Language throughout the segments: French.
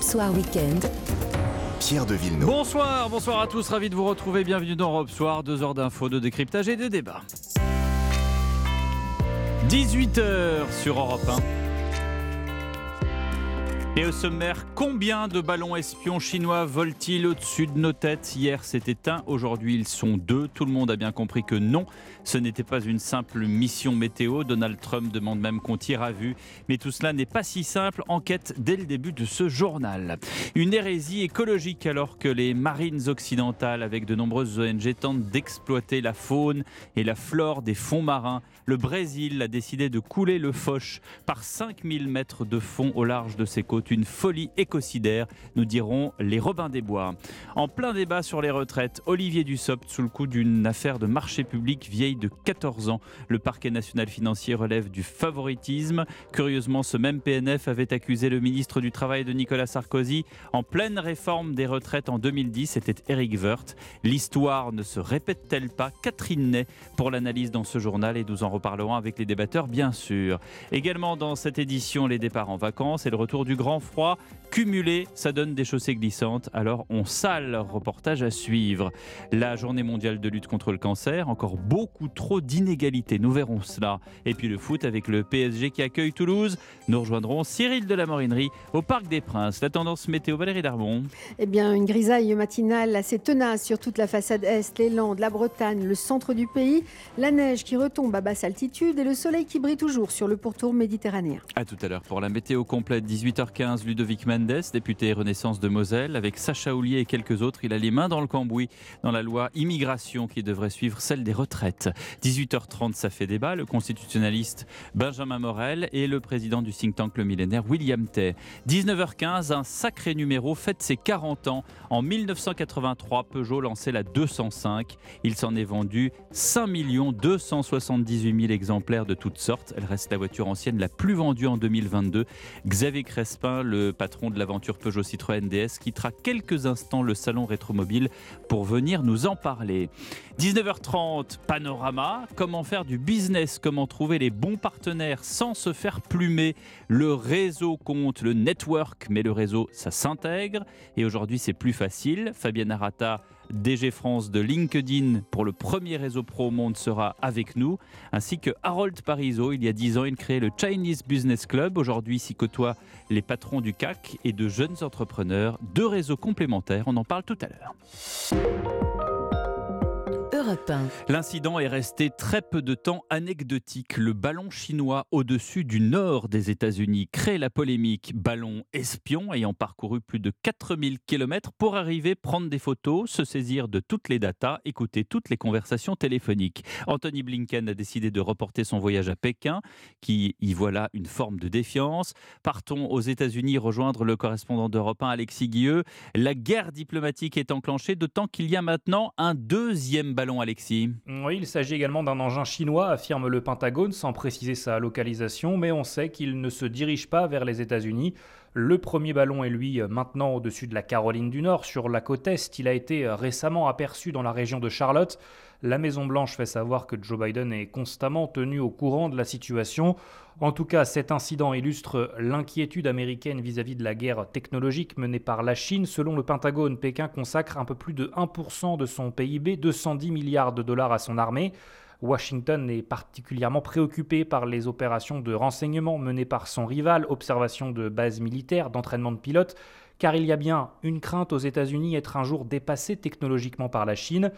Europe Soir Weekend. Pierre de Villeneuve. Bonsoir, bonsoir à tous, ravi de vous retrouver. Bienvenue dans Europe Soir, deux heures d'infos, de décryptage et de débat. 18h sur Europe 1. Et au sommaire, combien de ballons espions chinois volent-ils au-dessus de nos têtes Hier, c'était un, aujourd'hui, ils sont deux. Tout le monde a bien compris que non, ce n'était pas une simple mission météo. Donald Trump demande même qu'on tire à vue. Mais tout cela n'est pas si simple. Enquête dès le début de ce journal. Une hérésie écologique alors que les marines occidentales, avec de nombreuses ONG, tentent d'exploiter la faune et la flore des fonds marins. Le Brésil a décidé de couler le Foch par 5000 mètres de fond au large de ses côtes une folie écocidaire, nous dirons les Robins des Bois. En plein débat sur les retraites, Olivier Dussopt, sous le coup d'une affaire de marché public vieille de 14 ans, le parquet national financier relève du favoritisme. Curieusement, ce même PNF avait accusé le ministre du Travail de Nicolas Sarkozy en pleine réforme des retraites en 2010, c'était Eric Woerth. L'histoire ne se répète-t-elle pas? Catherine Ney pour l'analyse dans ce journal et nous en reparlerons avec les débatteurs bien sûr. Également dans cette édition, les départs en vacances et le retour du grand froid cumulé, ça donne des chaussées glissantes. Alors on sale, reportage à suivre. La journée mondiale de lutte contre le cancer, encore beaucoup trop d'inégalités, nous verrons cela. Et puis le foot avec le PSG qui accueille Toulouse. Nous rejoindrons Cyril de la Morinerie au Parc des Princes. La tendance météo, Valérie Darbon. Eh bien, une grisaille matinale assez tenace sur toute la façade est, les Landes, la Bretagne, le centre du pays, la neige qui retombe à basse altitude et le soleil qui brille toujours sur le pourtour méditerranéen. A tout à l'heure pour la météo complète, 18h15. Ludovic Mendes, député Renaissance de Moselle, avec Sacha Houlier et quelques autres. Il a les mains dans le cambouis dans la loi immigration qui devrait suivre celle des retraites. 18h30, ça fait débat. Le constitutionnaliste Benjamin Morel et le président du think tank Le Millénaire, William Tay. 19h15, un sacré numéro fête ses 40 ans. En 1983, Peugeot lançait la 205. Il s'en est vendu 5 278 000 exemplaires de toutes sortes. Elle reste la voiture ancienne la plus vendue en 2022. Xavier Crespin le patron de l'aventure Peugeot Citroën DS, quittera quelques instants le salon rétromobile pour venir nous en parler. 19h30, panorama, comment faire du business, comment trouver les bons partenaires sans se faire plumer? Le réseau compte, le network, mais le réseau, ça s'intègre. Et aujourd'hui, c'est plus facile. Fabienne Arata DG France de LinkedIn pour le premier réseau pro au monde sera avec nous, ainsi que Harold Parizeau. Il y a 10 ans, il créait le Chinese Business Club. Aujourd'hui, s'y côtoient les patrons du CAC et de jeunes entrepreneurs. Deux réseaux complémentaires, on en parle tout à l'heure. L'incident est resté très peu de temps anecdotique. Le ballon chinois au-dessus du nord des États-Unis crée la polémique. Ballon espion ayant parcouru plus de 4000 km pour arriver prendre des photos, se saisir de toutes les datas, écouter toutes les conversations téléphoniques. Anthony Blinken a décidé de reporter son voyage à Pékin, qui y voit là une forme de défiance. Partons aux États-Unis rejoindre le correspondant d'Europe 1, Alexis Guilleux. La guerre diplomatique est enclenchée, d'autant qu'il y a maintenant un deuxième ballon Alexis. Oui, il s'agit également d'un engin chinois, affirme le Pentagone, sans préciser sa localisation, mais on sait qu'il ne se dirige pas vers les États-Unis. Le premier ballon est lui maintenant au-dessus de la Caroline du Nord, sur la côte Est. Il a été récemment aperçu dans la région de Charlotte. La Maison-Blanche fait savoir que Joe Biden est constamment tenu au courant de la situation. En tout cas, cet incident illustre l'inquiétude américaine vis-à-vis de la guerre technologique menée par la Chine. Selon le Pentagone, Pékin consacre un peu plus de 1% de son PIB, 210 milliards de dollars à son armée. Washington est particulièrement préoccupé par les opérations de renseignement menées par son rival, observation de bases militaires, d'entraînement de pilotes, car il y a bien une crainte aux États-Unis être un jour dépassé technologiquement par la Chine.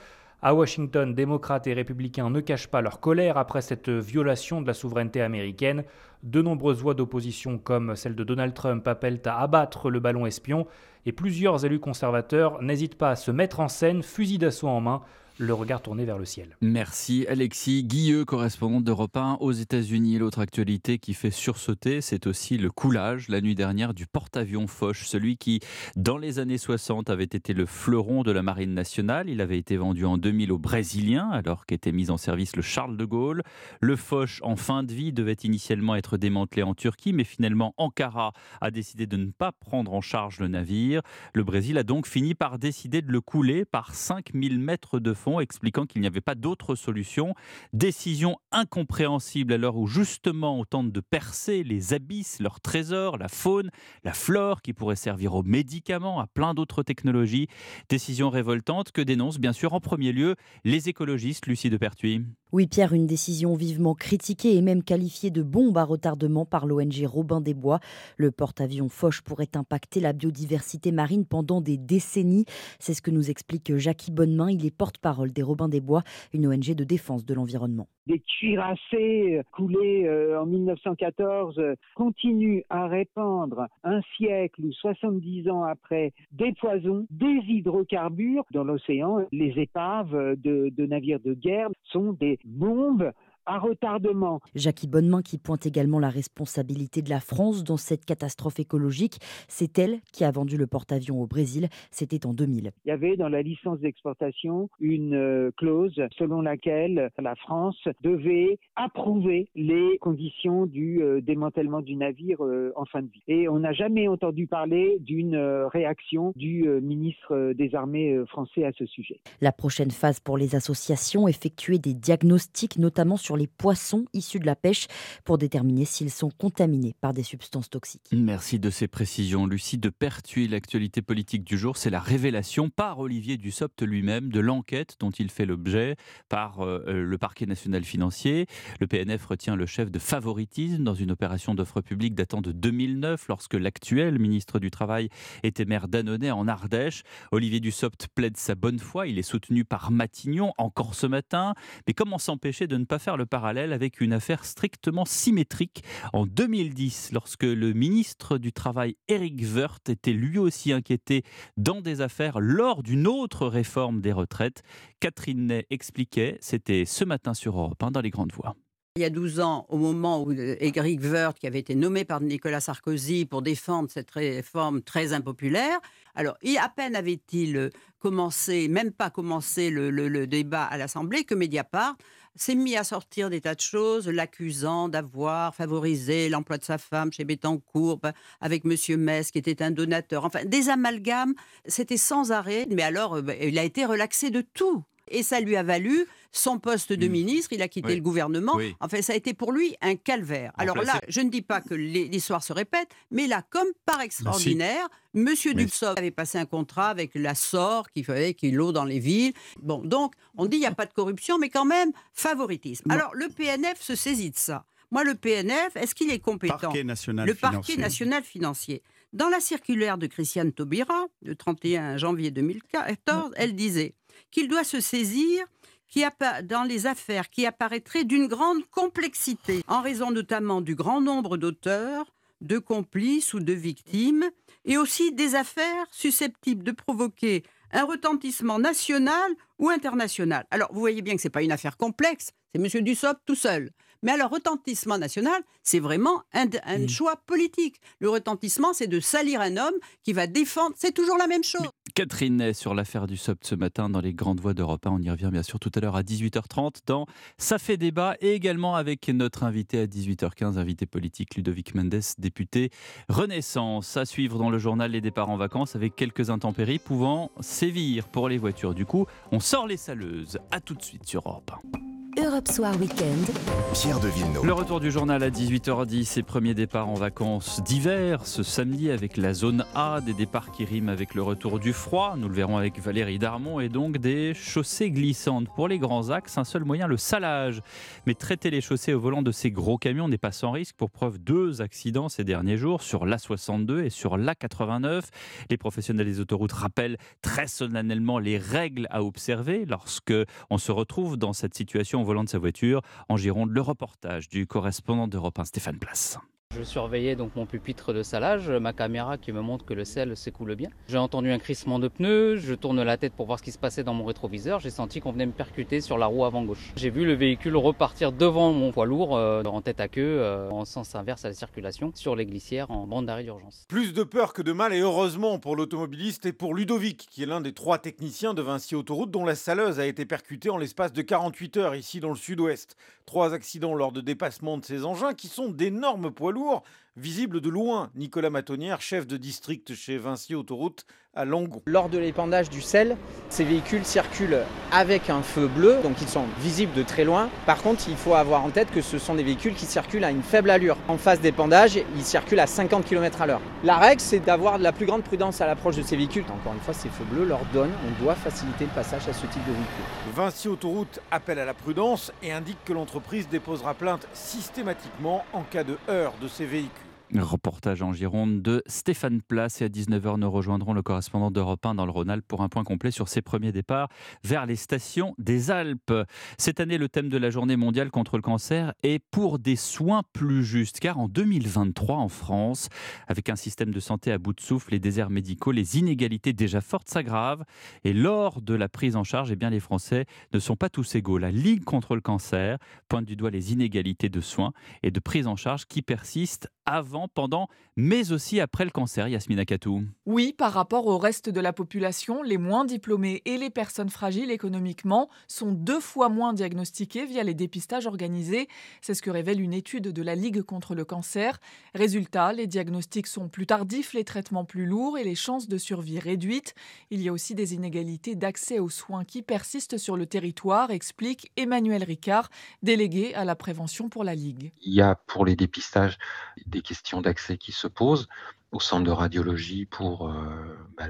À Washington, démocrates et républicains ne cachent pas leur colère après cette violation de la souveraineté américaine. De nombreuses voix d'opposition, comme celle de Donald Trump, appellent à abattre le ballon espion, et plusieurs élus conservateurs n'hésitent pas à se mettre en scène, fusil d'assaut en main, le regard tourné vers le ciel. Merci Alexis. Guilleux, correspondant d'Europe 1 aux États-Unis. L'autre actualité qui fait sursauter, c'est aussi le coulage la nuit dernière du porte-avions Foch, celui qui, dans les années 60, avait été le fleuron de la marine nationale. Il avait été vendu en 2000 aux Brésiliens, alors qu'était mis en service le Charles de Gaulle. Le Foch, en fin de vie, devait initialement être démantelé en Turquie, mais finalement Ankara a décidé de ne pas prendre en charge le navire. Le Brésil a donc fini par décider de le couler par 5000 mètres de fond, expliquant qu'il n'y avait pas d'autre solution. Décision incompréhensible à l'heure où justement on tente de percer les abysses, leurs trésors, la faune, la flore qui pourrait servir aux médicaments, à plein d'autres technologies. Décision révoltante que dénoncent bien sûr en premier lieu les écologistes, Lucie de Pertuis. Oui, Pierre, une décision vivement critiquée et même qualifiée de bombe à retardement par l'ONG Robin des Bois. Le porte-avions Foch pourrait impacter la biodiversité marine pendant des décennies. C'est ce que nous explique Jackie Bonnemain. Il est porte-parole des Robins des Bois, une ONG de défense de l'environnement. Des cuirassés coulés euh, en 1914 continuent à répandre un siècle ou 70 ans après des poisons, des hydrocarbures dans l'océan. Les épaves de navires de guerre sont des bombes à retardement. Jackie Bonnemain qui pointe également la responsabilité de la France dans cette catastrophe écologique. C'est elle qui a vendu le porte-avions au Brésil. C'était en 2000. Il y avait dans la licence d'exportation une euh, clause selon laquelle la France devait approuver les conditions du euh, démantèlement du navire euh, en fin de vie. Et on n'a jamais entendu parler d'une réaction du ministre des Armées français à ce sujet. La prochaine phase pour les associations, effectuer des diagnostics, notamment sur les poissons issus de la pêche pour déterminer s'ils sont contaminés par des substances toxiques. Merci de ces précisions. Lucie de Pertuis, l'actualité politique du jour, c'est la révélation par Olivier Dussopt lui-même de l'enquête dont il fait l'objet par euh, le parquet national financier. Le PNF retient le chef de favoritisme dans une opération d'offre publique datant de 2009 lorsque l'actuel ministre du Travail était maire d'Annonay en Ardèche. Olivier Dussopt plaide sa bonne foi. Il est soutenu par Matignon encore ce matin. Mais comment s'empêcher de ne pas faire le parallèle avec une affaire strictement symétrique en 2010, lorsque le ministre du Travail, Eric Woerth, était lui aussi inquiété dans des affaires lors d'une autre réforme des retraites. Catherine Ney expliquait, c'était ce matin sur Europe 1 dans les grandes voies. Il y a 12 ans, au moment où Eric Woerth, qui avait été nommé par Nicolas Sarkozy pour défendre cette réforme très impopulaire, alors à peine avait-il commencé, même pas commencé le, le débat à l'Assemblée, que Mediapart s'est mis à sortir des tas de choses, l'accusant d'avoir favorisé l'emploi de sa femme chez Bettencourt avec Monsieur Metz, qui était un donateur. Enfin, des amalgames, c'était sans arrêt. Mais alors, euh, bah, il a été relaxé de tout. Et ça lui a valu son poste de mmh. ministre, il a quitté le gouvernement. En fait, ça a été pour lui un calvaire. Alors là, je ne dis pas que l'histoire se répète, mais là, comme par extraordinaire, Monsieur Dubsov avait passé un contrat avec la SOR qui fallait qu'il l'eau dans les villes. Bon, donc, on dit il n'y a pas de corruption, mais quand même, favoritisme. Alors, le PNF se saisit de ça. Moi, le PNF, est-ce qu'il est compétent? Le parquet national financier. Dans la circulaire de Christiane Taubira, le 31 janvier 2014, elle disait qu'il doit se saisir qui dans les affaires qui apparaîtraient d'une grande complexité, en raison notamment du grand nombre d'auteurs, de complices ou de victimes, et aussi des affaires susceptibles de provoquer un retentissement national ou international. Alors, vous voyez bien que ce n'est pas une affaire complexe, c'est M. Dussopt tout seul. Mais alors, retentissement national, c'est vraiment un, un choix politique. Le retentissement, c'est de salir un homme qui va défendre. C'est toujours la même chose. Catherine est sur l'affaire du SOP ce matin dans les grandes voies d'Europe 1. On y revient bien sûr tout à l'heure à 18h30 dans Ça fait débat et également avec notre invité à 18h15, invité politique Ludovic Mendes, député Renaissance. À suivre dans le journal Les départs en vacances avec quelques intempéries pouvant sévir pour les voitures. Du coup, on sort les saleuses. À tout de suite sur Europe 1. Europe Soir Weekend. Pierre de Villeneuve. Le retour du journal à 18h10 et premier départ en vacances d'hiver ce samedi avec la zone A, des départs qui riment avec le retour du froid. Nous le verrons avec Valérie Darmon et donc des chaussées glissantes. Pour les grands axes, un seul moyen, le salage. Mais traiter les chaussées au volant de ces gros camions n'est pas sans risque. Pour preuve, deux accidents ces derniers jours sur l'A62 et sur l'A89. Les professionnels des autoroutes rappellent très solennellement les règles à observer lorsque on se retrouve dans cette situation volant de sa voiture. En Gironde, le reportage du correspondant d'Europe 1, Stéphane Place. Je surveillais donc mon pupitre de salage, ma caméra qui me montre que le sel s'écoule bien. J'ai entendu un crissement de pneus, je tourne la tête pour voir ce qui se passait dans mon rétroviseur, j'ai senti qu'on venait me percuter sur la roue avant gauche. J'ai vu le véhicule repartir devant mon poids lourd euh, en tête à queue euh, en sens inverse à la circulation sur les glissières en bande d'arrêt d'urgence. Plus de peur que de mal et heureusement pour l'automobiliste et pour Ludovic qui est l'un des trois techniciens de Vinci Autoroute dont la saleuse a été percutée en l'espace de 48 heures ici dans le sud-ouest. Trois accidents lors de dépassement de ces engins qui sont d'énormes poids lourds lourd visible de loin. Nicolas Matonnière, chef de district chez Vinci Autoroute à Langon. Lors de l'épandage du sel, ces véhicules circulent avec un feu bleu, donc ils sont visibles de très loin. Par contre, il faut avoir en tête que ce sont des véhicules qui circulent à une faible allure. En phase d'épandage, ils circulent à 50 km à l'heure. La règle, c'est d'avoir de la plus grande prudence à l'approche de ces véhicules. Encore une fois, ces feux bleus leur donnent, on doit faciliter le passage à ce type de véhicule. Vinci Autoroute appelle à la prudence et indique que l'entreprise déposera plainte systématiquement en cas de heurts de ces véhicules. Reportage en Gironde de Stéphane Place et à 19h nous rejoindrons le correspondant d'Europe 1 dans le Rhône-Alpes pour un point complet sur ses premiers départs vers les stations des Alpes. Cette année, le thème de la journée mondiale contre le cancer est pour des soins plus justes car en 2023 en France, avec un système de santé à bout de souffle, les déserts médicaux, les inégalités déjà fortes s'aggravent et lors de la prise en charge, eh bien, les Français ne sont pas tous égaux. La Ligue contre le cancer pointe du doigt les inégalités de soins et de prise en charge qui persistent avant, pendant, mais aussi après le cancer, Yasmina Katou. Oui, par rapport au reste de la population, les moins diplômés et les personnes fragiles économiquement sont deux fois moins diagnostiqués via les dépistages organisés. C'est ce que révèle une étude de la Ligue contre le cancer. Résultat, les diagnostics sont plus tardifs, les traitements plus lourds et les chances de survie réduites. Il y a aussi des inégalités d'accès aux soins qui persistent sur le territoire, explique Emmanuel Ricard, délégué à la prévention pour la Ligue. Il y a pour les dépistages des questions d'accès qui se posent au centre de radiologie pour euh, bah.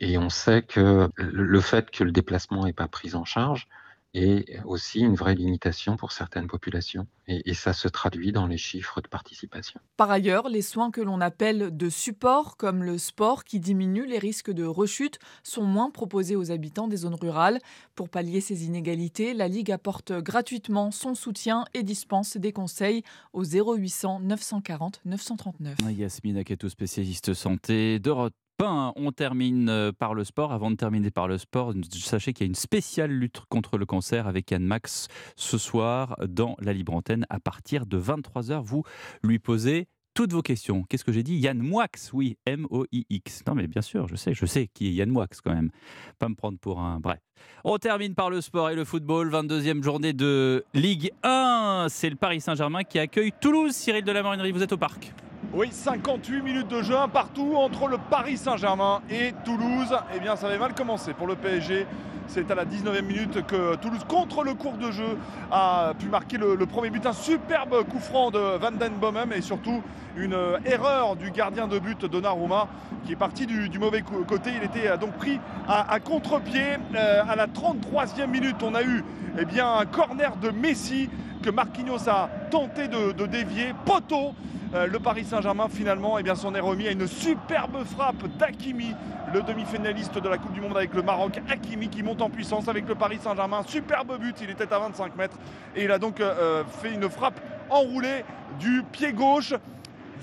Et on sait que le fait que le déplacement n'est pas pris en charge, et aussi une vraie limitation pour certaines populations. Et, ça se traduit dans les chiffres de participation. Par ailleurs, les soins que l'on appelle de support, comme le sport qui diminue les risques de rechute, sont moins proposés aux habitants des zones rurales. Pour pallier ces inégalités, la Ligue apporte gratuitement son soutien et dispense des conseils au 0800 940 939. Yasmine Akato, spécialiste santé d'Europe on termine euh, par le sport. Avant de terminer par le sport, sachez qu'il y a une spéciale lutte contre le cancer avec Yann Max ce soir dans la libre antenne à partir de 23h. Vous lui posez toutes vos questions. Qu'est-ce que j'ai dit? Yann Moix, oui, M-O-I-X. Non mais bien sûr, je sais, je sais qui est Yann Moix quand même. Pas me prendre pour un... Bref. On termine par le sport et le football. 22e journée de Ligue 1. C'est le Paris Saint-Germain qui accueille Toulouse. Cyril de la Morinerie, vous êtes au parc. Oui, 58 minutes de jeu un partout entre le Paris Saint-Germain et Toulouse. Eh bien, ça avait mal commencé pour le PSG. C'est à la 19e minute que Toulouse, contre le cours de jeu, a pu marquer le, premier but. Un superbe coup franc de Van Den Bomen et surtout une erreur du gardien de but Donnarumma qui est parti du, mauvais côté. Il était euh, donc pris à, contre-pied. Euh, à la 33e minute, on a eu eh bien, un corner de Messi que Marquinhos a tenté de, dévier. Poteau euh, le Paris Saint-Germain finalement eh bien, s'en est remis à une superbe frappe d'Akimi, le demi-finaliste de la Coupe du Monde avec le Maroc. Hakimi qui monte en puissance avec le Paris Saint-Germain. Superbe but, il était à 25 mètres et il a donc euh, fait une frappe enroulée du pied gauche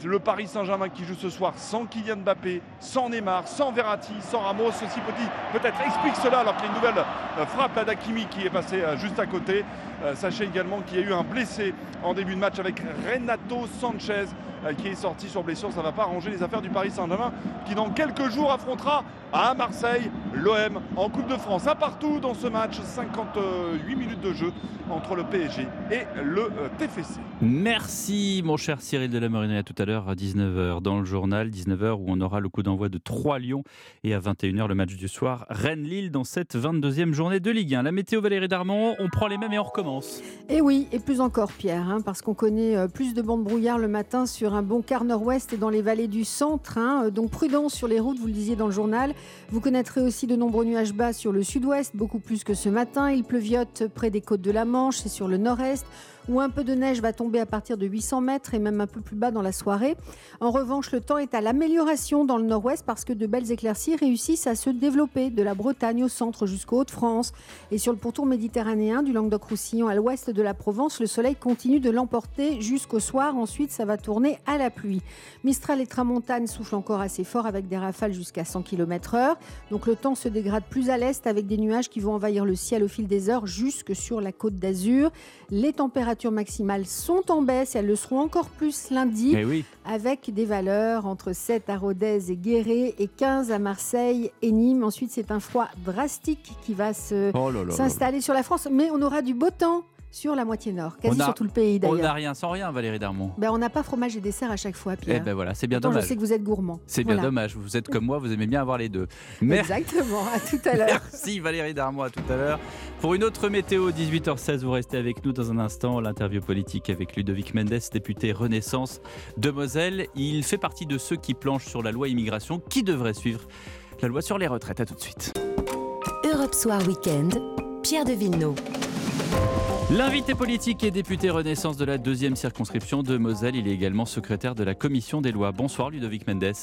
le Paris Saint-Germain qui joue ce soir sans Kylian Mbappé, sans Neymar, sans Verratti, sans Ramos. Ceci peut-être explique cela alors qu'il y a une nouvelle euh, frappe Dakimi qui est passée juste à côté. Sachez également qu'il y a eu un blessé en début de match avec Renato Sanchez euh, qui est sorti sur blessure. Ça ne va pas arranger les affaires du Paris Saint-Germain qui dans quelques jours affrontera à Marseille l'OM en Coupe de France. Un partout dans ce match, 58 minutes de jeu entre le PSG et le euh, TFC. Merci mon cher Cyril de la À tout à l'heure à 19h dans le journal, 19h où on aura le coup d'envoi de 3 Lyon et à 21h le match du soir Rennes-Lille dans cette 22e journée de Ligue 1. La météo Valérie Darmon, on prend les mêmes et on recommence. Et oui, et plus encore Pierre, hein, parce qu'on connaît euh, plus de bandes brouillard le matin sur un bon quart nord-ouest et dans les vallées du centre. Hein. Donc prudence sur les routes, vous le disiez dans le journal. Vous connaîtrez aussi de nombreux nuages bas sur le sud-ouest, beaucoup plus que ce matin. Il pleuviote près des côtes de la Manche et sur le nord-est où un peu de neige va tomber à partir de 800 mètres et même un peu plus bas dans la soirée. En revanche, le temps est à l'amélioration dans le nord-ouest parce que de belles éclaircies réussissent à se développer de la Bretagne au centre jusqu'au Haut-de-France. Et sur le pourtour méditerranéen du Languedoc-Roussillon à l'ouest de la Provence, le soleil continue de l'emporter jusqu'au soir. Ensuite, ça va tourner à la pluie. Mistral et Tramontane soufflent encore assez fort avec des rafales jusqu'à 100 km/h. Donc le temps se dégrade plus à l'est avec des nuages qui vont envahir le ciel au fil des heures jusque sur la côte d'Azur. Les températures maximales sont en baisse, elles le seront encore plus lundi, eh avec des valeurs entre 7 à Rodez et Guéret et 15 à Marseille et Nîmes. Ensuite, c'est un froid drastique qui va oh s'installer sur la France, mais on aura du beau temps sur la moitié nord, quasi sur tout le pays d'ailleurs. On n'a rien sans rien, Valérie Darmon. Ben, on n'a pas fromage et dessert à chaque fois, Pierre. Eh ben voilà, c'est bien dommage. Je sais que vous êtes gourmand. C'est bien dommage. Vous êtes comme moi, vous aimez bien avoir les deux. Exactement. À tout à l'heure. Merci Valérie Darmon. À tout à l'heure. Pour une autre météo, 18h16, vous restez avec nous dans un instant. L'interview politique avec Ludovic Mendes, député Renaissance de Moselle. Il fait partie de ceux qui planchent sur la loi immigration qui devrait suivre la loi sur les retraites. À tout de suite. Europe Soir Weekend, Pierre de Villeneuve. L'invité politique et député Renaissance de la deuxième circonscription de Moselle. Il est également secrétaire de la commission des lois. Bonsoir Ludovic Mendes.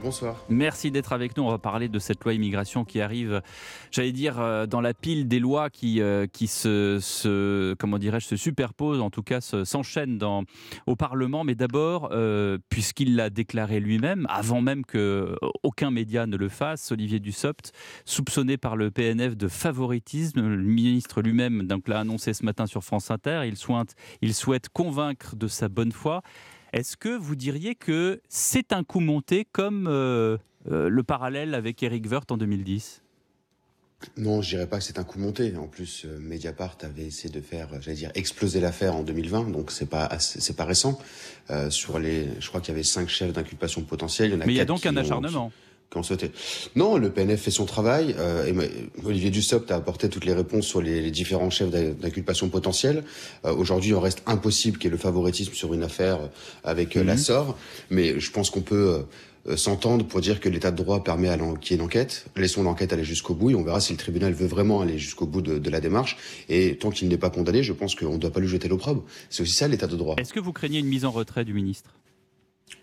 Bonsoir. Merci d'être avec nous. On va parler de cette loi immigration qui arrive, j'allais dire, euh, dans la pile des lois qui, euh, qui se, comment dirais-je, se superposent, en tout cas s'enchaînent au Parlement. Mais d'abord, euh, puisqu'il l'a déclaré lui-même, avant même que aucun média ne le fasse, Olivier Dussopt, soupçonné par le PNF de favoritisme, le ministre lui-même l'a annoncé ce matin sur France Inter. Il souhaite convaincre de sa bonne foi. Est-ce que vous diriez que c'est un coup monté comme euh, euh, le parallèle avec Eric Woerth en 2010 non, je dirais pas que c'est un coup monté. En plus, euh, Mediapart avait essayé de faire, j'allais dire, exploser l'affaire en 2020, donc c'est pas c'est pas récent. sur les, je crois qu'il y avait cinq chefs d'inculpation potentiels. Mais il y a donc un acharnement. Non, le PNF fait son travail. Euh, Olivier Dussopt a apporté toutes les réponses sur les, différents chefs d'inculpation potentiels. Euh, aujourd'hui, on reste impossible qu'il y ait le favoritisme sur une affaire euh, avec la mhm. SOR, mais je pense qu'on peut s'entendre pour dire que l'état de droit permet qu'il y ait une enquête. Laissons l'enquête aller jusqu'au bout et on verra si le tribunal veut vraiment aller jusqu'au bout de, de, la démarche. Et tant qu'il n'est pas condamné, je pense qu'on ne doit pas lui jeter l'opprobre. C'est aussi ça l'état de droit. Est-ce que vous craignez une mise en retrait du ministre?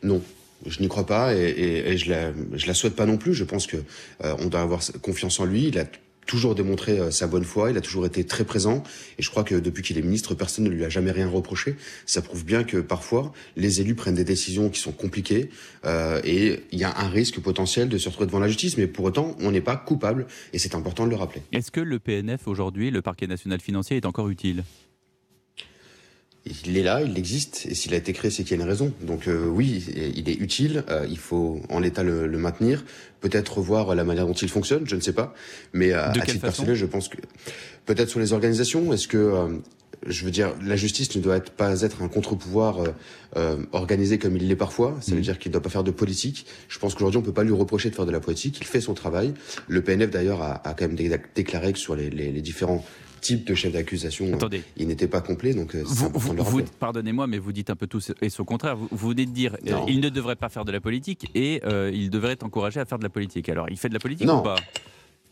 Non. Je n'y crois pas et, je, la, la souhaite pas non plus. Je pense que euh, on doit avoir confiance en lui. Il a toujours démontré euh, sa bonne foi, il a toujours été très présent et je crois que depuis qu'il est ministre, personne ne lui a jamais rien reproché. Ça prouve bien que parfois les élus prennent des décisions qui sont compliquées euh, et il y a un risque potentiel de se retrouver devant la justice, mais pour autant on n'est pas coupable et c'est important de le rappeler. Est-ce que le PNF aujourd'hui, le parquet national financier, est encore utile? Il est là, il existe, et s'il a été créé, c'est qu'il y a une raison. Donc euh, oui, il est utile, euh, il faut en l'état le, maintenir, peut-être revoir la manière dont il fonctionne, je ne sais pas, mais euh, à, titre personnel, je pense que peut-être sur les organisations, est-ce que je veux dire, la justice ne doit pas être un contre-pouvoir organisé comme il l'est parfois. Ça veut mmh. dire qu'il ne doit pas faire de politique. Je pense qu'aujourd'hui, on ne peut pas lui reprocher de faire de la politique. Il fait son travail. Le PNF, d'ailleurs, a, quand même déclaré que sur les, les différents type de chef d'accusation, euh, il n'était pas complet. Donc, euh, vous, pardonnez-moi, mais vous dites un peu tout et au contraire. Vous, vous venez de dire qu'il euh, il ne devrait pas faire de la politique et il devrait être encouragé à faire de la politique. Alors, il fait de la politique ou pas?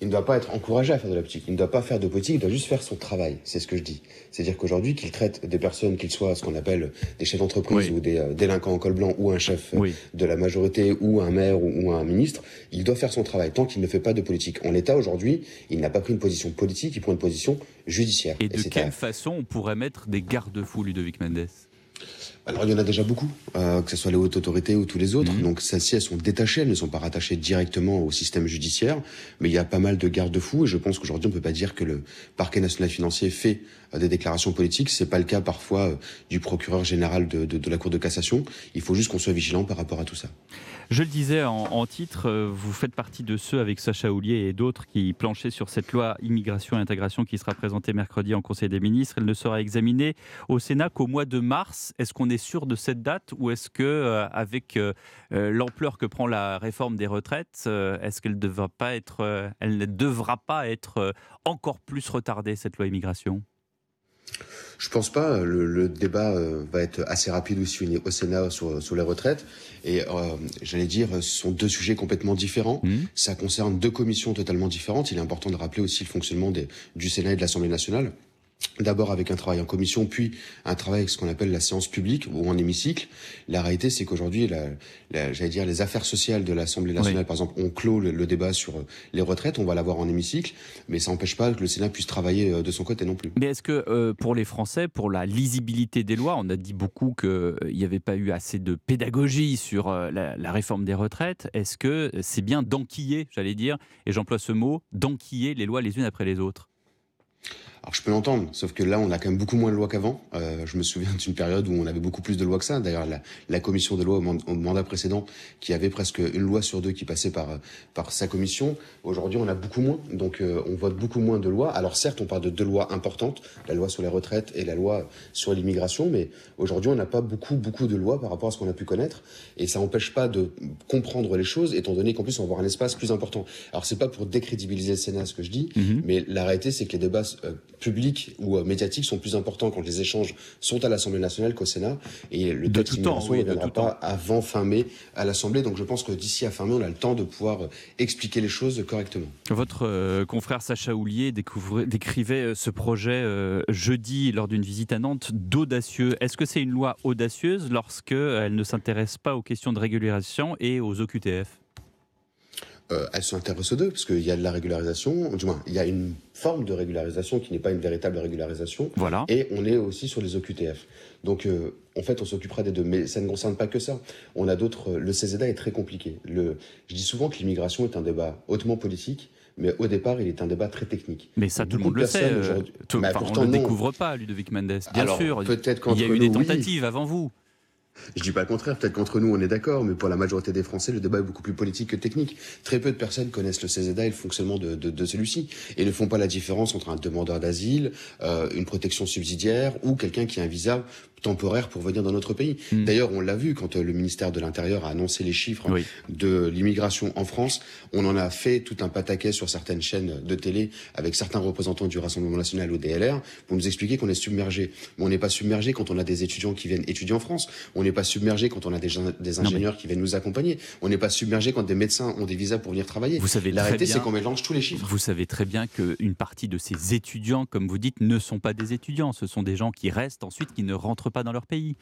Il ne doit pas être encouragé à faire de la politique. Il ne doit pas faire de politique, il doit juste faire son travail. C'est ce que je dis. C'est-à-dire qu'aujourd'hui, qu'il traite des personnes, qu'ils soient ce qu'on appelle des chefs d'entreprise ou des euh, délinquants en col blanc ou un chef euh, de la majorité ou un maire ou, un ministre, il doit faire son travail tant qu'il ne fait pas de politique. En l'état aujourd'hui, il n'a pas pris une position politique, il prend une position judiciaire. Et, de quelle façon on pourrait mettre des garde-fous, Ludovic Mendes? Alors il y en a déjà beaucoup, euh, que ce soit les hautes autorités ou tous les autres. Mhm. Donc celles-ci, elles sont détachées, elles ne sont pas rattachées directement au système judiciaire, mais il y a pas mal de garde-fous et je pense qu'aujourd'hui on peut pas dire que le parquet national financier fait euh, des déclarations politiques. C'est pas le cas parfois euh, du procureur général de, de, de la Cour de cassation. Il faut juste qu'on soit vigilant par rapport à tout ça. Je le disais en, titre, euh, vous faites partie de ceux avec Sacha Houlier et d'autres qui planchaient sur cette loi immigration et intégration qui sera présentée mercredi en Conseil des ministres. Elle ne sera examinée au Sénat qu'au mois de mars. Est-ce qu'on est sûr de cette date ou est-ce que, euh, avec euh, l'ampleur que prend la réforme des retraites, est-ce qu'elle devra pas être, elle ne devra pas être encore plus retardée cette loi immigration? Je pense pas. Le, débat euh, va être assez rapide aussi au Sénat sur, sur les retraites. Et euh, j'allais dire, ce sont deux sujets complètement différents. Mmh. Ça concerne deux commissions totalement différentes. Il est important de rappeler aussi le fonctionnement des, du Sénat et de l'Assemblée nationale. D'abord avec un travail en commission, puis un travail avec ce qu'on appelle la séance publique ou en hémicycle. La réalité, c'est qu'aujourd'hui, j'allais dire, les affaires sociales de l'Assemblée nationale, par exemple, ont clos le, débat sur euh, les retraites. On va l'avoir en hémicycle, mais ça n'empêche pas que le Sénat puisse travailler euh, de son côté non plus. Mais est-ce que euh, pour les Français, pour la lisibilité des lois, on a dit beaucoup qu'il n'y avait pas eu assez de pédagogie sur la, la réforme des retraites. Est-ce que c'est bien d'enquiller, j'allais dire, et j'emploie ce mot, d'enquiller les lois les unes après les autres? Alors je peux l'entendre, sauf que là on a quand même beaucoup moins de lois qu'avant. Euh, je me souviens d'une période où on avait beaucoup plus de lois que ça. D'ailleurs la, la, commission des lois au, mandat précédent, qui avait presque une loi sur deux qui passait par par sa commission, aujourd'hui on a beaucoup moins. Donc euh, on vote beaucoup moins de lois. Alors certes on parle de deux lois importantes, la loi sur les retraites et la loi sur l'immigration, mais aujourd'hui on n'a pas beaucoup beaucoup de lois par rapport à ce qu'on a pu connaître, et ça n'empêche pas de comprendre les choses, étant donné qu'en plus on va avoir un espace plus important. Alors c'est pas pour décrédibiliser le Sénat ce que je dis, mhm. mais la réalité c'est que les débats euh, publics ou euh, médiatiques sont plus importants quand les échanges sont à l'Assemblée nationale qu'au Sénat. Et le texte d'immigration ne viendra pas avant fin mai à l'Assemblée. Donc je pense que d'ici à fin mai, on a le temps de pouvoir euh, expliquer les choses correctement. Votre confrère Sacha Houlier décrivait ce projet jeudi lors d'une visite à Nantes d'audacieux. Est-ce que c'est une loi audacieuse lorsqu'elle ne s'intéresse pas aux questions de régulation et aux OQTF euh, elles s'intéressent aux deux, parce qu'il y a de la régularisation, du moins, il y a une forme de régularisation qui n'est pas une véritable régularisation. Voilà. Et on est aussi sur les OQTF. Donc, euh, en fait, on s'occupera des deux. Mais ça ne concerne pas que ça. On a d'autres. Le CZA est très compliqué. Le, je dis souvent que l'immigration est un débat hautement politique. Mais au départ, il est un débat très technique. Mais ça, tout le monde le sait. Euh, tout, on ne le découvre pas, Ludovic Mendes. Bien sûr. Il y a eu des tentatives avant vous. Je dis pas le contraire, peut-être qu'entre nous on est d'accord, mais pour la majorité des Français, le débat est beaucoup plus politique que technique. Très peu de personnes connaissent le CZA et le fonctionnement de, de, de celui-ci, et ne font pas la différence entre un demandeur d'asile, euh, une protection subsidiaire ou quelqu'un qui a un visa temporaire pour venir dans notre pays. Hmm. D'ailleurs, on l'a vu quand euh, le ministère de l'Intérieur a annoncé les chiffres de l'immigration en France. On en a fait tout un pataquet sur certaines chaînes de télé avec certains représentants du Rassemblement national ou DLR pour nous expliquer qu'on est submergé. Mais on n'est pas submergé quand on a des étudiants qui viennent étudier en France. On n'est pas submergé quand on a des, des ingénieurs qui viennent nous accompagner. On n'est pas submergé quand des médecins ont des visas pour venir travailler. Vous savez La réalité, c'est qu'on mélange tous les chiffres. Vous savez très bien qu'une partie de ces étudiants, comme vous dites, ne sont pas des étudiants. Ce sont des gens qui restent ensuite, qui ne rentrent pas dans leur pays.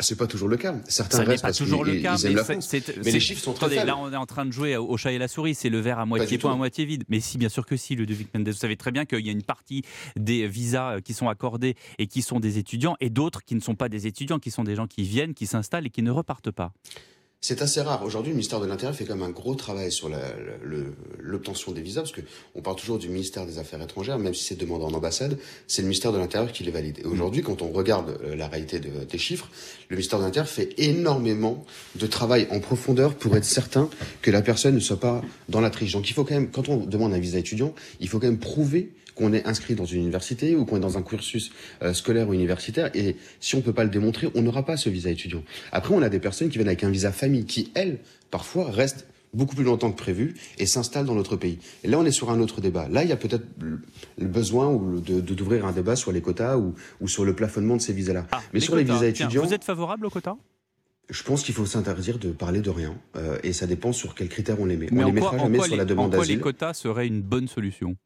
Ah, c'est pas toujours le cas. Certains ça restent pas toujours le cas, mais, les chiffres sont très faibles. Là, on est en train de jouer au chat et la souris. C'est le verre à moitié plein, à moitié vide. Mais si, bien sûr que si, le Ludovic Mendes. Vous savez très bien qu'il y a une partie des visas euh, qui sont accordés et qui sont des étudiants, et d'autres qui ne sont pas des étudiants, qui sont des gens qui viennent, qui s'installent et qui ne repartent pas. C'est assez rare. Aujourd'hui, le ministère de l'Intérieur fait quand même un gros travail sur l'obtention des visas, parce que on parle toujours du ministère des Affaires étrangères, même si c'est demandé en ambassade, c'est le ministère de l'Intérieur qui les valide. Et aujourd'hui, quand on regarde euh, la réalité des chiffres, le ministère de l'Intérieur fait énormément de travail en profondeur pour être certain que la personne ne soit pas dans la triche. Donc il faut quand même, quand on demande un visa étudiant, il faut quand même prouver qu'on est inscrit dans une université ou qu'on est dans un cursus euh, scolaire ou universitaire. Et si on ne peut pas le démontrer, on n'aura pas ce visa étudiant. Après, on a des personnes qui viennent avec un visa famille qui, elles, parfois, restent beaucoup plus longtemps que prévu et s'installent dans notre pays. Et là, on est sur un autre débat. Là, il y a peut-être le besoin de, d'ouvrir un débat sur les quotas ou, sur le plafonnement de ces visas-là. Ah, Mais sur les visas étudiants... vous êtes favorable aux quotas? Je pense qu'il faut s'interdire de parler de rien, euh, et ça dépend sur quels critères on les met. on les mettra jamais sur la demande d'asile. En quoi les quotas seraient une bonne solution?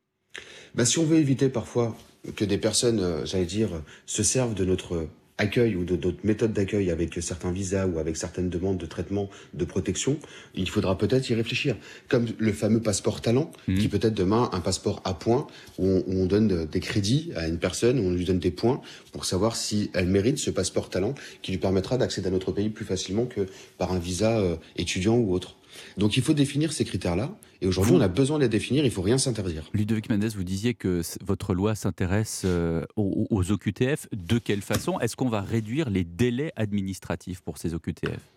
Bah, si on veut éviter parfois que des personnes, euh, j'allais dire, se servent de notre accueil ou de d'autres méthodes d'accueil avec certains visas ou avec certaines demandes de traitement de protection, il faudra peut-être y réfléchir. Comme le fameux passeport talent, mmh. qui peut être demain un passeport à points, où on, donne des crédits à une personne, où on lui donne des points pour savoir si elle mérite ce passeport talent, qui lui permettra d'accéder à notre pays plus facilement que par un visa euh, étudiant ou autre. Donc il faut définir ces critères-là. Et aujourd'hui, on a besoin de les définir, il ne faut rien s'interdire. Ludovic Mendes, vous disiez que votre loi s'intéresse euh, aux, aux OQTF. De quelle façon est-ce qu'on va réduire les délais administratifs pour ces OQTF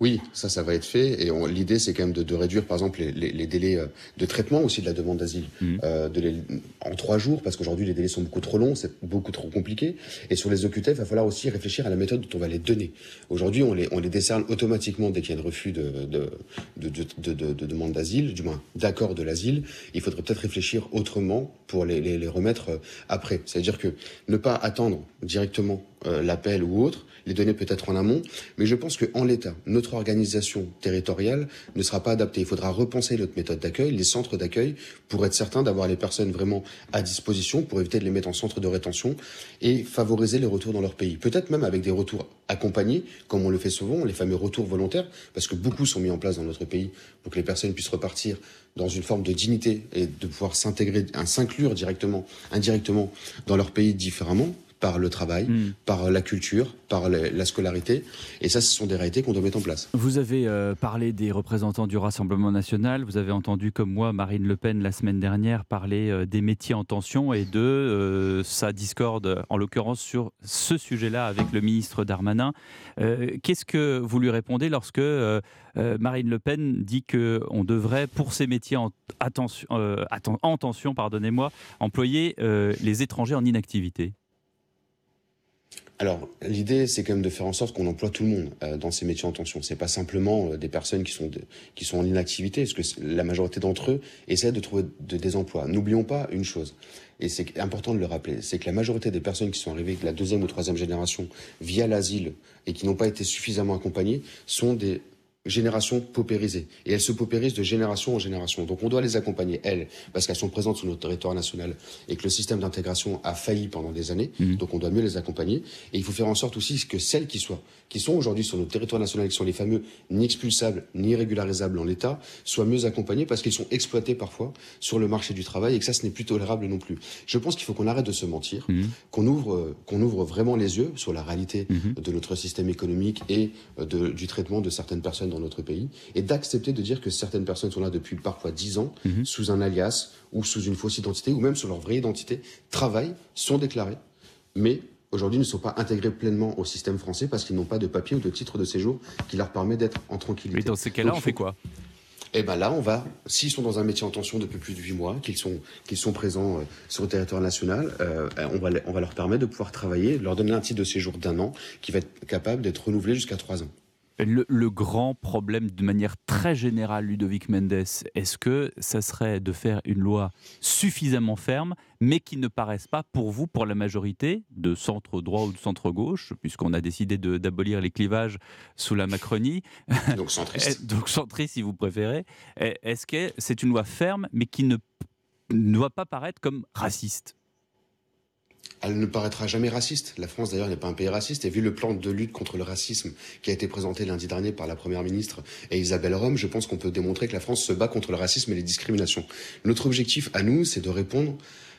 oui, ça, ça va être fait. Et l'idée, c'est quand même de, de, réduire, par exemple, les, les, les, délais euh, de traitement aussi de la demande d'asile mmh. euh, de en trois jours, parce qu'aujourd'hui, les délais sont beaucoup trop longs, c'est beaucoup trop compliqué. Et sur les OQTF, il va falloir aussi réfléchir à la méthode dont on va les donner. Aujourd'hui, on les, on les décerne automatiquement dès qu'il y a un refus de, de, de, de demande d'asile, du moins d'accord de l'asile. Il faudrait peut-être réfléchir autrement pour les, les, les remettre euh, après. C'est-à-dire que ne pas attendre directement euh, l'appel ou autre, les donner peut-être en amont, mais je pense qu'en l'état, notre organisation territoriale ne sera pas adaptée. Il faudra repenser notre méthode d'accueil, les centres d'accueil, pour être certain d'avoir les personnes vraiment à disposition, pour éviter de les mettre en centre de rétention et favoriser les retours dans leur pays. Peut-être même avec des retours accompagnés, comme on le fait souvent, les fameux retours volontaires, parce que beaucoup sont mis en place dans notre pays pour que les personnes puissent repartir dans une forme de dignité et de pouvoir s'intégrer, s'inclure directement, indirectement dans leur pays différemment par le travail, Hmm. par la culture, par la, la scolarité. Et ça, ce sont des réalités qu'on doit mettre en place. Vous avez euh, parlé des représentants du Rassemblement national. Vous avez entendu, comme moi, Marine Le Pen la semaine dernière parler euh, des métiers en tension et de euh, sa discorde, en l'occurrence sur ce sujet-là avec le ministre Darmanin. Qu'est-ce que vous lui répondez lorsque Marine Le Pen dit que on devrait, pour ces métiers en, attention, atten- en tension, pardonnez-moi, employer les étrangers en inactivité? Alors, l'idée, c'est quand même de faire en sorte qu'on emploie tout le monde euh, dans ces métiers en tension. C'est pas simplement euh, des personnes qui sont, qui sont en inactivité, parce que la majorité d'entre eux essaient de trouver de- des emplois. N'oublions pas une chose, et c'est important de le rappeler, c'est que la majorité des personnes qui sont arrivées de la deuxième ou troisième génération via l'asile et qui n'ont pas été suffisamment accompagnées sont des générations paupérisées. Et elles se paupérisent de génération en génération. Donc on doit les accompagner, elles, parce qu'elles sont présentes sur notre territoire national et que le système d'intégration a failli pendant des années. Donc on doit mieux les accompagner. Et il faut faire en sorte aussi que celles qui soient, qui sont aujourd'hui sur notre territoire national, qui sont les fameux ni expulsables ni régularisables en l'état, soient mieux accompagnés parce qu'ils sont exploités parfois sur le marché du travail et que ça, ce n'est plus tolérable non plus. Je pense qu'il faut qu'on arrête de se mentir, qu'on ouvre, qu'on ouvre vraiment les yeux sur la réalité de notre système économique et euh, de- du traitement de certaines personnes dans notre pays et d'accepter de dire que certaines personnes sont là depuis parfois 10 ans sous un alias ou sous une fausse identité ou même sous leur vraie identité, travaillent, sont déclarés, mais aujourd'hui ne sont pas intégrés pleinement au système français parce qu'ils n'ont pas de papier ou de titre de séjour qui leur permet d'être en tranquillité. Mais dans ces cas-là, on fait quoi? Eh ben là, on va, s'ils sont dans un métier en tension depuis plus de 8 mois, qu'ils sont, qu'ils sont présents euh, sur le territoire national, euh, on, va, on va leur permettre de pouvoir travailler, leur donner un titre de séjour d'un an qui va être capable d'être renouvelé jusqu'à 3 ans. Le, le grand problème, de manière très générale, Ludovic Mendes, est-ce que ça serait de faire une loi suffisamment ferme, mais qui ne paraisse pas pour vous, pour la majorité, de centre droit ou de centre gauche, puisqu'on a décidé d'abolir les clivages sous la Macronie? Donc centriste. Donc centriste, si vous préférez. Est-ce que c'est une loi ferme, mais qui ne, ne doit pas paraître comme raciste? Elle ne paraîtra jamais raciste. La France, d'ailleurs, n'est pas un pays raciste. Et vu le plan de lutte contre le racisme qui a été présenté lundi dernier par la Première ministre et Isabelle Rome, je pense qu'on peut démontrer que la France se bat contre le racisme et les discriminations. Notre objectif à nous, c'est de répondre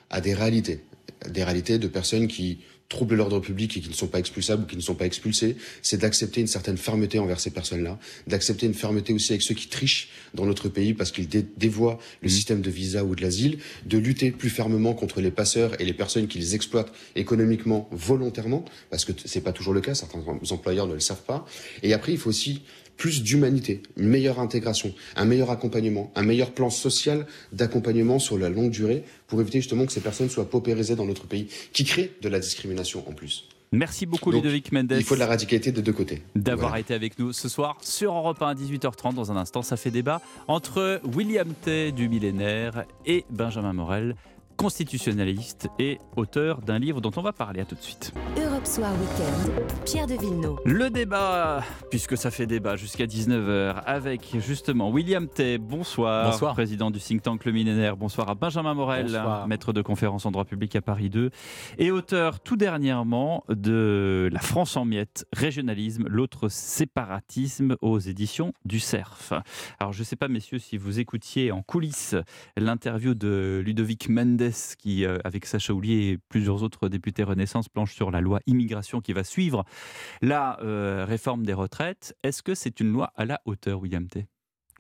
à des réalités. Des réalités de personnes qui troublent l'ordre public et qui ne sont pas expulsables ou qui ne sont pas expulsés, c'est d'accepter une certaine fermeté envers ces personnes-là, d'accepter une fermeté aussi avec ceux qui trichent dans notre pays parce qu'ils dé- dévoient le système de visa ou de l'asile, de lutter plus fermement contre les passeurs et les personnes qui les exploitent économiquement volontairement, parce que c'est pas toujours le cas, certains em- employeurs ne le savent pas. Et après, il faut aussi plus d'humanité, une meilleure intégration, un meilleur accompagnement, un meilleur plan social d'accompagnement sur la longue durée pour éviter justement que ces personnes soient paupérisées dans notre pays, qui crée de la discrimination en plus. Merci beaucoup Donc, Ludovic Mendes. Il faut de la radicalité des deux côtés. d'avoir Voilà. été avec nous ce soir sur Europe 1 à 18h30. Dans un instant, ça fait débat entre William Tay du millénaire et Benjamin Morel, constitutionnaliste et auteur d'un livre dont on va parler. À tout de suite. Europe Soir Weekend, Pierre de Villeneuve. Le débat, puisque ça fait débat jusqu'à 19h, avec justement William Tay, bonsoir, Bonsoir. président du think tank Le Millénaire, bonsoir à Benjamin Morel, Bonsoir. maître de conférence en droit public à Paris 2, et auteur tout dernièrement de La France en miettes, régionalisme, l'autre séparatisme aux éditions du CERF. Alors je ne sais pas messieurs si vous écoutiez en coulisses l'interview de Ludovic Mendes qui, euh, avec Sacha Houlier et plusieurs autres députés Renaissance, planche sur la loi immigration qui va suivre la euh, réforme des retraites. Est-ce que c'est une loi à la hauteur, William T?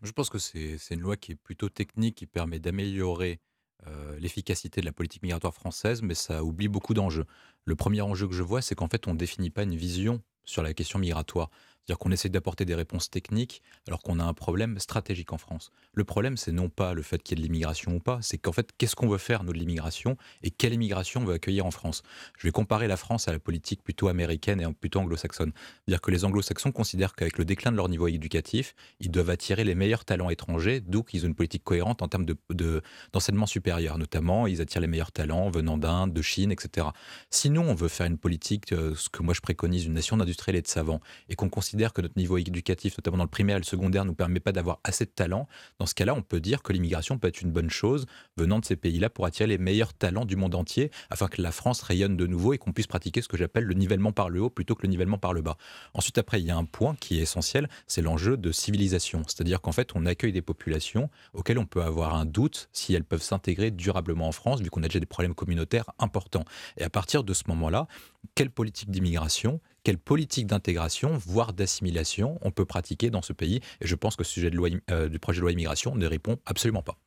Je pense que c'est c'est une loi qui est plutôt technique, qui permet d'améliorer euh, l'efficacité de la politique migratoire française, mais ça oublie beaucoup d'enjeux. Le premier enjeu que je vois, c'est qu'en fait, on ne définit pas une vision sur la question migratoire. C'est-à-dire qu'on essaie d'apporter des réponses techniques alors qu'on a un problème stratégique en France. Le problème, c'est non pas le fait qu'il y ait de l'immigration ou pas, c'est qu'en fait, qu'est-ce qu'on veut faire, nous, de l'immigration et quelle immigration on veut accueillir en France? Je vais comparer la France à la politique plutôt américaine et plutôt anglo-saxonne. C'est-à-dire que les anglo-saxons considèrent qu'avec le déclin de leur niveau éducatif, ils doivent attirer les meilleurs talents étrangers, d'où qu'ils ont une politique cohérente en termes de- de- d'enseignement supérieur. Notamment, ils attirent les meilleurs talents venant d'Inde, de Chine, etc. Sinon, on veut faire une politique, euh, ce que moi je préconise, une nation d'industriels et de savants, et qu'on considère que notre niveau éducatif, notamment dans le primaire et le secondaire, ne nous permet pas d'avoir assez de talent, dans ce cas-là, on peut dire que l'immigration peut être une bonne chose venant de ces pays-là pour attirer les meilleurs talents du monde entier, afin que la France rayonne de nouveau et qu'on puisse pratiquer ce que j'appelle le nivellement par le haut plutôt que le nivellement par le bas. Ensuite, après, il y a un point qui est essentiel, c'est l'enjeu de civilisation. C'est-à-dire qu'en fait, on accueille des populations auxquelles on peut avoir un doute si elles peuvent s'intégrer durablement en France, vu qu'on a déjà des problèmes communautaires importants. Et à partir de ce moment-là, quelle politique d'immigration, quelle politique d'intégration, voire d'assimilation on peut pratiquer dans ce pays Et je pense que ce sujet euh, du projet de loi immigration ne répond absolument pas.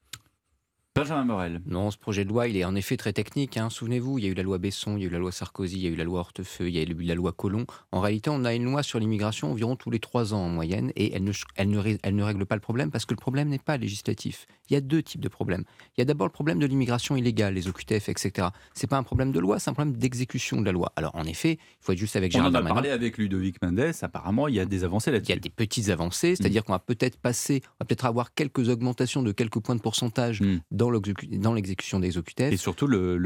Benjamin Morel. Non, ce projet de loi, il est en effet très technique. Hein. Souvenez-vous, il y a eu la loi Besson, il y a eu la loi Sarkozy, il y a eu la loi Hortefeux, il y a eu la loi Collomb. En réalité, on a une loi sur l'immigration environ tous les trois ans en moyenne et elle ne, elle ne, elle ne règle pas le problème parce que le problème n'est pas législatif. Il y a deux types de problèmes. Il y a d'abord le problème de l'immigration illégale, les OQTF, etc. C'est pas un problème de loi, c'est un problème d'exécution de la loi. Alors en effet, il faut être juste avec Gérard On en a parlé avec Ludovic Mendes, apparemment il y a des avancées là-dessus. Il y a des petites avancées, c'est-à-dire qu'on va peut-être passer, on va peut-être avoir quelques augmentations de quelques points de pourcentage mm. dans l'exécution exécution des OQTF. Et surtout, le,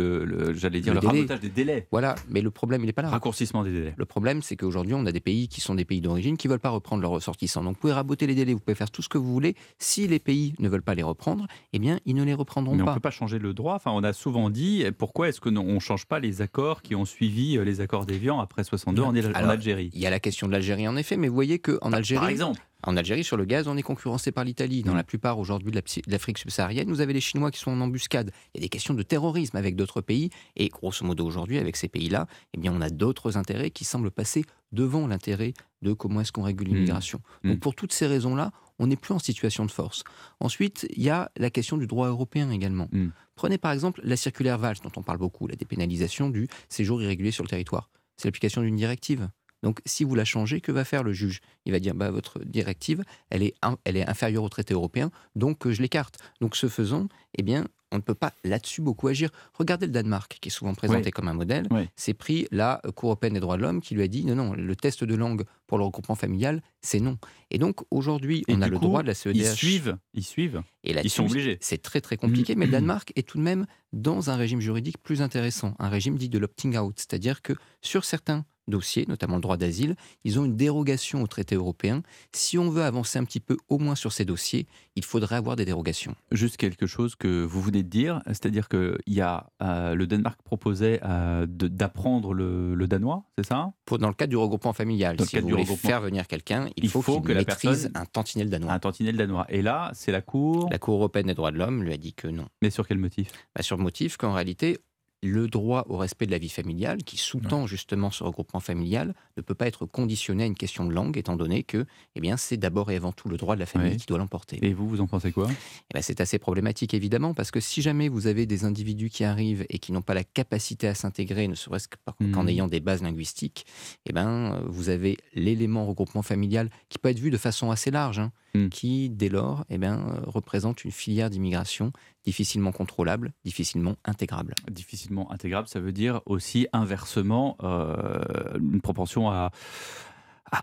j'allais dire, le, le des délais. Voilà, mais le problème, il n'est pas là. Raccourcissement des délais. Le problème, c'est qu'aujourd'hui, on a des pays qui sont des pays d'origine qui ne veulent pas reprendre leurs ressortissants. Donc, vous pouvez raboter les délais, vous pouvez faire tout ce que vous voulez. Si les pays ne veulent pas les reprendre, eh bien, ils ne les reprendront mais pas. on ne peut pas changer le droit. Enfin, on a souvent dit, pourquoi est-ce qu'on ne change pas les accords qui ont suivi euh, les accords d'Évian après 62 en, en Algérie? Il y a la question de l'Algérie, en effet, mais vous voyez qu'en Algérie... Par exemple en Algérie, sur le gaz, on est concurrencé par l'Italie. Dans mm. la plupart aujourd'hui de l'Afrique subsaharienne, vous avez les Chinois qui sont en embuscade. Il y a des questions de terrorisme avec d'autres pays. Et grosso modo, aujourd'hui, avec ces pays-là, eh bien, on a d'autres intérêts qui semblent passer devant l'intérêt de comment est-ce qu'on régule mm. l'immigration. Donc, mm. pour toutes ces raisons-là, on n'est plus en situation de force. Ensuite, il y a la question du droit européen également. Prenez par exemple la circulaire Valls, dont on parle beaucoup, la dépénalisation du séjour irrégulier sur le territoire. C'est l'application d'une directive. Donc, si vous la changez, que va faire le juge? Il va dire bah, votre directive, elle est, elle est inférieure au traité européen, donc euh, je l'écarte. Donc, ce faisant, eh bien, on ne peut pas là-dessus beaucoup agir. Regardez le Danemark, qui est souvent présenté comme un modèle. C'est pris la Cour européenne des droits de l'homme qui lui a dit non, non, le test de langue pour le regroupement familial, c'est non. Et donc aujourd'hui, on a le droit de la CEDH. Ils suivent, ils suivent. Et ils sont obligés. C'est très très compliqué, mais le Danemark est tout de même dans un régime juridique plus intéressant, un régime dit de l'opting out, c'est-à-dire que sur certains dossiers, notamment le droit d'asile, ils ont une dérogation au traité européen. Si on veut avancer un petit peu au moins sur ces dossiers, il faudrait avoir des dérogations. Juste quelque chose que vous venez de dire, c'est-à-dire que y a, euh, le Danemark proposait euh, d'apprendre le, danois, c'est ça? Pour, Dans le cadre du regroupement familial, dans si vous voulez faire venir quelqu'un, il, faut, qu'il maîtrise un tantinet danois. Un tantinet danois. Et là, c'est la Cour? La Cour européenne des droits de l'homme lui a dit que non. Mais sur quel motif? Bah Sur le motif qu'en réalité, le droit au respect de la vie familiale, qui sous-tend justement ce regroupement familial, ne peut pas être conditionné à une question de langue, étant donné que eh bien, c'est d'abord et avant tout le droit de la famille qui doit l'emporter. Et vous, vous en pensez quoi? Eh ben, C'est assez problématique, évidemment, parce que si jamais vous avez des individus qui arrivent et qui n'ont pas la capacité à s'intégrer, ne serait-ce qu'en mmh. ayant des bases linguistiques, eh ben, vous avez l'élément regroupement familial qui peut être vu de façon assez large. Hein. Hmm. qui, dès lors, eh bien, euh, représente une filière d'immigration difficilement contrôlable, difficilement intégrable. Difficilement intégrable, ça veut dire aussi inversement euh, une propension à,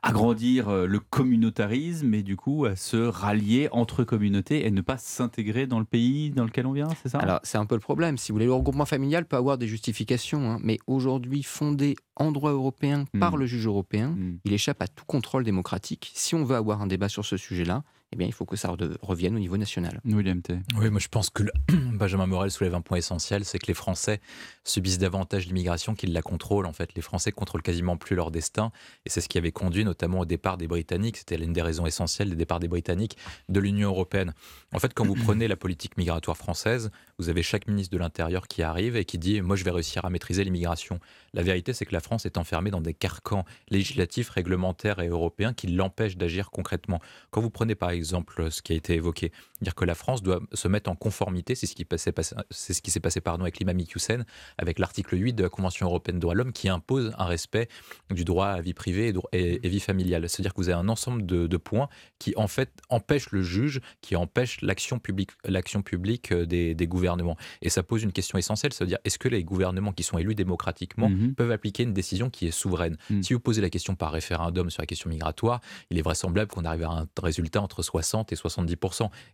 agrandir euh, le communautarisme et du coup à se rallier entre communautés et ne pas s'intégrer dans le pays dans lequel on vient, c'est ça? Alors c'est un peu le problème. Si vous voulez, le regroupement familial peut avoir des justifications, hein, mais aujourd'hui fondé en droit européen par hmm. le juge européen, hmm. il échappe à tout contrôle démocratique. Si on veut avoir un débat sur ce sujet-là, eh bien, il faut que ça revienne au niveau national. William T. Oui, moi je pense que Benjamin Morel soulève un point essentiel, c'est que les Français subissent davantage l'immigration qu'ils la contrôlent. En fait, les Français contrôlent quasiment plus leur destin, et c'est ce qui avait conduit notamment au départ des Britanniques. C'était l'une des raisons essentielles des départs des Britanniques de l'Union européenne. En fait, quand vous prenez la politique migratoire française, vous avez chaque ministre de l'Intérieur qui arrive et qui dit Moi, je vais réussir à maîtriser l'immigration. La vérité, c'est que la France est enfermée dans des carcans législatifs, réglementaires et européens qui l'empêchent d'agir concrètement. Quand vous prenez par exemple ce qui a été évoqué, dire que la France doit se mettre en conformité, c'est ce qui c'est ce qui s'est passé pardon avec l'imam Hussein, avec l'article 8 de la Convention européenne des droits de l'homme qui impose un respect du droit à vie privée et, vie familiale. C'est-à-dire que vous avez un ensemble de, points qui en fait empêchent le juge, qui empêchent l'action publique, l'action publique euh, des, gouvernements. Et ça pose une question essentielle, c'est-à-dire est-ce que les gouvernements qui sont élus démocratiquement mhm. peuvent appliquer une décision qui est souveraine? Mhm. Si vous posez la question par référendum sur la question migratoire, il est vraisemblable qu'on arrive à un résultat entre 60 et 70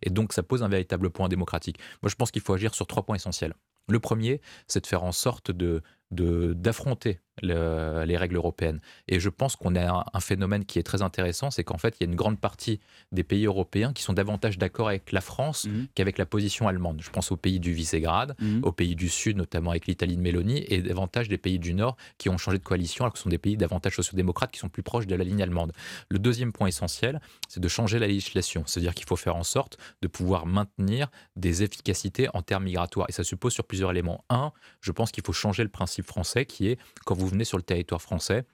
Et donc ça pose un véritable point démocratique. Moi je pense qu'il faut agir sur trois points essentiels. Le premier, c'est de faire en sorte de d'affronter les règles européennes. Et je pense qu'on a un, phénomène qui est très intéressant, c'est qu'en fait, il y a une grande partie des pays européens qui sont davantage d'accord avec la France mmh. qu'avec la position allemande. Je pense aux pays du Visegrad, mmh. aux pays du Sud, notamment avec l'Italie de Mélanie, et davantage des pays du Nord qui ont changé de coalition, alors que ce sont des pays davantage sociodémocrates qui sont plus proches de la ligne allemande. Le deuxième point essentiel, c'est de changer la législation. C'est-à-dire qu'il faut faire en sorte de pouvoir maintenir des efficacités en termes migratoires. Et ça suppose sur plusieurs éléments. Un, je pense qu'il faut changer le principe français qui est quand vous venez sur le territoire français,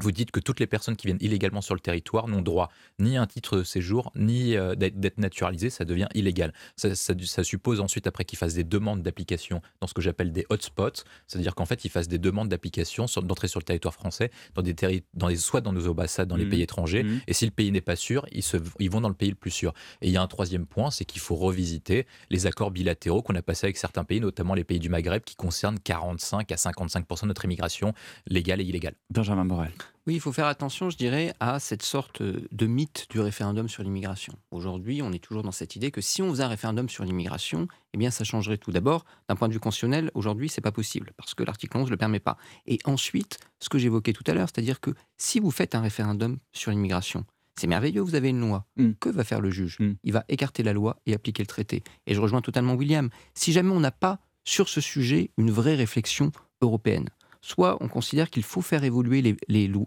vous dites que toutes les personnes qui viennent illégalement sur le territoire n'ont droit ni à un titre de séjour, ni euh, d'être naturalisées, ça devient illégal. Ça, suppose ensuite, après, qu'ils fassent des demandes d'application dans ce que j'appelle des hotspots, c'est-à-dire qu'en fait, ils fassent des demandes d'application d'entrée sur le territoire français, dans des dans les, soit dans nos ambassades, dans les mmh. pays étrangers, mmh. et si le pays n'est pas sûr, ils, se, ils vont dans le pays le plus sûr. Et il y a un troisième point, c'est qu'il faut revisiter les accords bilatéraux qu'on a passés avec certains pays, notamment les pays du Maghreb, qui concernent 45 à 55% de notre immigration légale et illégale. Benjamin Morel. Oui, il faut faire attention, je dirais, à cette sorte de mythe du référendum sur l'immigration. Aujourd'hui, on est toujours dans cette idée que si on faisait un référendum sur l'immigration, eh bien, ça changerait tout. D'abord, d'un point de vue constitutionnel, aujourd'hui, c'est pas possible parce que l'article 11 ne le permet pas. Et ensuite, ce que j'évoquais tout à l'heure, c'est-à-dire que si vous faites un référendum sur l'immigration, c'est merveilleux, vous avez une loi. Mmh. Que va faire le juge? Mmh. Il va écarter la loi et appliquer le traité. Et je rejoins totalement William. Si jamais on n'a pas sur ce sujet une vraie réflexion européenne, soit on considère qu'il faut faire évoluer les,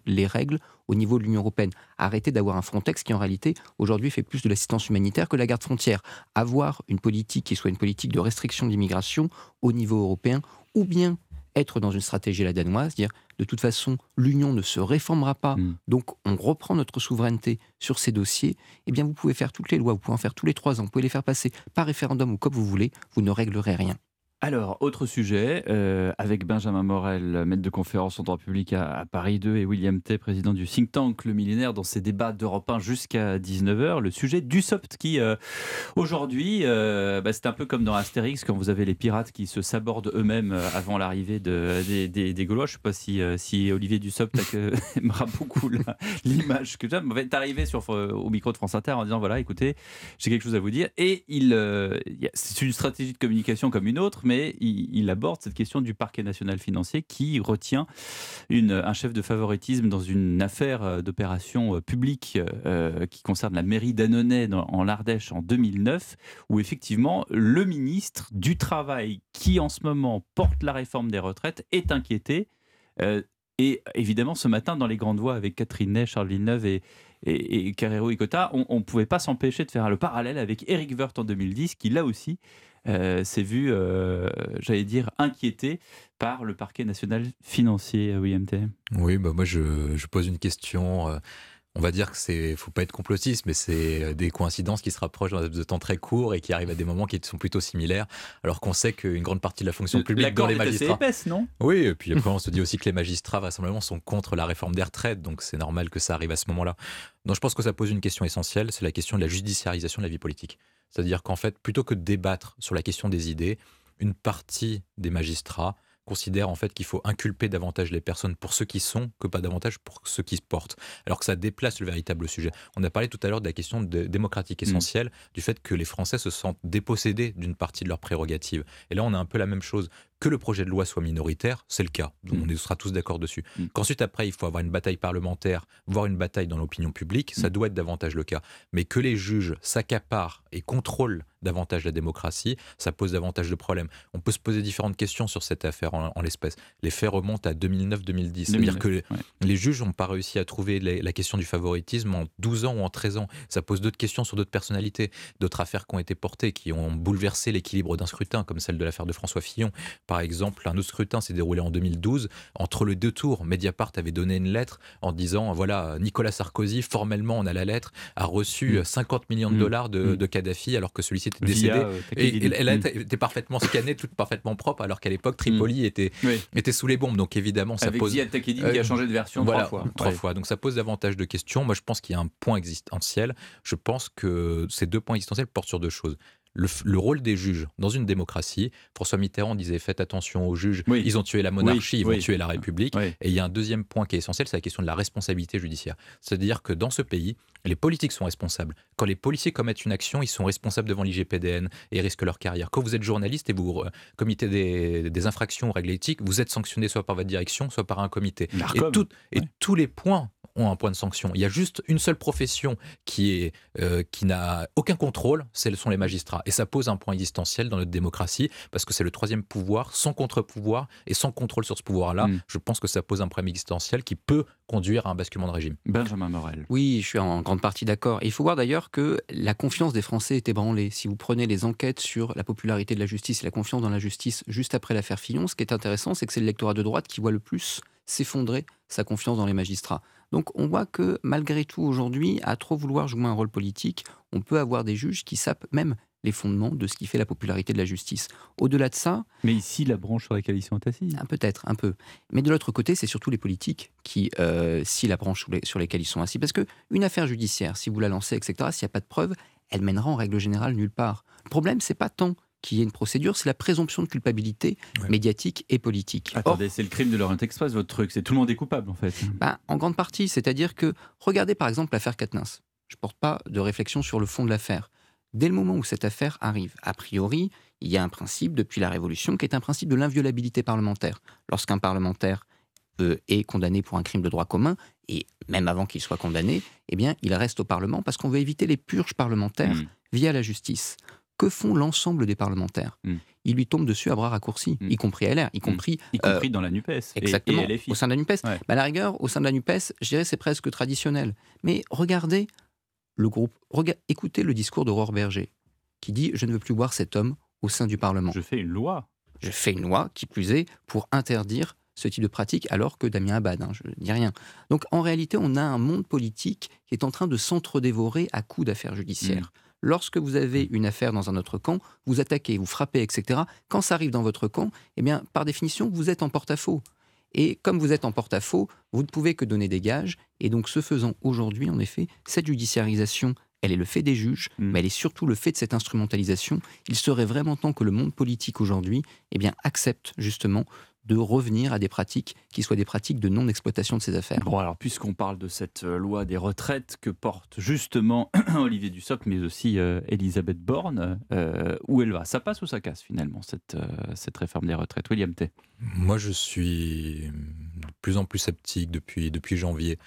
les, règles au niveau de l'Union européenne. Arrêter d'avoir un Frontex qui, en réalité, aujourd'hui, fait plus de l'assistance humanitaire que la garde frontière. Avoir une politique qui soit une politique de restriction d'immigration au niveau européen, ou bien être dans une stratégie la danoise, dire de toute façon, l'Union ne se réformera pas, hmm. donc on reprend notre souveraineté sur ces dossiers, eh bien vous pouvez faire toutes les lois, vous pouvez en faire tous les trois ans, vous pouvez les faire passer par référendum ou comme vous voulez, vous ne réglerez rien. Alors, autre sujet, euh, avec Benjamin Morel, maître de conférence en droit public à, Paris 2, et William T, président du think tank Le Millénaire, dans ses débats d'Europe 1 jusqu'à 19h, le sujet du SOPT qui, euh, aujourd'hui, euh, bah, c'est un peu comme dans Astérix, quand vous avez les pirates qui se sabordent eux-mêmes avant l'arrivée de, des, Gaulois. Je ne sais pas si, si Olivier Dussopt aimera beaucoup l'image que j'aime. est arrivé sur, au micro de France Inter en disant, voilà, écoutez, j'ai quelque chose à vous dire. Et il, c'est une stratégie de communication comme une autre, mais il, aborde cette question du parquet national financier qui retient un chef de favoritisme dans une affaire euh, d'opération euh, publique euh, qui concerne la mairie d'Annonay en l'Ardèche en 2009, où effectivement le ministre du Travail, qui en ce moment porte la réforme des retraites, est inquiété. et évidemment, ce matin, dans les grandes voies avec Catherine Ney, Charles Villeneuve et, et, Carrero Icota, on ne pouvait pas s'empêcher de faire le parallèle avec Eric Woerth en 2010, qui là aussi s'est vu, euh, j'allais dire, inquiété par le parquet national financier, euh, William T. Oui, bah moi je, pose une question. on va dire que c'est, faut pas être complotiste, mais c'est des coïncidences qui se rapprochent dans de temps très court et qui arrivent à des moments qui sont plutôt similaires, alors qu'on sait qu'une grande partie de la fonction publique dans les magistrats. épaisse, non? Oui, et puis après on se dit aussi que les magistrats vraisemblablement sont contre la réforme des retraites, donc c'est normal que ça arrive à ce moment-là. Donc je pense que ça pose une question essentielle, c'est la question de la judiciarisation de la vie politique. C'est-à-dire qu'en fait, plutôt que de débattre sur la question des idées, une partie des magistrats considère en fait qu'il faut inculper davantage les personnes pour ceux qui sont que pas davantage pour ceux qui se portent. Alors que ça déplace le véritable sujet. On a parlé tout à l'heure de la question démocratique mmh. essentielle, du fait que les Français se sentent dépossédés d'une partie de leurs prérogatives. Et là, on a un peu la même chose que le projet de loi soit minoritaire, c'est le cas. Mm. on sera tous d'accord dessus. Mm. Qu'ensuite, après, il faut avoir une bataille parlementaire, voire une bataille dans l'opinion publique, ça mm. doit être davantage le cas. Mais que les juges s'accaparent et contrôlent davantage la démocratie, ça pose davantage de problèmes. On peut se poser différentes questions sur cette affaire en, l'espèce. Les faits remontent à 2009-2010. C'est-à-dire que les, juges n'ont pas réussi à trouver la question du favoritisme en 12 ans ou en 13 ans. Ça pose d'autres questions sur d'autres personnalités, d'autres affaires qui ont été portées, qui ont bouleversé l'équilibre d'un scrutin, comme celle de l'affaire de François Fillon. Par exemple, un autre scrutin s'est déroulé en 2012. Entre les deux tours, Mediapart avait donné une lettre en disant voilà, Nicolas Sarkozy, formellement, on a la lettre, a reçu 50 mm. millions de mm. dollars mm. de, Kadhafi alors que celui-ci était décédé. Euh, et, elle était parfaitement scannée, toute parfaitement propre, alors qu'à l'époque, Tripoli était, était sous les bombes. Donc évidemment, ça Avec pose. Ziad qui a euh, changé de version trois fois. Trois fois. Donc ça pose davantage de questions. Moi, je pense qu'il y a un point existentiel. Je pense que ces deux points existentiels portent sur deux choses le, rôle des juges dans une démocratie. François Mitterrand disait faites attention aux juges, ils ont tué la monarchie, ils vont tuer la République. Et il y a un deuxième point qui est essentiel, c'est la question de la responsabilité judiciaire. C'est-à-dire que dans ce pays, Les politiques sont responsables. Quand les policiers commettent une action, ils sont responsables devant l'IGPDN et risquent leur carrière. Quand vous êtes journaliste et vous euh, commettez des, des infractions aux règles éthiques, vous êtes sanctionné soit par votre direction, soit par un comité. Et, tout- et tous les points ont un point de sanction. Il y a juste une seule profession qui est euh, qui n'a aucun contrôle, ce sont les magistrats. Et ça pose un point existentiel dans notre démocratie parce que c'est le troisième pouvoir, sans contre-pouvoir et sans contrôle sur ce pouvoir-là. Mm. Je pense que ça pose un problème existentiel qui peut conduire à un basculement de régime. Benjamin Morel. Oui, je suis en grande partie d'accord. Il faut voir d'ailleurs que la confiance des Français est ébranlée. Si vous prenez les enquêtes sur la popularité de la justice et la confiance dans la justice juste après l'affaire Fillon, ce qui est intéressant, c'est que c'est le lectorat de droite qui voit le plus s'effondrer sa confiance dans les magistrats. Donc on voit que malgré tout aujourd'hui, à trop vouloir jouer un rôle politique, on peut avoir des juges qui sapent même les fondements de ce qui fait la popularité de la justice. Au-delà de ça, Mais ici, la branche sur laquelle ils sont assis. ah, Peut-être, un peu. Mais de l'autre côté, c'est surtout les politiques qui euh, scient la branche sur, lesquelles ils sont assis. Parce qu'une affaire judiciaire, si vous la lancez, etc., s'il n'y a pas de preuve, elle mènera en règle générale nulle part. Le problème, c'est pas tant qu'il y ait une procédure, c'est la présomption de culpabilité médiatique et politique. Attendez, c'est le crime de l'Orient Express, votre truc. C'est tout le monde est coupable, en fait. bah, en grande partie, c'est-à-dire que, regardez par exemple l'affaire Katnins. Je ne porte pas de réflexion sur le fond de l'affaire. Dès le moment où cette affaire arrive, a priori, il y a un principe depuis la Révolution qui est un principe de l'inviolabilité parlementaire. Lorsqu'un parlementaire euh, est condamné pour un crime de droit commun, et même avant qu'il soit condamné, eh bien, il reste au Parlement parce qu'on veut éviter les purges parlementaires Mm. via la justice. Que font l'ensemble des parlementaires Mm. Ils lui tombent dessus à bras raccourcis, y compris LR, y compris... Y euh, compris dans la NUPES. Exactement, Et, au sein de la NUPES. Bah, à la rigueur, au sein de la NUPES, je dirais c'est presque traditionnel. Mais regardez le groupe, rega- écoutez le discours d'Aurore Berger, qui dit « Je ne veux plus voir cet homme au sein du Parlement ». Je fais une loi. Je fais une loi, qui plus est, pour interdire ce type de pratique, alors que Damien Abad, hein, je ne dis rien. Donc en réalité, on a un monde politique qui est en train de s'entre-dévorer à coups d'affaires judiciaires. Lorsque vous avez une affaire dans un autre camp, vous attaquez, vous frappez, etc. Quand ça arrive dans votre camp, eh bien, par définition, vous êtes en porte-à-faux. Et comme vous êtes en porte-à-faux, vous ne pouvez que donner des gages. Et donc, ce faisant, aujourd'hui, en effet, cette judiciarisation, elle est le fait des juges, mais elle est surtout le fait de cette instrumentalisation. Il serait vraiment temps que le monde politique aujourd'hui eh bien, accepte justement de revenir à des pratiques qui soient des pratiques de non-exploitation de ces affaires. Bon, alors, puisqu'on parle de cette euh, loi des retraites que porte justement Olivier Dussopt, mais aussi euh, Elisabeth Borne, euh, où elle va? Ça passe ou ça casse finalement, cette, euh, cette réforme des retraites? William T. Moi, je suis de plus en plus sceptique depuis, depuis janvier.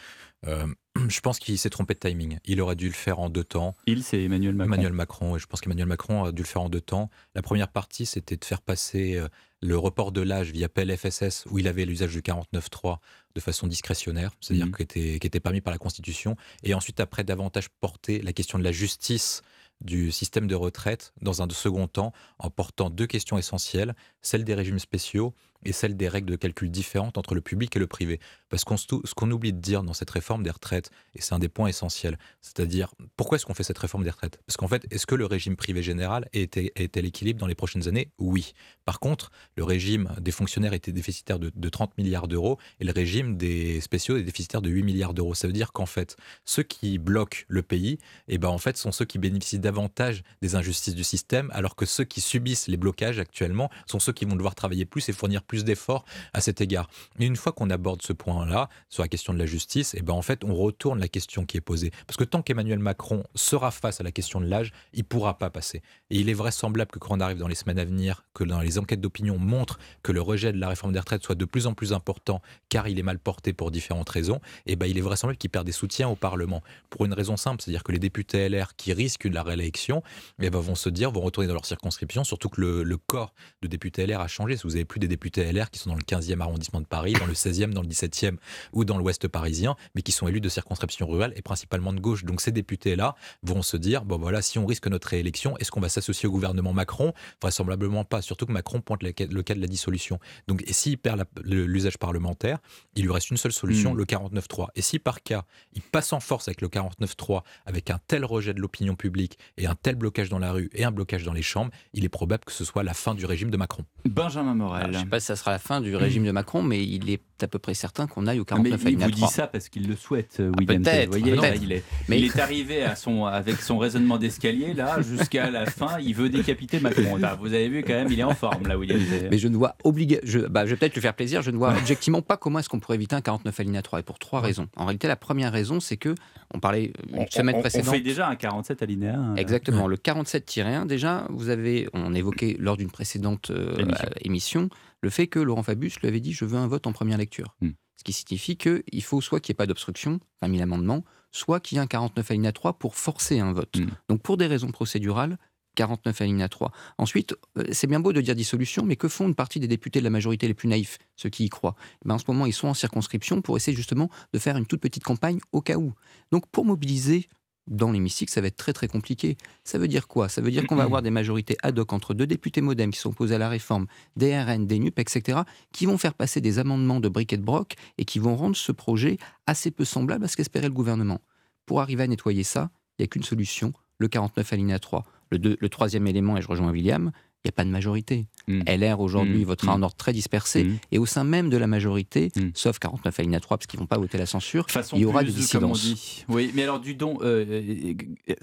Je pense qu'il s'est trompé de timing. Il aurait dû le faire en deux temps. Il, c'est Emmanuel Macron. Emmanuel Macron, et je pense qu'Emmanuel Macron a dû le faire en deux temps. La première partie, c'était de faire passer euh, le report de l'âge via PLFSS, où il avait l'usage du 49.3 de façon discrétionnaire, c'est-à-dire Mhm. qui, était, qui était permis par la Constitution. Et ensuite, après, davantage porter la question de la justice du système de retraite dans un second temps, en portant deux questions essentielles, celle des régimes spéciaux et celle des règles de calcul différentes entre le public et le privé. Parce qu'on ce qu'on oublie de dire dans cette réforme des retraites, et c'est un des points essentiels, c'est-à-dire pourquoi est-ce qu'on fait cette réforme des retraites? Parce qu'en fait, est-ce que le régime privé général est, à l'équilibre dans les prochaines années? Oui. Par contre, le régime des fonctionnaires était déficitaire de, de 30 milliards d'euros et le régime des spéciaux est déficitaire de 8 milliards d'euros. Ça veut dire qu'en fait, ceux qui bloquent le pays, eh ben, en fait, sont ceux qui bénéficient davantage des injustices du système, alors que ceux qui subissent les blocages actuellement sont ceux qui vont devoir travailler plus et fournir plus d'efforts à cet égard. Et une fois qu'on aborde ce point-là, sur la question de la justice, eh ben, en fait, on retourne la question qui est posée. Parce que tant qu'Emmanuel Macron sera face à la question de l'âge, il ne pourra pas passer. Et il est vraisemblable que quand on arrive dans les semaines à venir, que dans les enquêtes d'opinion montrent que le rejet de la réforme des retraites soit de plus en plus important, car il est mal porté pour différentes raisons, eh ben, il est vraisemblable qu'il perd des soutiens au Parlement. Pour une raison simple, c'est-à-dire que les députés LR qui risquent la réélection eh ben, vont se dire, vont retourner dans leur circonscription, surtout que le, le corps de députés LR a changé. Si vous avez plus des députés LR qui sont dans le 15e arrondissement de Paris, dans le 16e, dans le 17e ou dans l'ouest parisien, mais qui sont élus de circonscriptions rurales et principalement de gauche. Donc ces députés-là vont se dire, bon voilà, si on risque notre réélection, est-ce qu'on va s'associer au gouvernement Macron? Vraisemblablement pas, surtout que Macron pointe le cas le cas de la dissolution. Donc et s'il perd l'usage parlementaire, il lui reste une seule solution, Mm. le 49.3. Et si par cas, il passe en force avec le 49.3, avec un tel rejet de l'opinion publique et un tel blocage dans la rue et un blocage dans les chambres, il est probable que ce soit la fin du régime de Macron. Benjamin Morel. Alors, je ne suis pas ça sera la fin du régime de Macron, mais il est à peu près certain qu'on aille au 49 mais alinéa il vous 3. dit ça parce qu'il le souhaite, Ah, William. Tell. peut-être, Vous voyez, là, peut-être. il est, Mais- il est arrivé à son, avec son raisonnement d'escalier, là, jusqu'à la fin, il veut décapiter Macron. Là, vous avez vu quand même, il est en forme, là, William. Mais je ne vois obligé, je, bah, je vais peut-être lui faire plaisir, je ne vois objectivement pas comment est-ce qu'on pourrait éviter un 49 alinéa 3 et pour trois raisons. En réalité, la première raison, c'est que on parlait euh, une On- semaine on- on précédente. fait déjà un 47 alinéa. là. Exactement. Le 47-1, déjà, vous avez, on évoquait lors d'une précédente euh, Émission. euh, émission le fait que Laurent Fabius lui avait dit Je veux un vote en première lecture. Hmm. Ce qui signifie qu'il faut soit qu'il n'y ait pas d'obstruction, 20 000 amendements, soit qu'il y ait un 49 alinéa 3 pour forcer un vote. Hmm. Donc pour des raisons procédurales, 49 alinéa 3. Ensuite, euh, c'est bien beau de dire dissolution, mais que font une partie des députés de la majorité les plus naïfs, ceux qui y croient? Eh ben, En ce moment, ils sont en circonscription pour essayer justement de faire une toute petite campagne au cas où. Donc pour mobiliser dans l'hémicycle, ça va être très très compliqué. Ça veut dire quoi? Ça veut dire qu'on va avoir des majorités ad hoc entre deux députés modem qui sont opposés à la réforme, des RN, des NUP, etc., qui vont faire passer des amendements de briques et de broc et qui vont rendre ce projet assez peu semblable à ce qu'espérait le gouvernement. Pour arriver à nettoyer ça, il n'y a qu'une solution, le 49 alinéa 3. Le, troisième élément, et je rejoins William, il n'y a pas de majorité. Mm. LR aujourd'hui Mm. votera en ordre très dispersé, Mm. et au sein même de la majorité, Mm. sauf 49 alinéa 3, parce qu'ils ne vont pas voter la censure, Façon il y aura des dissidences. Oui, mais alors du don, euh, euh,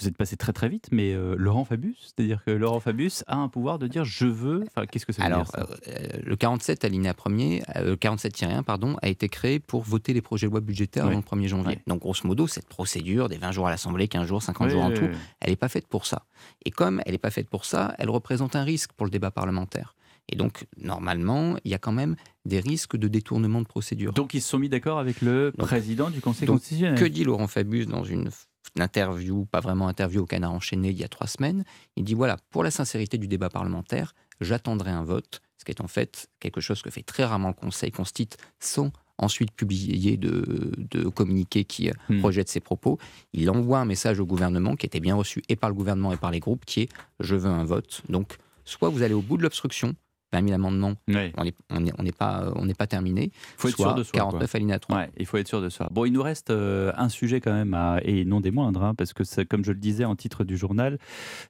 vous êtes passé très très vite, mais euh, Laurent Fabius, c'est-à-dire que Laurent Fabius a un pouvoir de dire je veux. Enfin, qu'est-ce que ça veut Alors, dire ça? euh, le 47 alinéa premier, euh, le 47-1, pardon, a été créé pour voter les projets de loi budgétaires Oui. avant le 1er janvier. Donc, grosso modo, cette procédure des 20 jours à l'Assemblée, 15 jours, 50 jours en tout, elle n'est pas faite pour ça. Et comme elle n'est pas faite pour ça, elle représente un risque pour le débat parlementaire. Et donc, normalement, il y a quand même des risques de détournement de procédure. Donc ils se sont mis d'accord avec le président du Conseil Donc, constitutionnel. Que dit Laurent Fabius dans une, interview, pas vraiment interview au canard enchaîné il y a trois semaines? Il dit voilà, pour la sincérité du débat parlementaire, j'attendrai un vote, ce qui est en fait quelque chose que fait très rarement le Conseil constite sans ensuite publier de, de communiqué qui Hmm. projette ses propos. Il envoie un message au gouvernement qui était bien reçu et par le gouvernement et par les groupes qui est je veux un vote. Donc, soit vous allez au bout de l'obstruction, 20 000 amendements, on n'est on est, on n'est pas, on n'est pas terminé, faut être sûr de soi. 49 quoi. alinéa 3. Ouais, il faut être sûr de soi. Bon, il nous reste euh, un sujet quand même, à- et non des moindres, hein, parce que comme je le disais en titre du journal,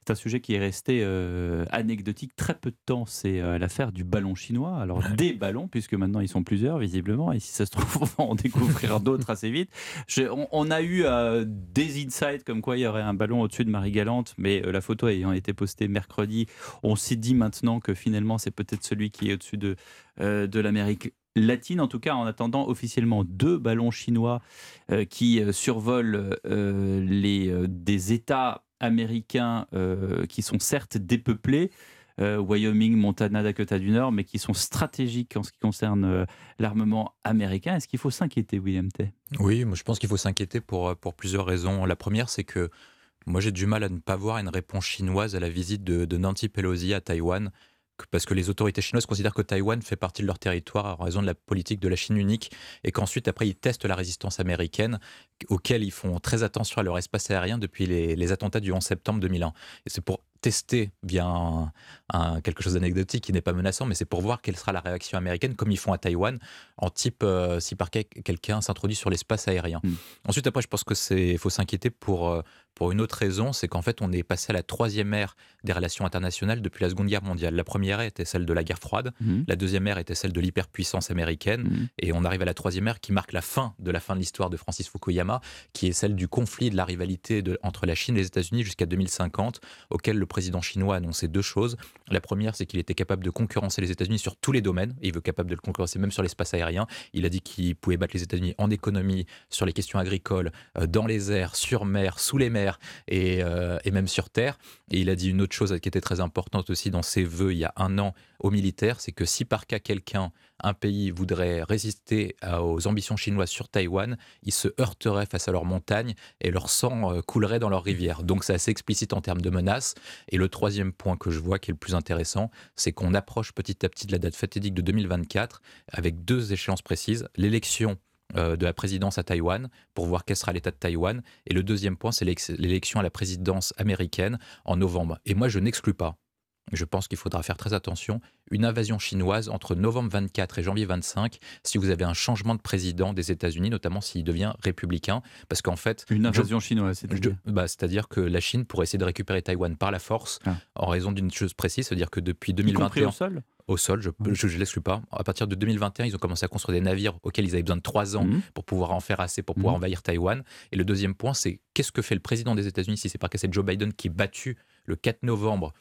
c'est un sujet qui est resté euh, anecdotique très peu de temps. C'est euh, l'affaire du ballon chinois. Alors des ballons, puisque maintenant ils sont plusieurs visiblement, et si ça se trouve, on va en découvrir d'autres assez vite. On, on a eu euh, des insights comme quoi il y aurait un ballon au-dessus de Marie-Galante, mais euh, la photo ayant été postée mercredi, on s'est dit maintenant que finalement c'est peut-être celui qui est au-dessus de, euh, de l'Amérique latine. En tout cas, en attendant officiellement deux ballons chinois euh, qui euh, survolent les, des États américains qui sont certes dépeuplés. Wyoming, Montana, Dakota du Nord, mais qui sont stratégiques en ce qui concerne l'armement américain. Est-ce qu'il faut s'inquiéter, William Tay? Oui, moi je pense qu'il faut s'inquiéter pour, pour plusieurs raisons. La première, c'est que moi j'ai du mal à ne pas voir une réponse chinoise à la visite de, Nancy Pelosi à Taïwan, parce que les autorités chinoises considèrent que Taïwan fait partie de leur territoire en raison de la politique de la Chine unique, et qu'ensuite après ils testent la résistance américaine, auquel ils font très attention à leur espace aérien depuis les, les attentats du 11 septembre 2001. Et c'est pour tester via un- un- quelque chose d'anecdotique qui n'est pas menaçant, mais c'est pour voir quelle sera la réaction américaine, comme ils font à Taïwan, en type euh, si par quelqu'un s'introduit sur l'espace aérien. Ensuite, après, je pense que c'est faut s'inquiéter pour euh, pour une autre raison, c'est qu'en fait, on est passé à la troisième ère des relations internationales depuis la Seconde Guerre mondiale. La première ère était celle de la guerre froide, Mhm. la deuxième ère était celle de l'hyperpuissance américaine, Mhm. et on arrive à la troisième ère qui marque la fin de la fin de l'histoire de Francis Fukuyama, qui est celle du conflit, de la rivalité de- entre la Chine et les États-Unis jusqu'à 2050, auquel le président chinois a annoncé deux choses. La première, c'est qu'il était capable de concurrencer les États-Unis sur tous les domaines, il veut capable de le concurrencer même sur l'espace aérien. Il a dit qu'il pouvait battre les États-Unis en économie, sur les questions agricoles, euh, dans les airs, sur mer, sous les mers et, euh, et même sur terre. Et il a dit une autre chose qui était très importante aussi dans ses vœux il y a un an aux militaires, c'est que si par cas quelqu'un, un pays voudrait résister à- aux ambitions chinoises sur Taïwan, il se heurterait face à leurs montagnes et leur sang euh, coulerait dans leurs rivières. Donc c'est assez explicite en termes de menaces. Et le troisième point que je vois qui est le plus intéressant, c'est qu'on approche petit à petit de la date fatidique de 2024 avec deux échéances précises. L'élection euh, de la présidence à Taïwan pour voir quel sera l'état de Taïwan. Et le deuxième point, c'est l'élection à la présidence américaine en novembre. Et moi, je n'exclus pas je pense qu'il faudra faire très attention, une invasion chinoise entre novembre 24 et janvier 25, si vous avez un changement de président des États-Unis, notamment s'il devient républicain, parce qu'en fait... Une invasion chinoise, c'est-à-dire bah, C'est-à-dire que la Chine pourrait essayer de récupérer Taïwan par la force, ah. en raison d'une chose précise, c'est-à-dire que depuis 2021... au sol? Au sol, je ne l'exclus pas. À partir de 2021, ils ont commencé à construire des navires auxquels ils avaient besoin de trois ans mhm. pour pouvoir en faire assez pour pouvoir mhm. envahir Taïwan. Et le deuxième point, c'est qu'est-ce que fait le président des États-Unis si c'est pas que c'est Joe Biden qui est battu le 4 novembre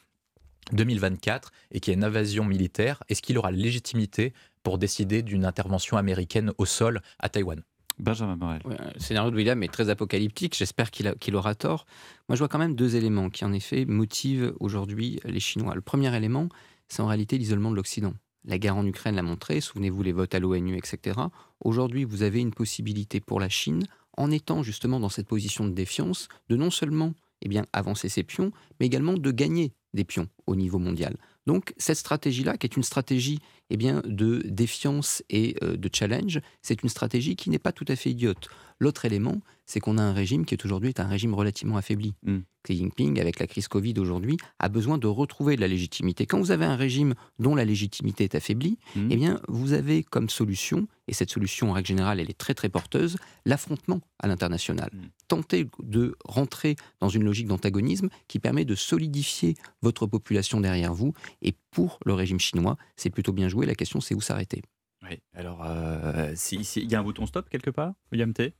2024 et qu'il y a une invasion militaire, est-ce qu'il aura légitimité pour décider d'une intervention américaine au sol à Taïwan? Benjamin Morel. le scénario de William est très apocalyptique. J'espère qu'il aura tort. Moi, je vois quand même deux éléments qui, en effet, motivent aujourd'hui les Chinois. Le premier élément, c'est en réalité l'isolement de l'Occident. La guerre en Ukraine l'a montré. Souvenez-vous les votes à l'ONU, etc. Aujourd'hui, vous avez une possibilité pour la Chine, en étant justement dans cette position de défiance, de non seulement eh bien, avancer ses pions, mais également de gagner des pions au niveau mondial. Donc cette stratégie-là, qui est une stratégie eh bien, de défiance et euh, de challenge, c'est une stratégie qui n'est pas tout à fait idiote. L'autre élément, c'est qu'on a un régime qui est aujourd'hui un régime relativement affaibli. Mm. Xi Jinping, avec la crise Covid aujourd'hui, a besoin de retrouver de la légitimité. Quand vous avez un régime dont la légitimité est affaiblie, mm. eh bien, vous avez comme solution, et cette solution en règle générale, elle est très très porteuse, l'affrontement à l'international. Mm. Tenter de rentrer dans une logique d'antagonisme qui permet de solidifier votre population derrière vous. Et pour le régime chinois, c'est plutôt bien joué. La question, c'est où s'arrêter. Oui, alors, euh, s'il si, y a un bouton stop quelque part, William T?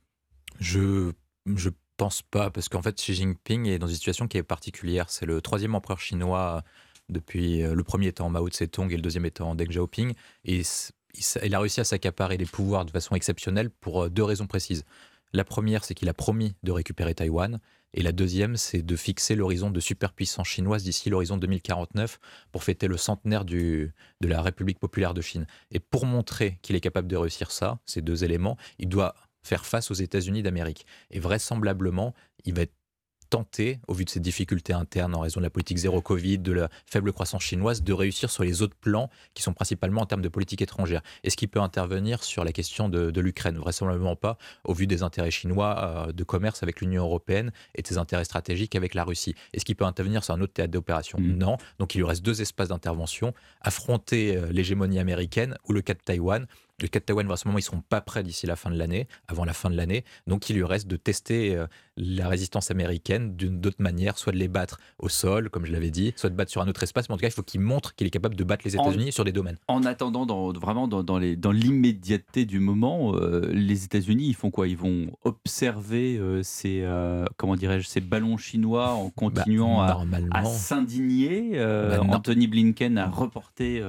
Je je pense pas, parce qu'en fait, Xi Jinping est dans une situation qui est particulière. C'est le troisième empereur chinois depuis euh, le premier étant Mao Tse-tung et le deuxième étant Deng Xiaoping. Et il a réussi à s'accaparer les pouvoirs de façon exceptionnelle pour euh, deux raisons précises. La première, c'est qu'il a promis de récupérer Taïwan. Et la deuxième, c'est de fixer l'horizon de superpuissance chinoise d'ici l'horizon 2049 pour fêter le centenaire du, de la République populaire de Chine. Et pour montrer qu'il est capable de réussir ça, ces deux éléments, il doit faire face aux États-Unis d'Amérique. Et vraisemblablement, il va être tenté, au vu de ses difficultés internes en raison de la politique zéro Covid, de la faible croissance chinoise, de réussir sur les autres plans qui sont principalement en termes de politique étrangère. Est-ce qu'il peut intervenir sur la question de, l'Ukraine? Vraisemblablement pas, au vu des intérêts chinois euh, de commerce avec l'Union européenne et de ses intérêts stratégiques avec la Russie. Est-ce qu'il peut intervenir sur un autre théâtre d'opération? Mm. Non. Donc il lui reste deux espaces d'intervention, affronter euh, l'hégémonie américaine ou le cas de Taïwan de Taïwan, à ce moment, ils ne seront pas prêts d'ici la fin de l'année, avant la fin de l'année. Donc, il lui reste de tester euh, la résistance américaine d'une autre manière, soit de les battre au sol, comme je l'avais dit, soit de battre sur un autre espace. Mais en tout cas, il faut qu'il montre qu'il est capable de battre les États-Unis sur des domaines. En attendant, dans, vraiment dans, dans l'immédiateté du moment, euh, les États-Unis, ils font quoi? Ils vont observer euh, ces, comment dirais-je, ces ballons chinois en bah, continuant à, s'indigner. Bah, Anthony Blinken a reporté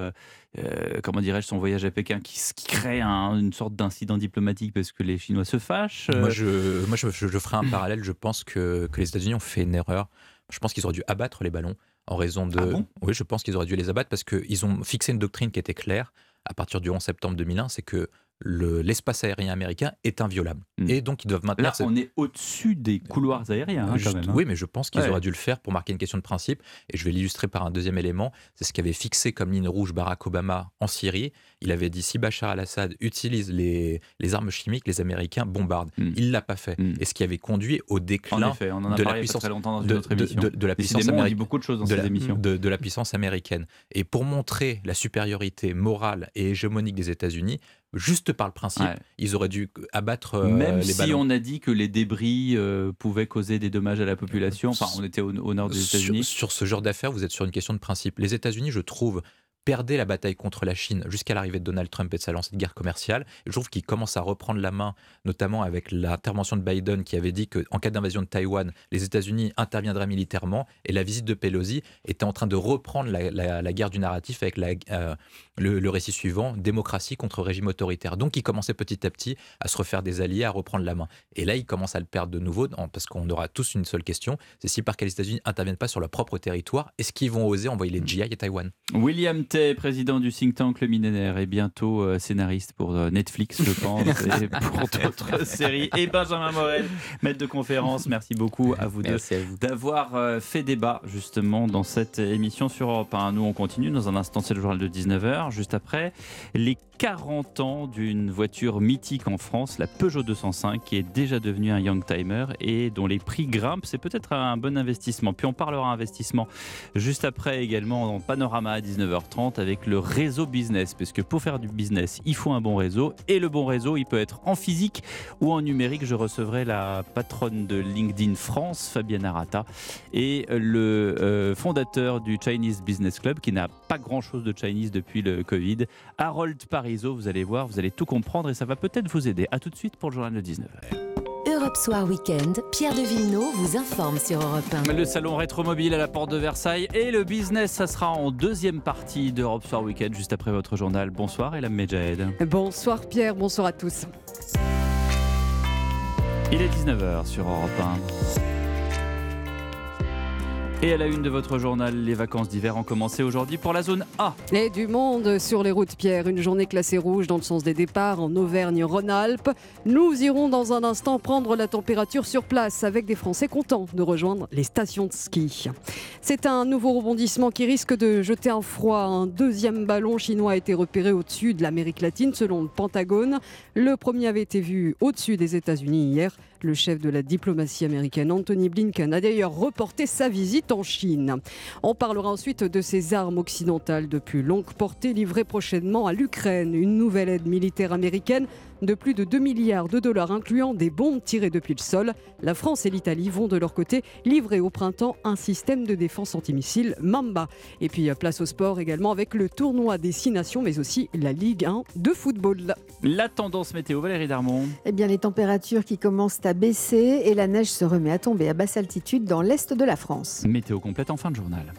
euh, comment dirais-je, son voyage à Pékin qui, crée une sorte d'incident diplomatique parce que les Chinois se fâchent Moi, je, moi je, ferai un parallèle. Je pense que, que les États-Unis ont fait une erreur. Je pense qu'ils auraient dû abattre les ballons en raison de. Ah oui, je pense qu'ils auraient dû les abattre parce qu'ils ont fixé une doctrine qui était claire à partir du 11 septembre 2001 c'est que l'espace aérien américain est inviolable. Hmm. Et donc, ils doivent maintenir. Là, on est au-dessus des couloirs aériens, hein, quand même, hein. Oui, mais je pense qu'ils auraient dû le faire pour marquer une question de principe. Et je vais l'illustrer par un deuxième élément. C'est ce qu'avait fixé comme ligne rouge Barack Obama en Syrie. Il avait dit si Bachar al-Assad utilise les, les, armes chimiques, les Américains bombardent. Hmm. Il ne l'a pas fait. Hmm. Et ce qui avait conduit au déclin de, la puissance, américaine. beaucoup de choses dans ces émissions. De, la puissance américaine. Et pour montrer la supériorité morale et hégémonique des États-Unis, juste par le principe, ils auraient dû abattre euh, Même les si on a dit que les débris euh, pouvaient causer des dommages à la population, enfin on était au, nord des États-Unis. Sur, ce genre d'affaires, vous êtes sur une question de principe. Les États-Unis, je trouve, perdait la bataille contre la Chine jusqu'à l'arrivée de Donald Trump et de sa lancée de guerre commerciale. je trouve qu'il commence à reprendre la main, notamment avec l'intervention de Biden qui avait dit qu'en cas d'invasion de Taïwan, les États-Unis interviendraient militairement. Et la visite de Pelosi était en train de reprendre la, guerre du narratif avec euh, le, récit suivant, démocratie contre régime autoritaire. Donc il commençait petit à petit à se refaire des alliés, à reprendre la main. Et là, il commence à le perdre de nouveau, parce qu'on aura tous une seule question, c'est si par que les États-Unis interviennent pas sur leur propre territoire, est-ce qu'ils vont oser envoyer les GI à Taïwan? William président du think tank Le Millénaire, et bientôt euh, scénariste pour euh, Netflix, je pense, et pour d'autres séries. Et Benjamin Morel, maître de conférence, merci beaucoup à vous deux d'avoir euh, fait débat justement dans cette émission sur Europe 1. Nous, on continue. Dans un instant, c'est le journal de 19h. Juste après, les 40 ans d'une voiture mythique en France, la Peugeot 205, qui est déjà devenue un Youngtimer et dont les prix grimpent. C'est peut-être un bon investissement. Puis on parlera investissement juste après également en panorama à 19h30 avec le réseau business. Parce que pour faire du business, il faut un bon réseau. Et le bon réseau, il peut être en physique ou en numérique. Je recevrai la patronne de LinkedIn France, Fabienne Arata, et le euh, fondateur du Chinese Business Club, qui n'a pas grand-chose de Chinese depuis le Covid, Harold Vous allez voir, vous allez tout comprendre et ça va peut-être vous aider. A tout de suite pour le journal de 19h. Europe Soir Weekend, Pierre de Villeneuve vous informe sur Europe 1. Le salon rétromobile à la porte de Versailles et le business, ça sera en deuxième partie d'Europe Soir Weekend, juste après votre journal. Bonsoir, Elam Medjahed. Bonsoir Pierre, bonsoir à tous. Il est 19h sur Europe 1. Et à la une de votre journal, les vacances d'hiver ont commencé aujourd'hui pour la zone A. Et du monde sur les routes, Pierre. Une journée classée rouge dans le sens des départs en Auvergne-Rhône-Alpes. Nous irons dans un instant prendre la température sur place avec des Français contents de rejoindre les stations de ski. C'est un nouveau rebondissement qui risque de jeter un froid. Un deuxième ballon chinois a été repéré au-dessus de l'Amérique latine selon le Pentagone. Le premier avait été vu au-dessus des États-Unis hier. Le chef de la diplomatie américaine, Anthony Blinken, a d'ailleurs reporté sa visite en Chine. On parlera ensuite de ces armes occidentales de plus longue portée livrées prochainement à l'Ukraine. Une nouvelle aide militaire américaine de plus de 2 milliards de dollars, incluant des bombes tirées depuis le sol. La France et l'Italie vont de leur côté livrer au printemps un système de défense antimissile Mamba. Et puis place au sport également avec le tournoi des Six Nations, mais aussi la Ligue 1 de football. La tendance météo, Valérie Darmon. Eh bien, les températures qui commencent à baisser et la neige se remet à tomber à basse altitude dans l'est de la France. Météo complète en fin de journal.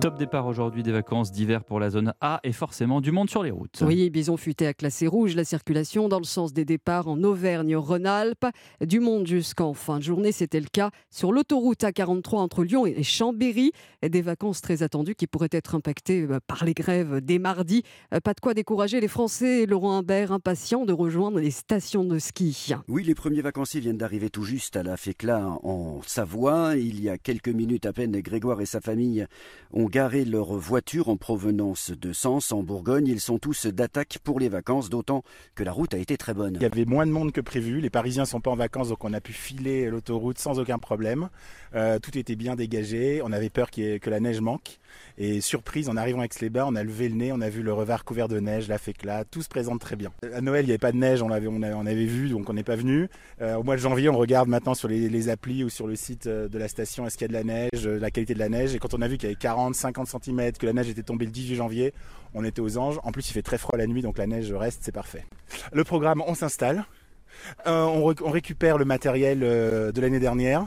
Top départ aujourd'hui des vacances d'hiver pour la zone A et forcément du monde sur les routes. Oui, Bison futé à classé rouge la circulation dans le sens des départs en Auvergne-Rhône-Alpes. Du monde jusqu'en fin de journée, c'était le cas sur l'autoroute A43 entre Lyon et Chambéry. Des vacances très attendues qui pourraient être impactées euh, par les grèves dès mardi. Euh, pas de quoi décourager les Français. Laurent Imbert, impatient de rejoindre les stations de ski. Oui, les premiers vacanciers viennent d'arriver tout juste à la Fécla en Savoie. Il y a quelques minutes à peine, Grégoire et sa famille ont garé leur voiture en provenance de Sens, en Bourgogne. Ils sont tous d'attaque pour les vacances, d'autant que la route a été très bonne. Il y avait moins de monde que prévu. Les Parisiens sont pas en vacances, donc on a pu filer l'autoroute sans aucun problème. Euh, tout était bien dégagé. On avait peur que la neige manque. Et surprise, en arrivant avec les bas on a levé le nez, on a vu le revers couvert de neige, la fécla, tout se présente très bien. À Noël, il n'y avait pas de neige, on l'avait, on, avait vu, donc on n'est pas venu. Euh, au mois de janvier, on regarde maintenant sur les, applis ou sur le site euh, de la station, est-ce qu'il y a de la neige, la qualité de la neige. Et quand on a vu qu'il y avait 40, 50 cm, que la neige était tombée le 18 janvier, on était aux anges. En plus, il fait très froid la nuit, donc la neige reste, c'est parfait. Le programme, on s'installe. on, on, récupère le matériel de l'année dernière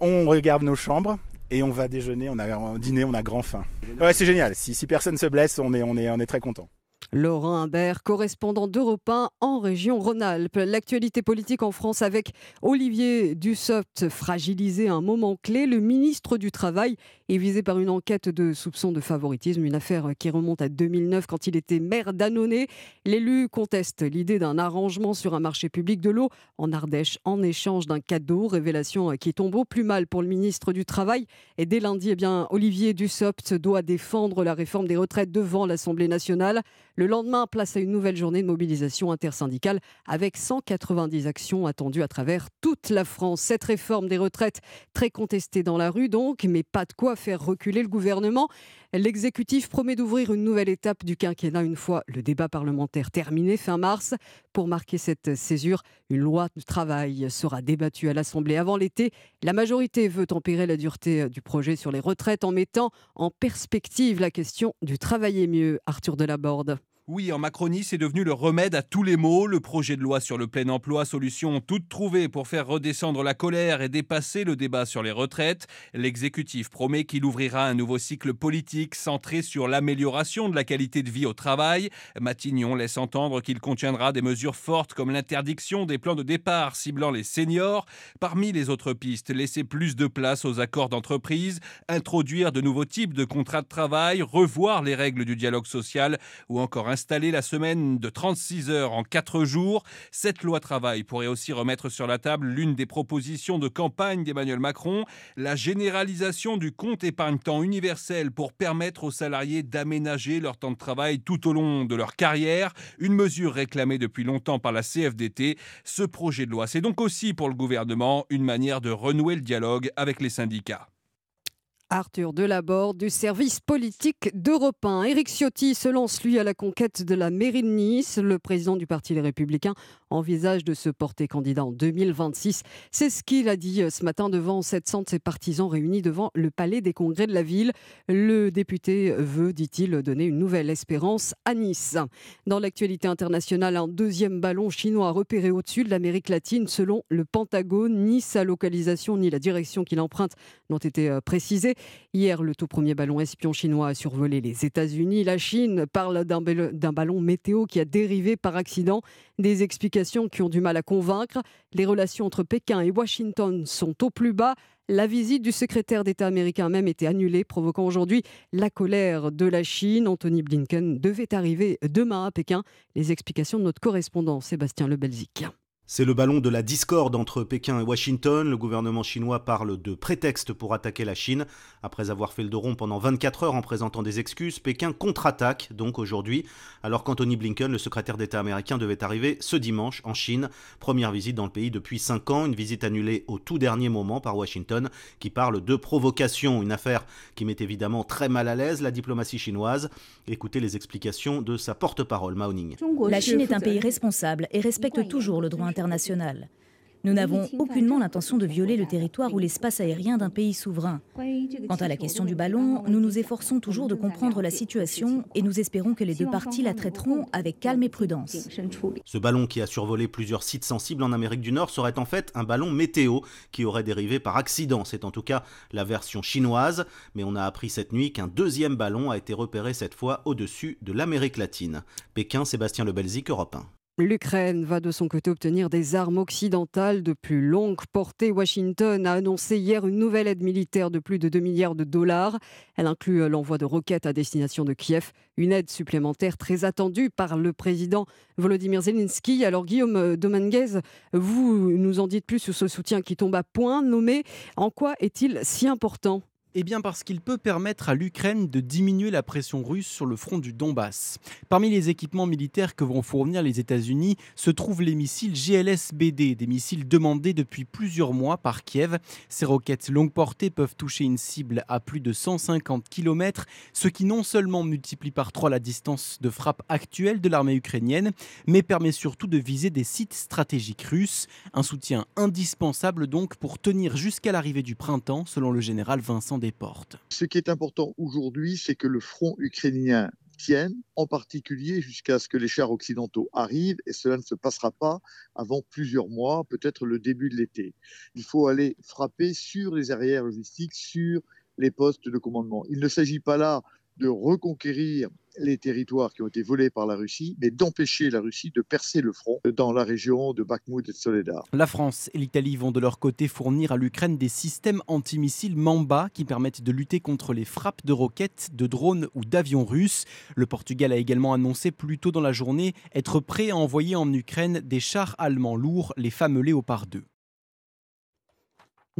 on regarde nos chambres et on va déjeuner, on a dîner, on a grand faim. C'est génial. Si, si personne se blesse, on est, on est, on est très content. Laurent Imbert, correspondant d'Europe 1 en région Rhône-Alpes. L'actualité politique en France avec Olivier Dussopt fragilisé à un moment clé. Le ministre du Travail est visé par une enquête de soupçon de favoritisme, une affaire qui remonte à 2009 quand il était maire d'Annonay. L'élu conteste l'idée d'un arrangement sur un marché public de l'eau en Ardèche en échange d'un cadeau, révélation qui tombe au plus mal pour le ministre du Travail. Et dès lundi, eh bien, Olivier Dussopt doit défendre la réforme des retraites devant l'Assemblée nationale. Le lendemain, place à une nouvelle journée de mobilisation intersyndicale avec 190 actions attendues à travers toute la France. Cette réforme des retraites très contestée dans la rue donc, mais pas de quoi faire reculer le gouvernement. L'exécutif promet d'ouvrir une nouvelle étape du quinquennat une fois le débat parlementaire terminé fin mars. Pour marquer cette césure, une loi de travail sera débattue à l'Assemblée avant l'été. La majorité veut tempérer la dureté du projet sur les retraites en mettant en perspective la question du travailler mieux. Arthur Delaborde. Oui, en Macronie, c'est devenu le remède à tous les maux. Le projet de loi sur le plein emploi, solution toute trouvée pour faire redescendre la colère et dépasser le débat sur les retraites. L'exécutif promet qu'il ouvrira un nouveau cycle politique centré sur l'amélioration de la qualité de vie au travail. Matignon laisse entendre qu'il contiendra des mesures fortes comme l'interdiction des plans de départ ciblant les seniors. Parmi les autres pistes, laisser plus de place aux accords d'entreprise, introduire de nouveaux types de contrats de travail, revoir les règles du dialogue social ou encore d'installer la semaine de 36 heures en 4 jours. Cette loi travail pourrait aussi remettre sur la table l'une des propositions de campagne d'Emmanuel Macron, la généralisation du compte épargne-temps universel pour permettre aux salariés d'aménager leur temps de travail tout au long de leur carrière, une mesure réclamée depuis longtemps par la CFDT. Ce projet de loi, c'est donc aussi pour le gouvernement une manière de renouer le dialogue avec les syndicats. Arthur Delaborde du service politique d'Europe 1. Éric Ciotti se lance, lui, à la conquête de la mairie de Nice. Le président du Parti Les Républicains envisage de se porter candidat en 2026. C'est ce qu'il a dit euh, ce matin devant 700 de ses partisans réunis devant le palais des congrès de la ville. Le député veut, dit-il, donner une nouvelle espérance à Nice. Dans l'actualité internationale, un deuxième ballon chinois repéré au-dessus de l'Amérique latine selon le Pentagone. Ni sa localisation ni la direction qu'il emprunte n'ont été euh, précisées. Hier, le tout premier ballon espion chinois a survolé les États-Unis. La Chine parle d'un ballon météo qui a dérivé par accident. Des explications qui ont du mal à convaincre. Les relations entre Pékin et Washington sont au plus bas. La visite du secrétaire d'État américain a même été annulée, provoquant aujourd'hui la colère de la Chine. Anthony Blinken devait arriver demain à Pékin. Les explications de notre correspondant Sébastien Lebelzik. C'est le ballon de la discorde entre Pékin et Washington. Le gouvernement chinois parle de prétexte pour attaquer la Chine. Après avoir fait le dos rond pendant 24 heures en présentant des excuses, Pékin contre-attaque donc aujourd'hui, alors qu'Anthony Blinken, le secrétaire d'État américain, devait arriver ce dimanche en Chine. Première visite dans le pays depuis 5 ans, une visite annulée au tout dernier moment par Washington, qui parle de provocation, une affaire qui met évidemment très mal à l'aise la diplomatie chinoise. Écoutez les explications de sa porte-parole, Mao Ning. La Chine est un pays responsable et respecte toujours le droit international Nous n'avons aucunement l'intention de violer le territoire ou l'espace aérien d'un pays souverain. Quant à la question du ballon, nous nous efforçons toujours de comprendre la situation et nous espérons que les deux parties la traiteront avec calme et prudence. Ce ballon qui a survolé plusieurs sites sensibles en Amérique du Nord serait en fait un ballon météo qui aurait dérivé par accident. C'est en tout cas la version chinoise, mais on a appris cette nuit qu'un deuxième ballon a été repéré cette fois au-dessus de l'Amérique latine. Pékin, Sébastien Lebelzik, Europe 1. L'Ukraine va de son côté obtenir des armes occidentales de plus longue portée. Washington a annoncé hier une nouvelle aide militaire de plus de 2 milliards de dollars. Elle inclut l'envoi de roquettes à destination de Kiev, une aide supplémentaire très attendue par le président Volodymyr Zelensky. Alors Guillaume Dominguez, vous nous en dites plus sur ce soutien qui tombe à point nommé. En quoi est-il si important? Eh bien parce qu'il peut permettre à l'Ukraine de diminuer la pression russe sur le front du Donbass. Parmi les équipements militaires que vont fournir les États-Unis se trouvent les missiles GLS-BD, des missiles demandés depuis plusieurs mois par Kiev. Ces roquettes longue portée peuvent toucher une cible à plus de 150 km, ce qui non seulement multiplie par trois la distance de frappe actuelle de l'armée ukrainienne, mais permet surtout de viser des sites stratégiques russes. Un soutien indispensable donc pour tenir jusqu'à l'arrivée du printemps, selon le général Vincent portes. Ce qui est important aujourd'hui, c'est que le front ukrainien tienne, en particulier jusqu'à ce que les chars occidentaux arrivent, et cela ne se passera pas avant plusieurs mois, peut-être le début de l'été. Il faut aller frapper sur les arrières logistiques, sur les postes de commandement. Il ne s'agit pas là de reconquérir les territoires qui ont été volés par la Russie, mais d'empêcher la Russie de percer le front dans la région de Bakhmut et de Soledar. La France et l'Italie vont de leur côté fournir à l'Ukraine des systèmes antimissiles Mamba qui permettent de lutter contre les frappes de roquettes, de drones ou d'avions russes. Le Portugal a également annoncé plus tôt dans la journée être prêt à envoyer en Ukraine des chars allemands lourds, les fameux Léopard 2.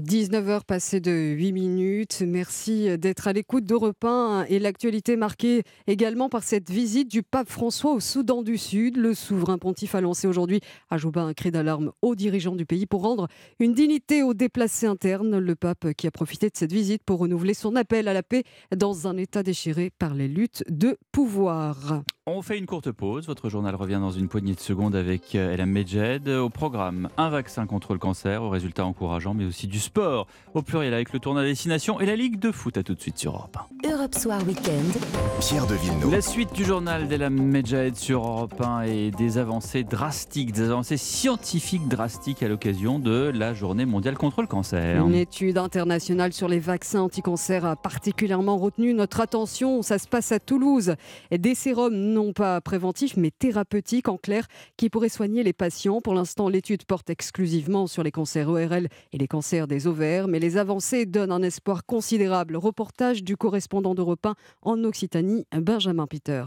19h passées de 8 minutes. Merci d'être à l'écoute d'Europe 1 et l'actualité marquée également par cette visite du pape François au Soudan du Sud. Le souverain pontife a lancé aujourd'hui à Jouba un cri d'alarme aux dirigeants du pays pour rendre une dignité aux déplacés internes. Le pape qui a profité de cette visite pour renouveler son appel à la paix dans un état déchiré par les luttes de pouvoir. On fait une courte pause. Votre journal revient dans une poignée de secondes avec Elam Medjed. Au programme, un vaccin contre le cancer, aux résultats encourageants, mais aussi du sport au pluriel avec le tournoi destination et la Ligue de foot. À tout de suite sur Europe 1. Europe Soir Weekend. Pierre de Villeneuve. La suite du journal d'Elam Medjed sur Europe 1 et des avancées drastiques, des avancées scientifiques drastiques à l'occasion de la journée mondiale contre le cancer. Une étude internationale sur les vaccins anti-cancer a particulièrement retenu notre attention. Ça se passe à Toulouse. Des sérums non pas préventifs mais thérapeutiques en clair qui pourraient soigner les patients. Pour l'instant, l'étude porte exclusivement sur les cancers ORL et les cancers des ovaires, mais les avancées donnent un espoir considérable. Reportage du correspondant d'Europe 1 en Occitanie, Benjamin Peter.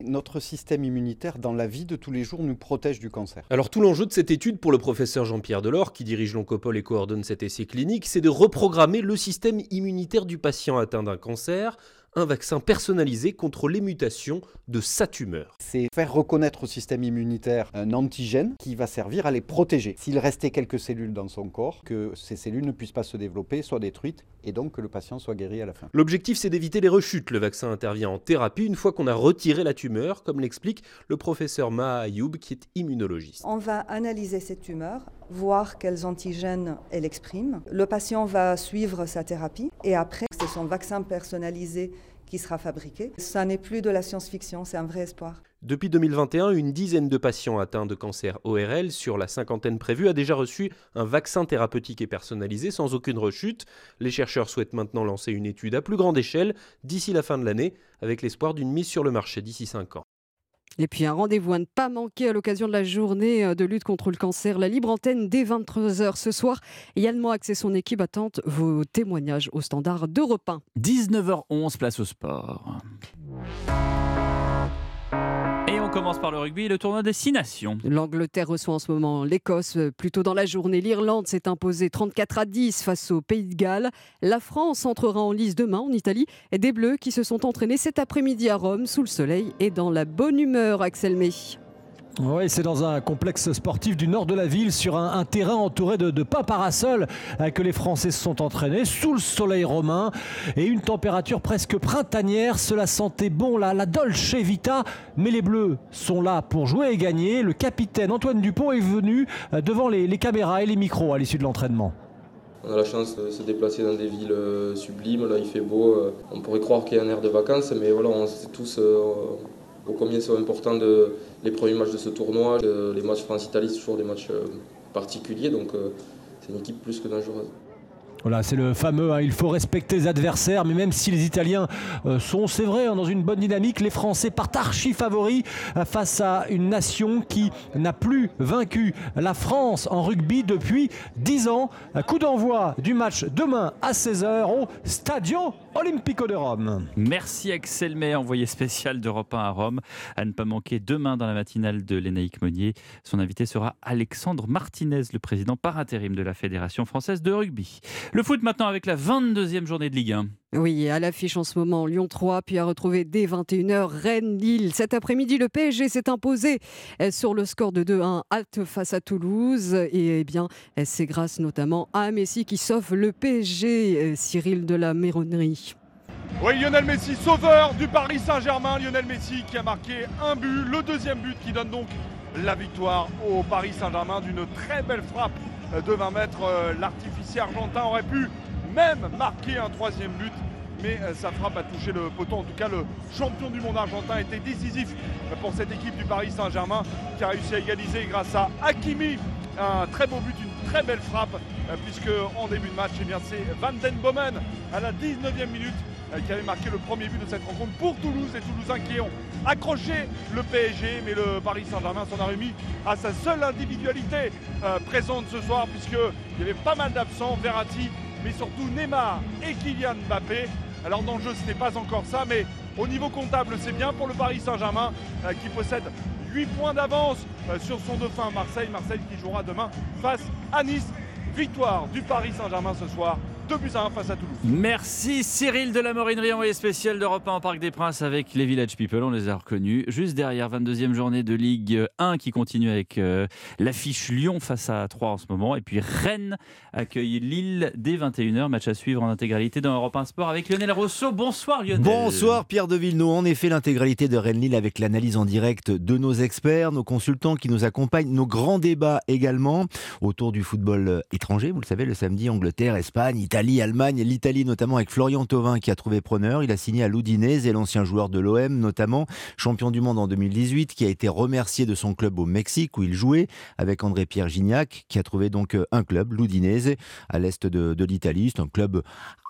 Notre système immunitaire, dans la vie de tous les jours, nous protège du cancer. Alors tout l'enjeu de cette étude pour le professeur Jean-Pierre Delors, qui dirige l'Oncopole et coordonne cet essai clinique, c'est de reprogrammer le système immunitaire du patient atteint d'un cancer un vaccin personnalisé contre les mutations de sa tumeur. C'est faire reconnaître au système immunitaire un antigène qui va servir à les protéger. S'il restait quelques cellules dans son corps, que ces cellules ne puissent pas se développer, soient détruites et donc que le patient soit guéri à la fin. L'objectif, c'est d'éviter les rechutes. Le vaccin intervient en thérapie une fois qu'on a retiré la tumeur, comme l'explique le professeur Maha Ayoub, qui est immunologiste. On va analyser cette tumeur, voir quels antigènes elle exprime. Le patient va suivre sa thérapie et après, c'est son vaccin personnalisé qui sera fabriqué. Ça n'est plus de la science-fiction, c'est un vrai espoir. Depuis 2021, une dizaine de patients atteints de cancer ORL sur la cinquantaine prévue a déjà reçu un vaccin thérapeutique et personnalisé sans aucune rechute. Les chercheurs souhaitent maintenant lancer une étude à plus grande échelle d'ici la fin de l'année avec l'espoir d'une mise sur le marché d'ici 5 ans. Et puis un rendez-vous à ne pas manquer à l'occasion de la journée euh, de lutte contre le cancer, la libre antenne dès 23h ce soir. Yann Moix et son équipe attendent vos témoignages au standard d'Europe 1. 19h11, place au sport. Par le rugby et le tournoi des Six Nations. L'Angleterre reçoit en ce moment l'Écosse. Plus tôt dans la journée, l'Irlande s'est imposée 34 à 10 face au Pays de Galles. La France entrera en lice demain en Italie. Et des Bleus qui se sont entraînés cet après-midi à Rome sous le soleil et dans la bonne humeur, Axel May. Oui, c'est dans un complexe sportif du nord de la ville, sur un, terrain entouré de, de pas parasols, euh, que les Français se sont entraînés, sous le soleil romain, et une température presque printanière. Cela sentait bon la, la Dolce Vita, mais les Bleus sont là pour jouer et gagner. Le capitaine Antoine Dupont est venu euh, devant les, les caméras et les micros à l'issue de l'entraînement. On a la chance de se déplacer dans des villes euh, sublimes, là il fait beau, on pourrait croire qu'il y a un air de vacances, mais voilà, on sait tous combien sont importants de, les premiers matchs de ce tournoi. les matchs France-Italie, c'est toujours des matchs euh, particuliers, donc euh, c'est une équipe plus que dangereuse. Voilà, c'est le fameux, hein, il faut respecter les adversaires, mais même si les Italiens euh, sont, c'est vrai, hein, dans une bonne dynamique, les Français partent archi favoris face à une nation qui n'a plus vaincu la France en rugby depuis 10 ans. Un coup d'envoi du match demain à 16h au Stadio Olimpico de Rome. Merci Axel May, envoyé spécial d'Europe 1 à Rome. À ne pas manquer demain dans la matinale de Lénaïque Monnier. Son invité sera Alexandre Martinez, le président par intérim de la Fédération française de rugby. Le foot maintenant avec la 22e journée de Ligue 1. Oui, à l'affiche en ce moment, Lyon 3, puis à retrouver dès 21h Rennes-Lille. Cet après-midi, le PSG s'est imposé euh, sur le score de 2-1 halte face à Toulouse. Et eh bien, euh, c'est grâce notamment à Messi qui sauve le PSG, euh, Cyril de la Méronnerie. Oui, Lionel Messi, sauveur du Paris Saint-Germain. Lionel Messi qui a marqué un but, le deuxième but qui donne donc la victoire au Paris Saint-Germain d'une très belle frappe de 20 mètres. L'artificier argentin aurait pu même marquer un troisième but. Mais euh, sa frappe a touché le poteau. En tout cas, le champion du monde argentin était décisif pour cette équipe du Paris Saint-Germain qui a réussi à égaliser grâce à Hakimi. Un très beau but, une très belle frappe, euh, puisque en début de match, eh c'est Van Den Bomen à la 19e minute euh, qui avait marqué le premier but de cette rencontre pour Toulouse. Les Toulousains qui ont accroché le PSG, mais le Paris Saint-Germain s'en a remis à sa seule individualité présente ce soir, puisqu'il y avait pas mal d'absents. Verratti mais surtout Neymar et Kylian Mbappé. Alors dans le jeu, ce n'est pas encore ça, mais au niveau comptable, c'est bien pour le Paris Saint-Germain euh, qui possède 8 points d'avance euh, sur son dauphin Marseille. Marseille qui jouera demain face à Nice. Victoire du Paris Saint-Germain ce soir 2 buts à 1 face à Toulouse. Merci Cyril de la Morinerie, envoyé spécial d'Europe 1 en Parc des Princes avec les Village People, on les a reconnus. Juste derrière, 22e journée de Ligue 1 qui continue avec euh, l'affiche Lyon face à 3 en ce moment. Et puis Rennes accueille Lille dès 21h. Match à suivre en intégralité dans Europe 1 Sport avec Lionel Rousseau. Bonsoir Lionel. Bonsoir Pierre de Villeneuve. En effet, l'intégralité de Rennes-Lille avec l'analyse en direct de nos experts, nos consultants qui nous accompagnent, nos grands débats également autour du football étranger. Vous le savez, le samedi, Angleterre, Espagne, Italie. Italie, Allemagne, l'Italie notamment avec Florian Thauvin qui a trouvé preneur. Il a signé à l'Udinese et l'ancien joueur de l'OM notamment, champion du monde en 2018, qui a été remercié de son club au Mexique où il jouait avec André-Pierre Gignac qui a trouvé donc un club, l'Udinese, à l'est de, de l'Italie. C'est un club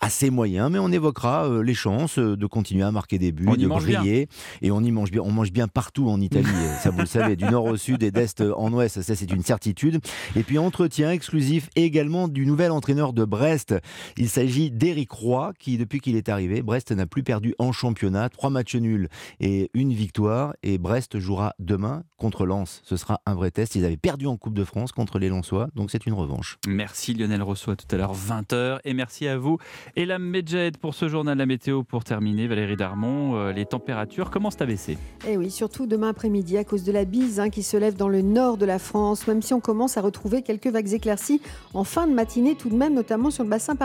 assez moyen, mais on évoquera euh, les chances euh, de continuer à marquer des buts, de briller. Et on y mange bien. On mange bien partout en Italie, ça vous le savez, du nord au sud et d'est en ouest, ça c'est une certitude. Et puis entretien exclusif également du nouvel entraîneur de Brest, Il s'agit d'Éric Roy qui, depuis qu'il est arrivé, Brest n'a plus perdu en championnat. Trois matchs nuls et une victoire. Et Brest jouera demain contre Lens. Ce sera un vrai test. Ils avaient perdu en Coupe de France contre les Lensois, donc c'est une revanche. Merci Lionel Rousseau, tout à l'heure 20h. Et merci à vous, Elam Medjed, pour ce journal La Météo. Pour terminer, Valérie Darmon, euh, les températures commencent à baisser. Et eh oui, surtout demain après-midi à cause de la bise hein, qui se lève dans le nord de la France, même si on commence à retrouver quelques vagues éclaircies en fin de matinée tout de même, notamment sur le bassin parisien.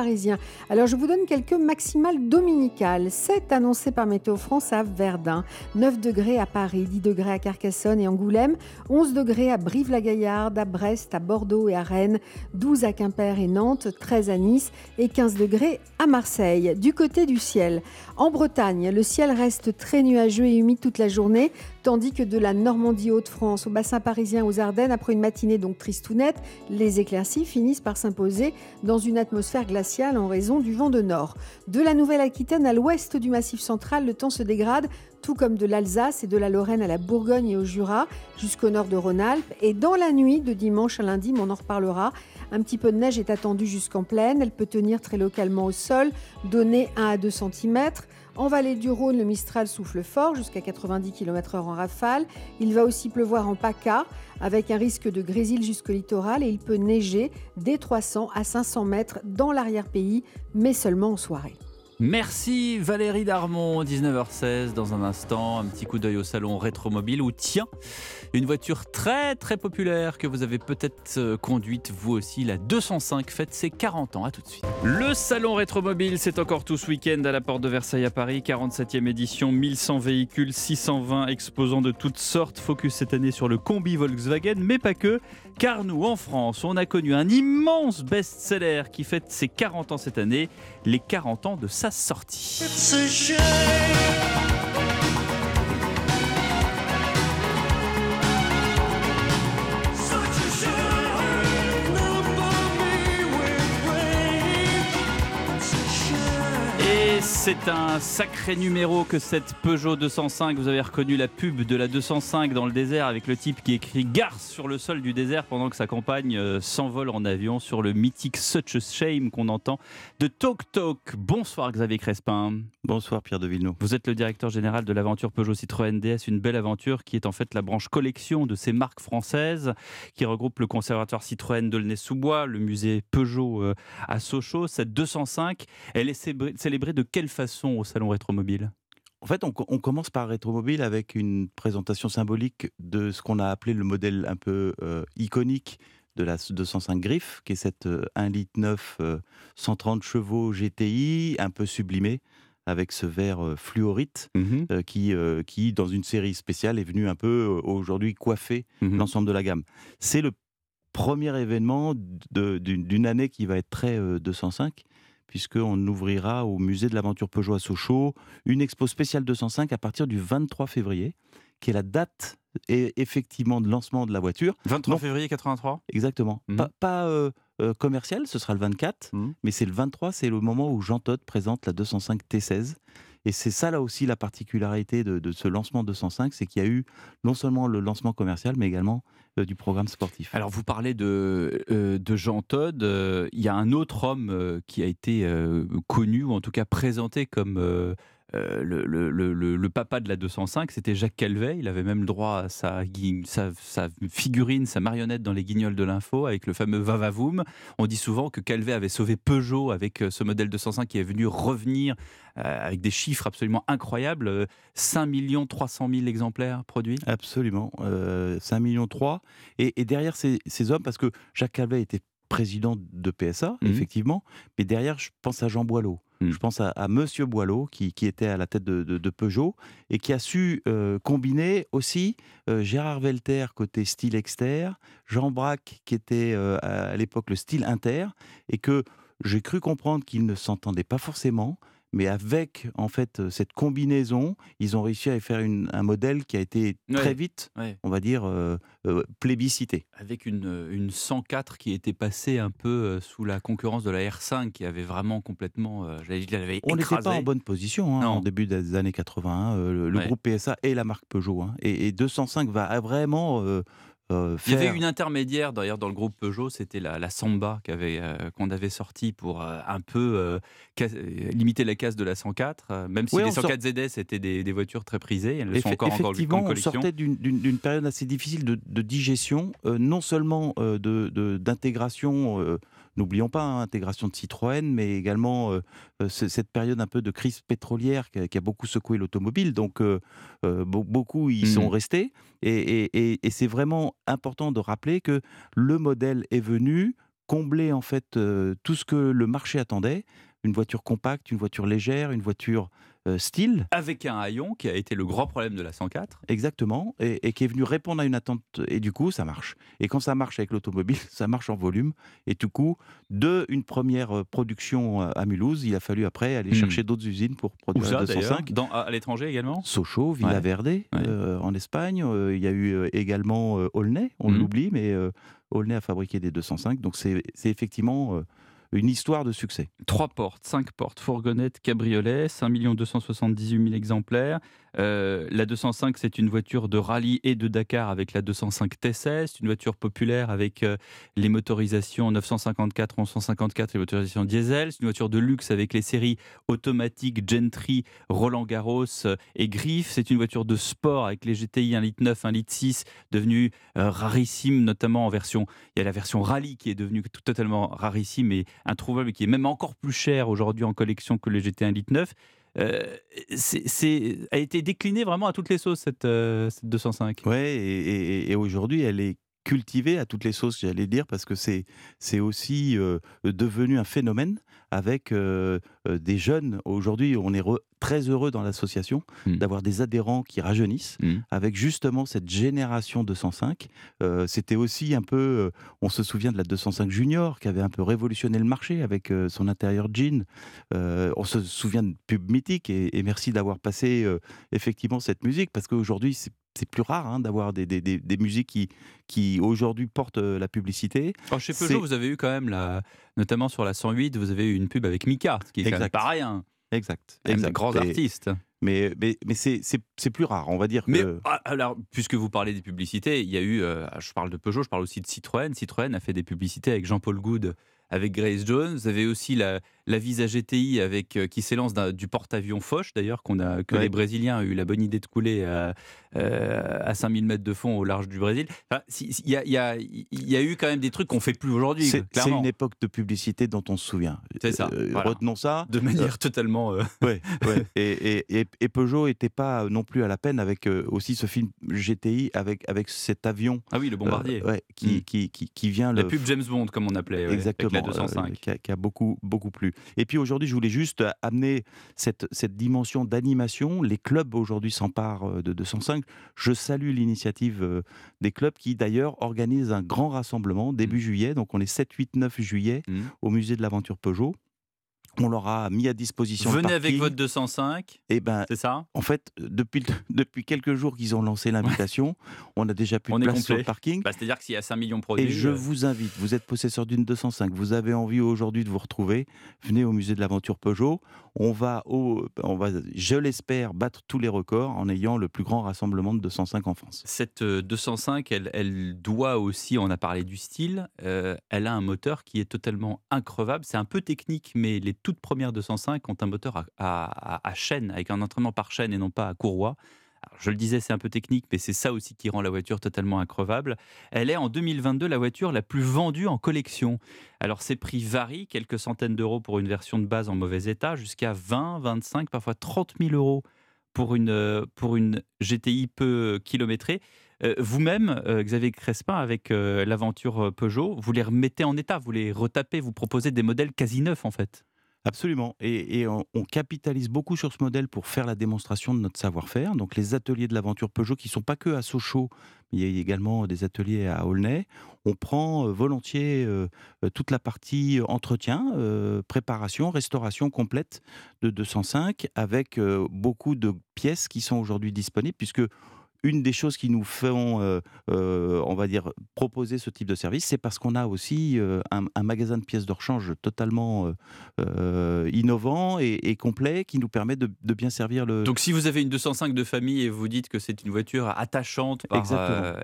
Alors je vous donne quelques maximales dominicales. 7 annoncées par Météo France à Verdun, 9 degrés à Paris, 10 degrés à Carcassonne et Angoulême, 11 degrés à Brive-la-Gaillarde, à Brest, à Bordeaux et à Rennes, 12 à Quimper et Nantes, 13 à Nice et 15 degrés à Marseille. Du côté du ciel, en Bretagne, le ciel reste très nuageux et humide toute la journée, tandis que de la Normandie Haute-France au bassin parisien aux Ardennes, après une matinée donc triste ou nette, les éclaircies finissent par s'imposer dans une atmosphère glaciale en raison du vent de nord. De la Nouvelle-Aquitaine à l'ouest du Massif central, le temps se dégrade tout comme de l'Alsace et de la Lorraine à la Bourgogne et au Jura, jusqu'au nord de Rhône-Alpes. Et dans la nuit de dimanche à lundi, on en reparlera, un petit peu de neige est attendue jusqu'en plaine. Elle peut tenir très localement au sol, donner 1 à 2 cm. En vallée du Rhône, le Mistral souffle fort, jusqu'à 90 km/h en rafale. Il va aussi pleuvoir en PACA, avec un risque de grésil jusqu'au littoral, et il peut neiger dès 300 à 500 mètres dans l'arrière-pays, mais seulement en soirée. Merci Valérie Darmon, 19h16 dans un instant, un petit coup d'œil au salon Rétromobile où tiens, une voiture très très populaire que vous avez peut-être euh, conduite vous aussi, la 205 fête ses 40 ans, à tout de suite. Le salon Rétromobile, c'est encore tout ce week-end à la porte de Versailles à Paris, 47e édition, 1100 véhicules, 620 exposants de toutes sortes, focus cette année sur le combi Volkswagen, mais pas que, car nous en France, on a connu un immense best-seller qui fête ses 40 ans cette année, les 40 ans de sa sortie. C'est un sacré numéro que cette Peugeot 205. Vous avez reconnu la pub de la 205 dans le désert avec le type qui écrit Garce sur le sol du désert pendant que sa compagne euh, s'envole en avion sur le mythique Such a Shame qu'on entend de Talk Talk. Bonsoir Xavier Crespin. Bonsoir Pierre de Villeneuve. Vous êtes le directeur général de l'aventure Peugeot Citroën DS, une belle aventure qui est en fait la branche collection de ces marques françaises qui regroupe le conservatoire Citroën de Launay-sous-Bois, le musée Peugeot euh, à Sochaux. Cette 205, elle est célébrée de quelle façon au salon Rétromobile? En fait, on, commence par Rétromobile avec une présentation symbolique de ce qu'on a appelé le modèle un peu euh, iconique de la 205 Griff, qui est cette 1 euh, litre 9, 130 chevaux GTI, un peu sublimé, avec ce verre euh, fluorite mmh qui, qui, dans une série spéciale, est venu un peu aujourd'hui coiffer mmh l'ensemble de la gamme. C'est le premier événement d'une année qui va être très 205 puisqu'on ouvrira au musée de l'aventure Peugeot à Sochaux une expo spéciale 205 à partir du 23 février, qui est la date effectivement de lancement de la voiture. 23 février 83 Exactement. Mmh. Pas, euh, euh, commercial, ce sera le 24, mmh. mais c'est le 23, c'est le moment où Jean Todt présente la 205 T16. Et c'est ça là aussi la particularité de, ce lancement 205, c'est qu'il y a eu non seulement le lancement commercial, mais également euh, du programme sportif. Alors vous parlez de, euh, de Jean Todd, euh, il y a un autre homme qui a été connu, ou en tout cas présenté comme euh, le, le, le, papa de la 205, c'était Jacques Calvet. Il avait même droit à sa, figurine, sa marionnette dans les guignols de l'info avec le fameux Vavavoum. On dit souvent que Calvet avait sauvé Peugeot avec euh, ce modèle 205 qui est venu revenir euh, avec des chiffres absolument incroyables. 5 300 000 exemplaires produits Absolument, 5 millions 3. Et, derrière ces hommes, parce que Jacques Calvet était président de PSA, mmh. effectivement, mais derrière, je pense à Jean Boileau. Mmh. Je pense à, Monsieur Boileau, qui, était à la tête de, Peugeot, et qui a su euh, combiner aussi euh, Gérard Velter côté style exter, Jean Braque qui était euh, à l'époque le style inter, et que j'ai cru comprendre qu'ils ne s'entendaient pas forcément, mais avec en fait euh, cette combinaison, ils ont réussi à faire un modèle qui a été très vite, on va dire, euh, euh, plébiscité. Avec une, une, 104 qui était passée un peu sous la concurrence de la R5, qui avait vraiment complètement, avait On n'était pas en bonne position hein, en début des années 80. le, groupe PSA et la marque Peugeot, hein. et, et, 205 va vraiment euh, Il y avait une intermédiaire d'ailleurs dans le groupe Peugeot, c'était la, la Samba qu'on avait, euh, qu'on avait sortie pour euh, un peu euh, euh, limiter la casse de la 104, euh, même si Oui, les on sort- 104 ZS étaient des, des voitures très prisées, elles le sont encore effectivement, en on sortait d'une- période assez difficile de, de digestion, euh, non seulement euh, de- d'intégration, euh, n'oublions pas, hein, intégration de Citroën, mais également euh, euh, ce- cette période un peu de crise pétrolière qui a, qui a beaucoup secoué l'automobile. Donc euh, be- beaucoup y sont Mhm. restés. Et, et- et- et c'est vraiment important de rappeler que le modèle est venu combler en fait tout ce que le marché attendait. Une voiture compacte, une voiture légère, une voiture style. Avec un haillon qui a été le grand problème de la 104. Exactement, et, et qui est venu répondre à une attente, et du coup, ça marche. Et quand ça marche avec l'automobile, ça marche en volume. Et du coup, de une première euh, production euh, à Mulhouse, il a fallu après aller Hmm. chercher d'autres usines pour Où produire ça d'ailleurs? 205. Dans- à, à l'étranger également? Sochaux, Villaverde, euh, en Espagne. Euh, il y a eu euh, également euh, Aulnay, on Mhm. l'oublie, mais euh, Aulnay a fabriqué des 205. Donc c'est c'est effectivement euh, une histoire de succès. Trois portes, cinq portes, fourgonnette, cabriolet, 5 278 000 exemplaires. Euh, la 205, c'est une voiture de rallye et de Dakar avec la 205 T16. C'est une voiture populaire avec euh, les motorisations 954, 1154 et les motorisations diesel. C'est une voiture de luxe avec les séries automatiques Gentry, Roland Garros euh, et Griff. C'est une voiture de sport avec les GTI 1 litre 9, 1 litre 6, devenue rarissime, notamment en version. Il y a la version rallye qui est devenue totalement rarissime et introuvable, et qui est même encore plus chère aujourd'hui en collection que les GT1 litre 9. Euh, c'est, a été déclinée vraiment à toutes les sauces cette, euh, cette 205. Ouais, et, et- et aujourd'hui, elle est cultivée à toutes les sauces, j'allais dire, parce que c'est c'est aussi euh, devenu un phénomène avec euh, euh, des jeunes. Aujourd'hui, on est re- très heureux dans l'association d'avoir des adhérents qui rajeunissent, avec justement cette génération 205. Euh, C'était aussi un peu, on se souvient de la 205 Junior qui avait un peu révolutionné le marché avec son intérieur jean. On se souvient de pub mythique et, et merci d'avoir passé effectivement cette musique parce qu'aujourd'hui c'est c'est plus rare hein, d'avoir des, des- des- des musiques qui, qui aujourd'hui portent euh, la publicité. Alors, chez Peugeot, vous avez eu quand même, la, notamment sur la 108, vous avez eu une pub avec Mika, ce qui est quand même Exact. pas rien. Exact. Même des exact. grands Et- artistes. Mais, mais, mais c'est plus rare, on va dire. Mais que... ah, alors, puisque vous parlez des publicités, il y a eu, euh, je parle de Peugeot, je parle aussi de Citroën. Citroën a fait des publicités avec Jean-Paul Good, avec Grace Jones. Vous avez aussi la, la Visa GTI avec, euh, qui s'élance du porte-avions Foch, d'ailleurs, qu'on a, que Ouais. les Brésiliens ont eu la bonne idée de couler à, euh, à 5000 mètres de fond au large du Brésil. Enfin, si- si- Il y, a, il y a- il y a eu quand même des trucs qu'on fait plus aujourd'hui, C'est une époque de publicité dont on se souvient. C'est ça, Euh, voilà. Retenons ça. De manière totalement. euh, Ouais, ouais. Et, et- et- Peugeot n'était pas non plus à la peine avec euh, aussi ce film GTI avec, avec cet avion. Ah oui, le bombardier. euh, ouais, qui, Mm. qui, qui, qui vient La le. pub James Bond, comme on appelait, Exactement. Avec la 205. euh, qui, a, qui a beaucoup, beaucoup plu. Et puis aujourd'hui, je voulais juste amener cette, cette dimension d'animation. Les clubs aujourd'hui s'emparent euh, de 205. Je salue l'initiative euh, des clubs qui d'ailleurs organisent un grand rassemblement début Mm. juillet. Donc on est 7, 8, 9 juillet au musée de l'aventure Peugeot. On leur a mis à disposition. le Venez avec votre 205. Eh ben, c'est ça? En fait, depuis, depuis quelques jours qu'ils ont lancé l'invitation, on a déjà plus On de est place sur complet. le parking. Bah, C'est-à-dire que s'il y a 5 millions de produits. Et je euh, vous invite, vous êtes possesseur d'une 205, vous avez envie aujourd'hui de vous retrouver, venez au musée de l'aventure Peugeot. On va, je l'espère, battre tous les records en ayant le plus grand rassemblement de 205 en France. Cette euh, 205, elle, elle doit aussi, on a parlé du style, euh, elle a un moteur qui est totalement increvable. C'est un peu technique, mais les toutes premières 205 ont un moteur à chaîne, avec un entraînement par chaîne et non pas à courroie. Je le disais, c'est un peu technique, mais c'est ça aussi qui rend la voiture totalement increvable. Elle est en 2022 la voiture la plus vendue en collection. Alors ses prix varient, quelques centaines d'euros pour une version de base en mauvais état, jusqu'à 20, 25, parfois 30 000 euros pour une, euh, pour une GTI peu kilométrée. Euh, Vous-même, euh, Xavier Crespin, avec l'aventure Peugeot, vous les remettez en état, vous les retapez, vous proposez des modèles quasi neufs en fait. Absolument. Et, on, capitalise beaucoup sur ce modèle pour faire la démonstration de notre savoir-faire. Donc les ateliers de l'aventure Peugeot qui ne sont pas que à Sochaux, mais il y a également des ateliers à Aulnay. On prend euh, volontiers euh, euh, toute la partie entretien, préparation, restauration complète de 205 avec beaucoup de pièces qui sont aujourd'hui disponibles puisque une des choses qui nous font, euh, euh, on va dire, proposer ce type de service, c'est parce qu'on a aussi euh, un, un magasin de pièces de rechange totalement innovant et, et complet qui nous permet de, de bien servir le. Donc si vous avez une 205 de famille et vous dites que c'est une voiture attachante par,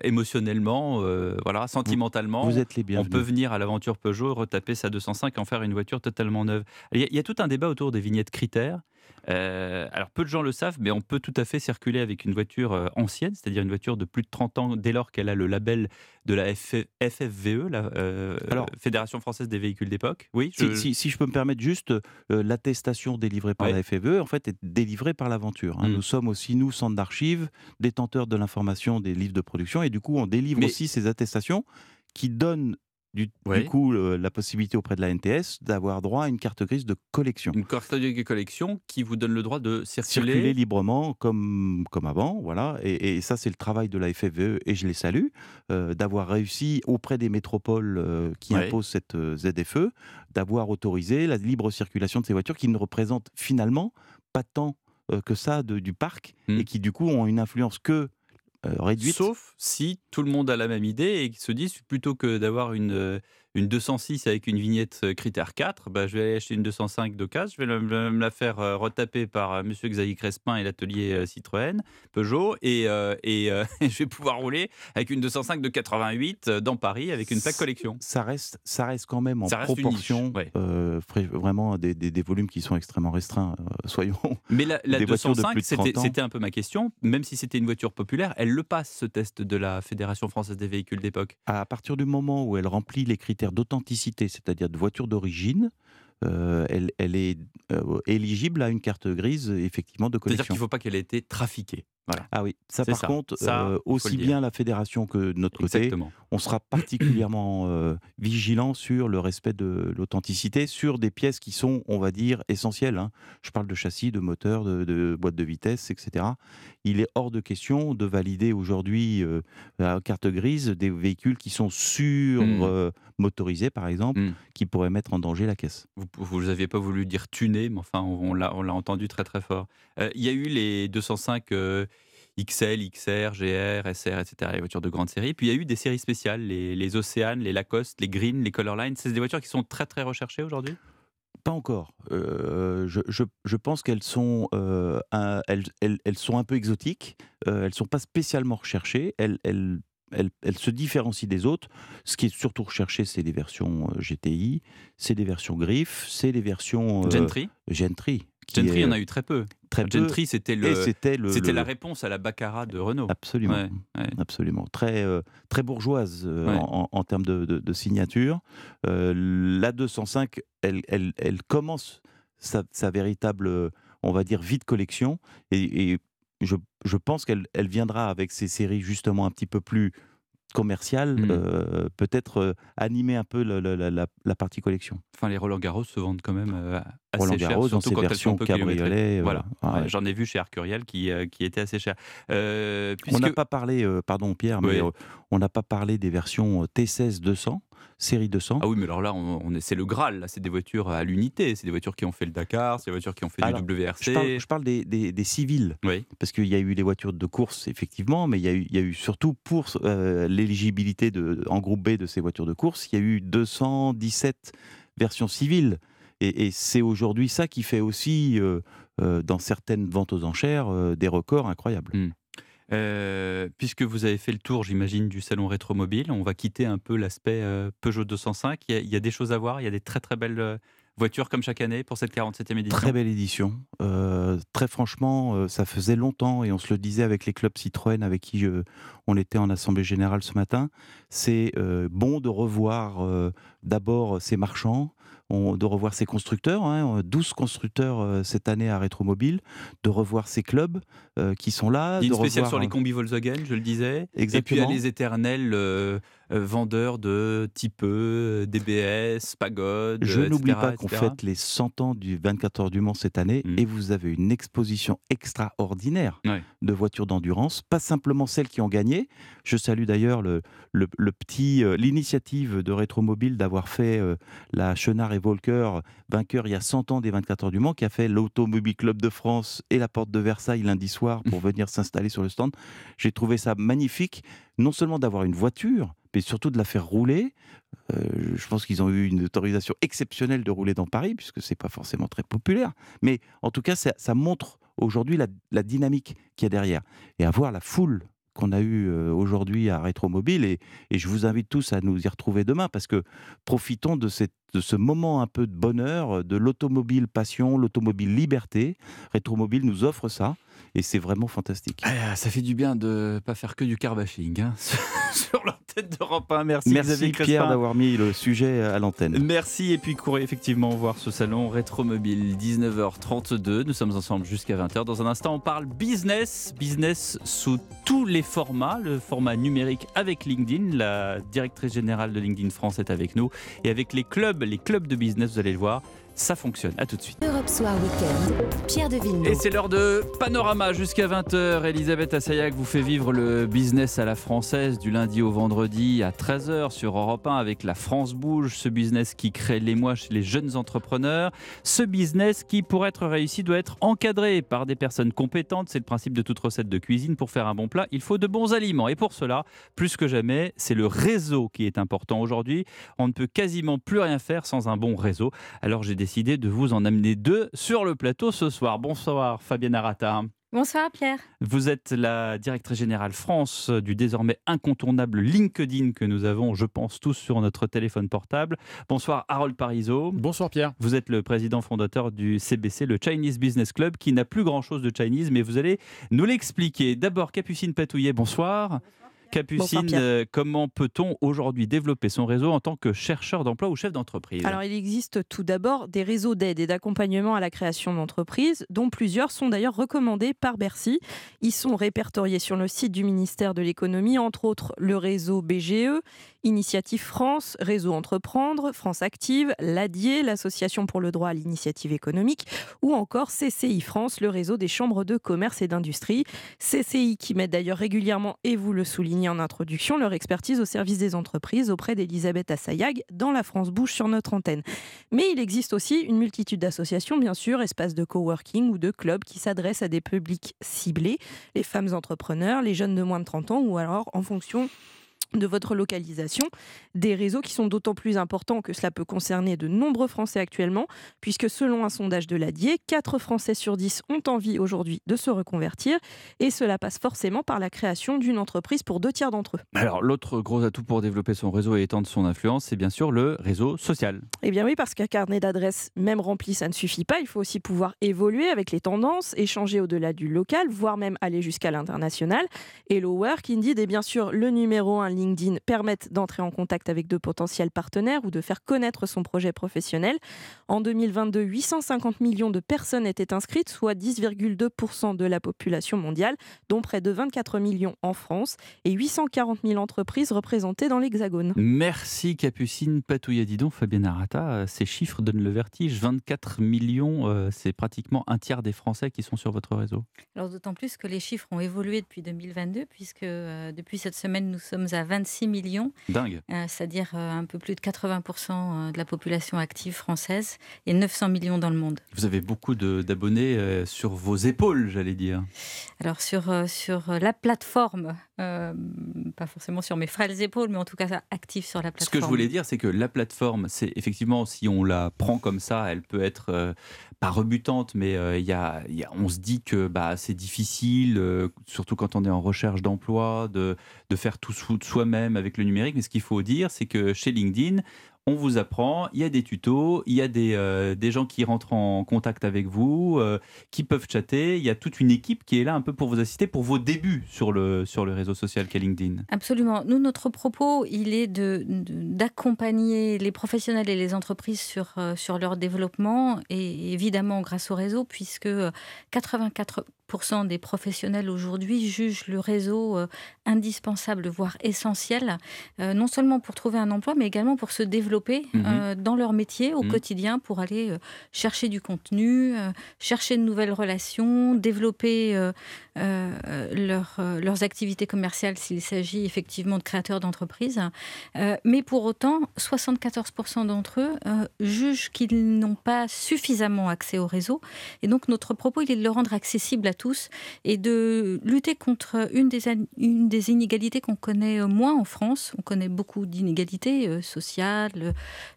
émotionnellement, voilà, sentimentalement, vous êtes les on bienvenus. peut venir à l'aventure Peugeot, retaper sa 205 et en faire une voiture totalement neuve. Il y, a, il y a tout un débat autour des vignettes critères. Euh, alors peu de gens le savent, mais on peut tout à fait circuler avec une voiture euh, ancienne, c'est-à-dire une voiture de plus de 30 ans dès lors qu'elle a le label de la F- FFVE, la euh, Alors- Fédération française des véhicules d'époque. Oui, Si, je- si- si je peux me permettre juste, euh, l'attestation délivrée par Ouais. la FFE, en fait, est délivrée par l'aventure. hein. Mm. Nous sommes aussi, nous, centre d'archives, détenteurs de l'information des livres de production, et du coup, on délivre Mais- aussi ces attestations qui donnent du, coup euh, la possibilité auprès de la NTS d'avoir droit à une carte grise de collection. une carte de collection qui vous donne le droit de circuler. Circuler librement comme, comme avant, voilà. Et, et ça, c'est le travail de la FFE, et je les salue, euh, d'avoir réussi auprès des métropoles euh, qui Ouais. imposent cette euh, ZFE, d'avoir autorisé la libre circulation de ces voitures qui ne représentent finalement pas tant que ça de- du parc et qui du coup ont une influence que réduite. Sauf si tout le monde a la même idée et qu'ils se disent plutôt que d'avoir une, euh, une 206 avec une vignette euh, critère 4, bah, je vais aller acheter une 205 d'occasion, je vais me la faire euh, retaper par euh, Monsieur Xavier Crespin et l'atelier Citroën, Peugeot, et, euh, et euh, je vais pouvoir rouler avec une 205 de 88 euh, dans Paris avec une plaque collection. Ça reste, ça reste quand même en Ça niche, proportion, ouais. euh, vraiment des, des- des volumes qui sont extrêmement restreints, soyons. Mais la, la des voitures de 205, plus de c'était 30 ans. c'était un peu ma question, même si c'était une voiture populaire, elle le passe ce test de la Fédération française des véhicules d'époque? À partir du moment où elle remplit les critères d'authenticité, c'est-à-dire de voiture d'origine, euh, elle, elle est euh, éligible à une carte grise, effectivement, de C'est-à-dire collection. qu'il ne faut pas qu'elle ait été trafiquée. Voilà. Ah oui, ça par ça. contre, Ça, euh, aussi bien la fédération que de notre côté, Exactement. on sera particulièrement vigilant sur le respect de l'authenticité, sur des pièces qui sont, on va dire, essentielles. hein. Je parle de châssis, de moteur, de, de boîte de vitesse, etc. Il est hors de question de valider aujourd'hui la carte grise des véhicules qui sont sur Mm. euh, motorisés, par exemple, Mm. qui pourraient mettre en danger la caisse. Vous n'aviez pas voulu dire tuner, mais enfin, on, l'a entendu très très fort. Euh, Il y a eu les 205 euh, XL, XR, GR, SR, etc., les voitures de grande série. Puis il y a eu des séries spéciales, les, les Océanes, les Lacoste, les Green, les Colorline. C'est des voitures qui sont très très recherchées aujourd'hui? Pas encore. Euh, je, pense qu'elles sont, euh, un- elles, sont un peu exotiques. Elles ne sont pas spécialement recherchées. Elles- elles se différencient des autres. Ce qui est surtout recherché, c'est les versions euh, GTI, c'est des versions Griff, c'est les versions euh, Gentry Gentry. Gentry, il y en a eu très peu. Très peu. Gentry, c'était le, c'était le- c'était le- la réponse à la Baccarat de Renault. Absolument, Ouais, ouais. absolument. Très, euh, très bourgeoise euh, Ouais. en, en termes de, de- de signature. Euh, la 205, elle, elle, elle commence sa, sa véritable, euh, on va dire, vie de collection. Et, et je, je pense qu'elle elle viendra avec ces séries justement un petit peu plus commerciales, Mm. euh, peut-être euh, animer un peu la, la- la- la- la partie collection. Enfin, les Roland Garros se vendent quand même euh, assez Roland cher, Garros dans surtout ses quand elles sont versions cabriolet, euh, Voilà, ouais. Ouais, j'en ai vu chez Arcurial qui, euh, qui était assez cher. On n'a pas parlé, pardon Pierre, mais Oui. on n'a pas parlé des versions euh, T16 200, série 200. Ah oui, mais alors là, on, on est, c'est le Graal. Là, c'est des voitures à l'unité. C'est des voitures qui ont fait le Dakar. C'est des voitures qui ont fait Alors, du WRC. Je parle, je parle des, des- des civils. Oui. Parce qu'il y a eu les voitures de course, effectivement, mais il y a eu, il y a eu surtout pour euh, l'éligibilité de- en groupe B de ces voitures de course, il y a eu 217 versions civiles. Et, et c'est aujourd'hui ça qui fait aussi, euh, euh, dans certaines ventes aux enchères, euh, des records incroyables. Hmm. Euh, puisque vous avez fait le tour, j'imagine, du salon rétromobile, on va quitter un peu l'aspect euh, Peugeot 205. Il y, a, y a des choses à voir. Il y a des très très belles euh, voitures comme chaque année pour cette 47e édition? Très belle édition. Très franchement, ça faisait longtemps, et on se le disait avec les clubs Citroën avec qui on était en Assemblée Générale ce matin, c'est bon de revoir d'abord ces marchands, on- de revoir ces constructeurs, hein, 12 constructeurs euh, cette année à Rétromobile, de revoir ces clubs euh, qui sont là. Il y a de une spéciale revoir, sur les combis Volkswagen, je le disais. Et puis il y a Exactement. les éternels euh, vendeurs de type E, DBS, Pagode. Je etc., n'oublie pas qu'on fête les 100 ans du 24 heures du Mans cette année Mm. et vous avez une exposition extraordinaire Ouais. de voitures d'endurance, pas simplement celles qui ont gagné. Je salue d'ailleurs le, le- le petit euh, l'initiative de Rétromobile d'avoir fait euh, la Chenard et Volker vainqueur il y a 100 ans des 24 heures du Mans, qui a fait l'Automobile Club de France et la Porte de Versailles lundi soir pour venir s'installer sur le stand. J'ai trouvé ça magnifique, non seulement d'avoir une voiture, mais surtout de la faire rouler. Euh, je pense qu'ils ont eu une autorisation exceptionnelle de rouler dans Paris, puisque c'est pas forcément très populaire. Mais en tout cas, ça, montre aujourd'hui la, dynamique qu'il y a derrière. Et à voir la foule qu'on a eue euh, aujourd'hui à Rétromobile, et, et je vous invite tous à nous y retrouver demain, parce que profitons de, cette, de ce moment un peu de bonheur, de l'automobile passion, l'automobile liberté. Rétromobile nous offre ça, et c'est vraiment fantastique. Ah, ça fait du bien de pas faire que du car bashing hein, sur l'antenne d'Europe 1. Merci, Merci Pierre d'avoir mis le sujet à l'antenne. Merci et puis courez effectivement voir ce salon Rétromobile 19h32. Nous sommes ensemble jusqu'à 20h. Dans un instant, on parle business, business sous tous les formats, le format numérique avec LinkedIn. La directrice générale de LinkedIn France est avec nous et avec les clubs, les clubs de business, vous allez le voir, ça fonctionne. À tout de suite. Europe Soir Weekend, Pierre de Villeneuve. Et c'est l'heure de Panorama jusqu'à 20h. Elisabeth Assayac vous fait vivre le business à la française du lundi au vendredi à 13h sur Europe 1 avec la France Bouge, ce business qui crée l'émoi chez les jeunes entrepreneurs. Ce business qui, pour être réussi, doit être encadré par des personnes compétentes. C'est le principe de toute recette de cuisine. Pour faire un bon plat, il faut de bons aliments. Et pour cela, plus que jamais, c'est le réseau qui est important aujourd'hui. On ne peut quasiment plus rien faire sans un bon réseau. Alors j'ai décidé de vous en amener deux sur le plateau ce soir. Bonsoir Fabienne Arata. Bonsoir Pierre. Vous êtes la directrice générale France du désormais incontournable LinkedIn que nous avons, je pense, tous sur notre téléphone portable. Bonsoir Harold Parizeau. Bonsoir Pierre. Vous êtes le président fondateur du CBC, le Chinese Business Club, qui n'a plus grand-chose de Chinese, mais vous allez nous l'expliquer. D'abord, Capucine Patouillet, bonsoir. Pierre. euh, comment peut-on aujourd'hui développer son réseau en tant que chercheur d'emploi ou chef d'entreprise? Alors, il existe tout d'abord des réseaux d'aide et d'accompagnement à la création d'entreprises, dont plusieurs sont d'ailleurs recommandés par Bercy. Ils sont répertoriés sur le site du ministère de l'économie, entre autres le réseau BGE, Initiative France, Réseau Entreprendre, France Active, l'ADIE, l'Association pour le droit à l'initiative économique, ou encore CCI France, le réseau des chambres de commerce et d'industrie. CCI qui met d'ailleurs régulièrement, et vous le soulignez en introduction, leur expertise au service des entreprises auprès d'Elisabeth Assayag dans la France Bouche sur notre antenne. Mais il existe aussi une multitude d'associations, bien sûr, espaces de coworking ou de clubs qui s'adressent à des publics ciblés, les femmes entrepreneurs, les jeunes de moins de 30 ans, ou alors en fonction de votre localisation, des réseaux qui sont d'autant plus importants que cela peut concerner de nombreux Français actuellement, puisque selon un sondage de l'ADIE, 4 Français sur 10 ont envie aujourd'hui de se reconvertir, et cela passe forcément par la création d'une entreprise pour deux tiers d'entre eux. Alors, l'autre gros atout pour développer son réseau et étendre son influence, c'est bien sûr le réseau social. Eh bien oui, parce qu'un carnet d'adresses, même rempli, ça ne suffit pas. Il faut aussi pouvoir évoluer avec les tendances, échanger au-delà du local, voire même aller jusqu'à l'international. Hello Work, Indeed et bien sûr le numéro 1 LinkedIn permettent d'entrer en contact avec de potentiels partenaires ou de faire connaître son projet professionnel. En 2022, 850 millions de personnes étaient inscrites, soit 10,2% de la population mondiale, dont près de 24 millions en France et 840 000 entreprises représentées dans l'Hexagone. Merci Capucine Patouillet. Dis donc, Fabienne Arata, euh, ces chiffres donnent le vertige. 24 millions, euh, c'est pratiquement un tiers des Français qui sont sur votre réseau. Alors d'autant plus que les chiffres ont évolué depuis 2022, puisque euh, depuis cette semaine, nous sommes à 26 millions. Dingue. Euh, C'est-à-dire euh, un peu plus de 80% de la population active française et 900 millions dans le monde. Vous avez beaucoup d'abonnés euh, sur vos épaules, j'allais dire. Alors sur, euh, sur euh, la plateforme, euh, pas forcément sur mes frêles épaules, mais en tout cas active sur la Ce plateforme. que je voulais dire, c'est que la plateforme, c'est effectivement, si on la prend comme ça, elle peut être euh, pas rebutante, mais euh, y a, il y a- on se dit que bah, c'est difficile, euh, surtout quand on est en recherche d'emploi, de, de faire tout sou- soi-même avec le numérique. Mais ce qu'il faut dire, c'est que chez LinkedIn, on vous apprend, il y a des tutos, il y a des, euh, des gens qui rentrent en contact avec vous, euh, qui peuvent chatter. Il y a toute une équipe qui est là un peu pour vous assister pour vos débuts sur le, sur le réseau social qu'est LinkedIn. Absolument. Nous, notre propos, il est de- de- d'accompagner les professionnels et les entreprises sur, euh, sur leur développement, et évidemment grâce au réseau, puisque 84, des professionnels aujourd'hui jugent le réseau euh, indispensable, voire essentiel, euh, non seulement pour trouver un emploi, mais également pour se développer Mhm. euh, dans leur métier au Mhm. quotidien, pour aller chercher du contenu, chercher de nouvelles relations, développer leur, leurs activités commerciales s'il s'agit effectivement de créateurs d'entreprises. Mais pour autant, 74% d'entre eux jugent qu'ils n'ont pas suffisamment accès au réseau. Et donc notre propos, il est de le rendre accessible à tous et de lutter contre une des, inégalités qu'on connaît euh, moins en France. On connaît beaucoup d'inégalités euh, sociales,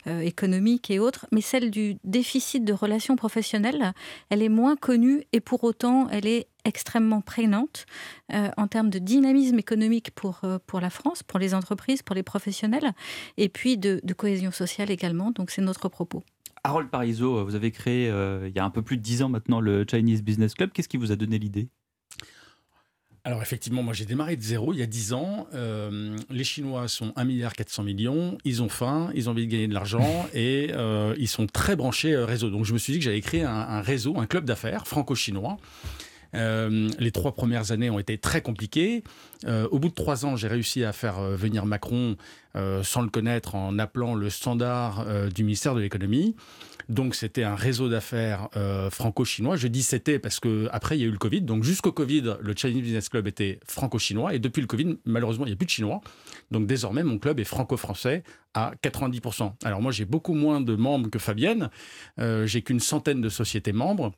euh, économiques et autres, mais celle du déficit de relations professionnelles, elle est moins connue et pour autant, elle est extrêmement prégnante en termes de dynamisme économique pour, la France, pour les entreprises, pour les professionnels, et puis de cohésion sociale également. Donc c'est notre propos. Harold Parizeau, vous avez créé euh, il y a un peu plus de 10 ans maintenant le Chinese Business Club. Qu'est-ce qui vous a donné l'idée? Alors effectivement, moi j'ai démarré de zéro il y a 10 ans. Euh, les Chinois sont 1,4 milliard millions, ils ont faim, ils ont envie de gagner de l'argent et euh, ils sont très branchés euh, réseau. Donc je me suis dit que j'allais créer un, un réseau, un club d'affaires franco-chinois. Euh, les trois premières années ont été très compliquées. Euh, au bout de trois ans, j'ai réussi à faire euh, venir Macron sans le connaître en appelant le standard du ministère de l'économie. Donc c'était un réseau d'affaires franco-chinois. Je dis c'était parce que après il y a eu le Covid. Donc jusqu'au Covid, le Chinese Business Club était franco-chinois et depuis le Covid, malheureusement, il n'y a plus de chinois. Donc désormais, mon club est franco-français à 90%. Alors moi, j'ai beaucoup moins de membres que Fabienne. J'ai qu'une centaine de sociétés membres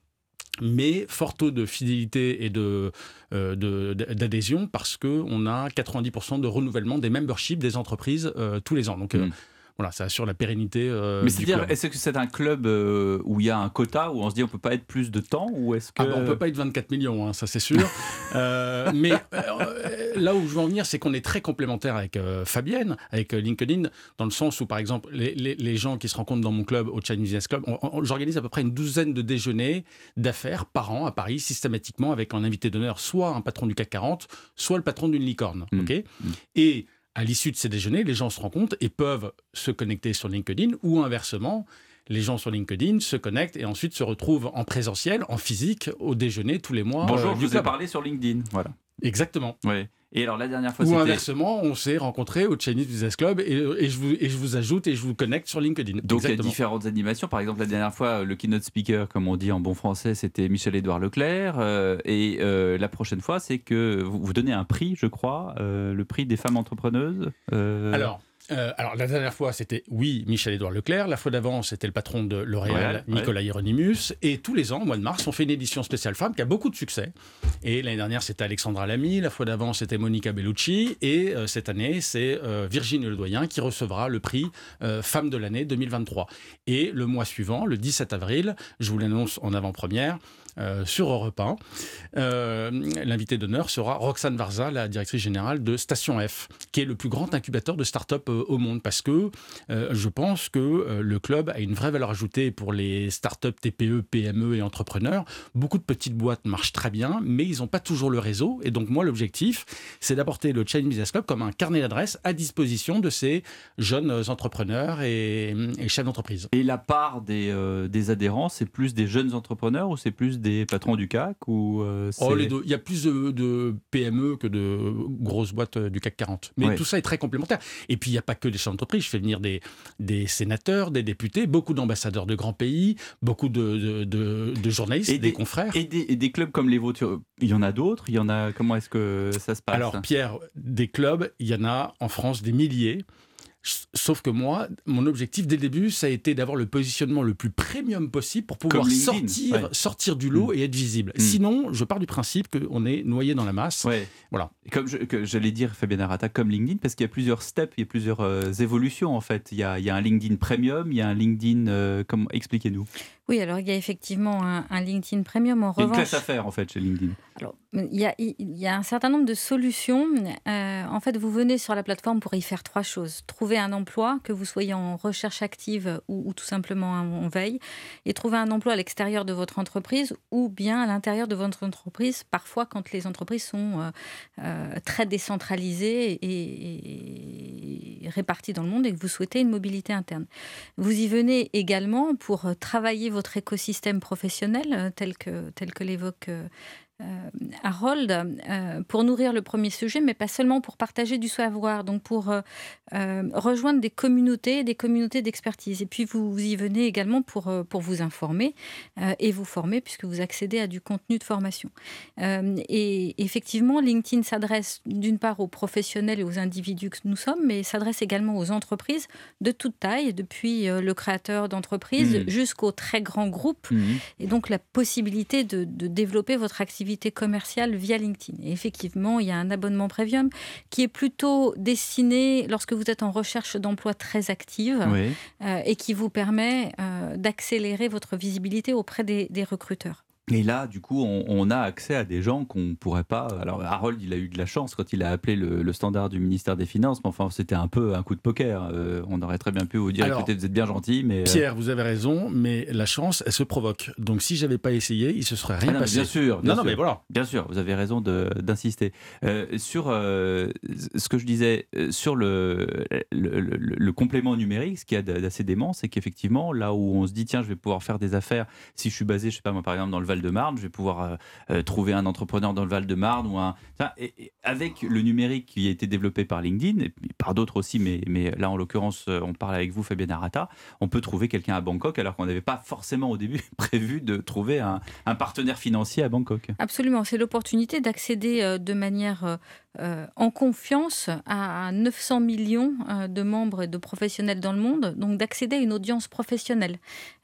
mais fort taux de fidélité et de, euh, d'adhésion parce qu'on a 90% de renouvellement des memberships des entreprises euh, tous les ans. Euh, voilà, ça assure la pérennité euh, Mais c'est-à-dire, club. est-ce que c'est un club euh, où il y a un quota, où on se dit on peut pas être plus de temps, ou est-ce que Ah bah, on peut pas être 24 millions, hein, ça c'est sûr. Euh, mais là où je veux en venir, c'est qu'on est très complémentaires avec Fabienne, avec LinkedIn, dans le sens où, par exemple, les, les- les gens qui se rencontrent dans mon club, au Chinese Business Club, j'organise à peu près une douzaine de déjeuners d'affaires par an à Paris, systématiquement, avec en invité d'honneur soit un patron du CAC 40, soit le patron d'une licorne. ok? Et à l'issue de ces déjeuners, les gens se rencontrent et peuvent se connecter sur LinkedIn ou inversement. Les gens sur LinkedIn se connectent et ensuite se retrouvent en présentiel, en physique, au déjeuner tous les mois. Bonjour, euh, je vous ai parlé sur LinkedIn. Voilà. Exactement. Ouais. Et alors la dernière fois, Ou inversement, on s'est rencontrés au Chinese Business Club et, et je vous, et je vous ajoute et je vous connecte sur LinkedIn. Donc il y a différentes animations. Par exemple, la dernière fois, le keynote speaker, comme on dit en bon français, c'était Michel-Édouard Leclerc. Euh, et euh, la prochaine fois, c'est que vous, vous donnez un prix, je crois, euh, le prix des femmes entrepreneuses. Euh, Alors, euh, alors, la dernière fois, c'était, oui, Michel-Édouard Leclerc. La fois d'avant, c'était le patron de L'Oréal, Ouais, Nicolas Hieronymus. Et tous les ans, au mois de mars, on fait une édition spéciale femme qui a beaucoup de succès. Et l'année dernière, c'était Alexandra Lamy. La fois d'avant, c'était Monica Bellucci. Et euh, cette année, c'est euh, Virginie Ledoyen qui recevra le prix euh, Femme de l'année 2023. Et le mois suivant, le 17 avril, je vous l'annonce en avant-première, euh, sur Europe 1. Euh, L'invité d'honneur sera Roxane Varza, la directrice générale de Station F, qui est le plus grand incubateur de start-up euh, au monde. Parce que je pense que le club a une vraie valeur ajoutée pour les start-up, TPE, PME et entrepreneurs. Beaucoup de petites boîtes marchent très bien, mais ils n'ont pas toujours le réseau. Et donc, moi, l'objectif, c'est d'apporter le Chinese Business Club comme un carnet d'adresses à disposition de ces jeunes entrepreneurs et, chefs d'entreprise. Et la part des adhérents, c'est plus des jeunes entrepreneurs ou c'est plus des patrons du CAC ou euh, Oh, c'est- les deux. Il y a plus de, de PME que de grosses boîtes euh, du CAC 40. Mais Ouais. tout ça est très complémentaire. Et puis, il n'y a pas que des chefs d'entreprise. Je fais venir des, des sénateurs, des députés, beaucoup d'ambassadeurs de grands pays, beaucoup de, de, de- de journalistes, Et des, des- confrères. Et des, et des clubs comme les vôtres, il y en a d'autres? Il y en a Comment est-ce que ça se passe? Alors, Pierre, des clubs, il y en a en France des milliers. Sauf que moi, mon objectif dès le début, ça a été d'avoir le positionnement le plus premium possible pour pouvoir sortir, ouais. sortir du lot et être visible. Mm. Sinon, je pars du principe qu'on est noyé dans la masse. Voilà. Comme j'allais dire, Fabien Arata, comme LinkedIn, parce qu'il y a plusieurs steps, il y a plusieurs euh, évolutions en fait. Il y, a, il y a un LinkedIn Premium, il y a un LinkedIn. euh, comment Expliquez-nous. Oui, alors il y a effectivement un, un LinkedIn Premium. En Il y a une revanche, classe à faire en fait chez LinkedIn. Alors, il y, a, il y a un certain nombre de solutions. Euh, en fait, vous venez sur la plateforme pour y faire trois choses. Trouver un emploi, que vous soyez en recherche active ou, ou tout simplement en veille, et trouver un emploi à l'extérieur de votre entreprise ou bien à l'intérieur de votre entreprise, parfois quand les entreprises sont euh, euh, très décentralisées et, et réparties dans le monde et que vous souhaitez une mobilité interne. Vous y venez également pour travailler votre écosystème professionnel, euh, tel que, tel que l'évoque euh, Harold, euh, pour nourrir le premier sujet, mais pas seulement pour partager du savoir, donc pour euh, euh, rejoindre des communautés, des communautés d'expertise. Et puis vous, y venez également pour, pour vous informer et vous former, puisque vous accédez à du contenu de formation. et effectivement, LinkedIn s'adresse d'une part aux professionnels et aux individus que nous sommes, mais s'adresse également aux entreprises de toute taille, depuis le créateur d'entreprise mmh. jusqu'aux très grands groupes. Mmh. Et donc la possibilité de, de développer votre activité commerciale via LinkedIn. Et effectivement, il y a un abonnement premium qui est plutôt destiné lorsque vous êtes en recherche d'emploi très active euh, et qui vous permet euh, d'accélérer votre visibilité auprès des recruteurs. Et là, du coup, on, a accès à des gens qu'on ne pourrait pas. Alors, Harold, il a eu de la chance quand il a appelé le, standard du ministère des Finances, mais enfin, c'était un peu un coup de poker. Euh, on aurait très bien pu vous dire écoutez, vous êtes bien gentil, mais. Euh, Pierre, vous avez raison, mais la chance, elle se provoque. Donc, si j'avais pas essayé, il se serait rien ah passé. Bien sûr. Bien non, sûr. non, mais voilà. Bien sûr, vous avez raison d'insister. Euh, sur ce que je disais, sur le, le, le complément numérique, ce qui est d'assez dément, c'est qu'effectivement, là où on se dit, tiens, je vais pouvoir faire des affaires, si je suis basé, je sais pas moi, par exemple, dans le Val de Marne, je vais pouvoir euh, euh, trouver un entrepreneur dans le Val-de-Marne ou un. Avec le numérique qui a été développé par LinkedIn et par d'autres aussi, mais, là en l'occurrence, euh, on parle avec vous, Fabien Arata, on peut trouver quelqu'un à Bangkok alors qu'on n'avait pas forcément au début prévu de trouver un partenaire financier à Bangkok. Absolument, c'est l'opportunité d'accéder de manière euh, en confiance à 900 millions euh, de membres et de professionnels dans le monde, donc d'accéder à une audience professionnelle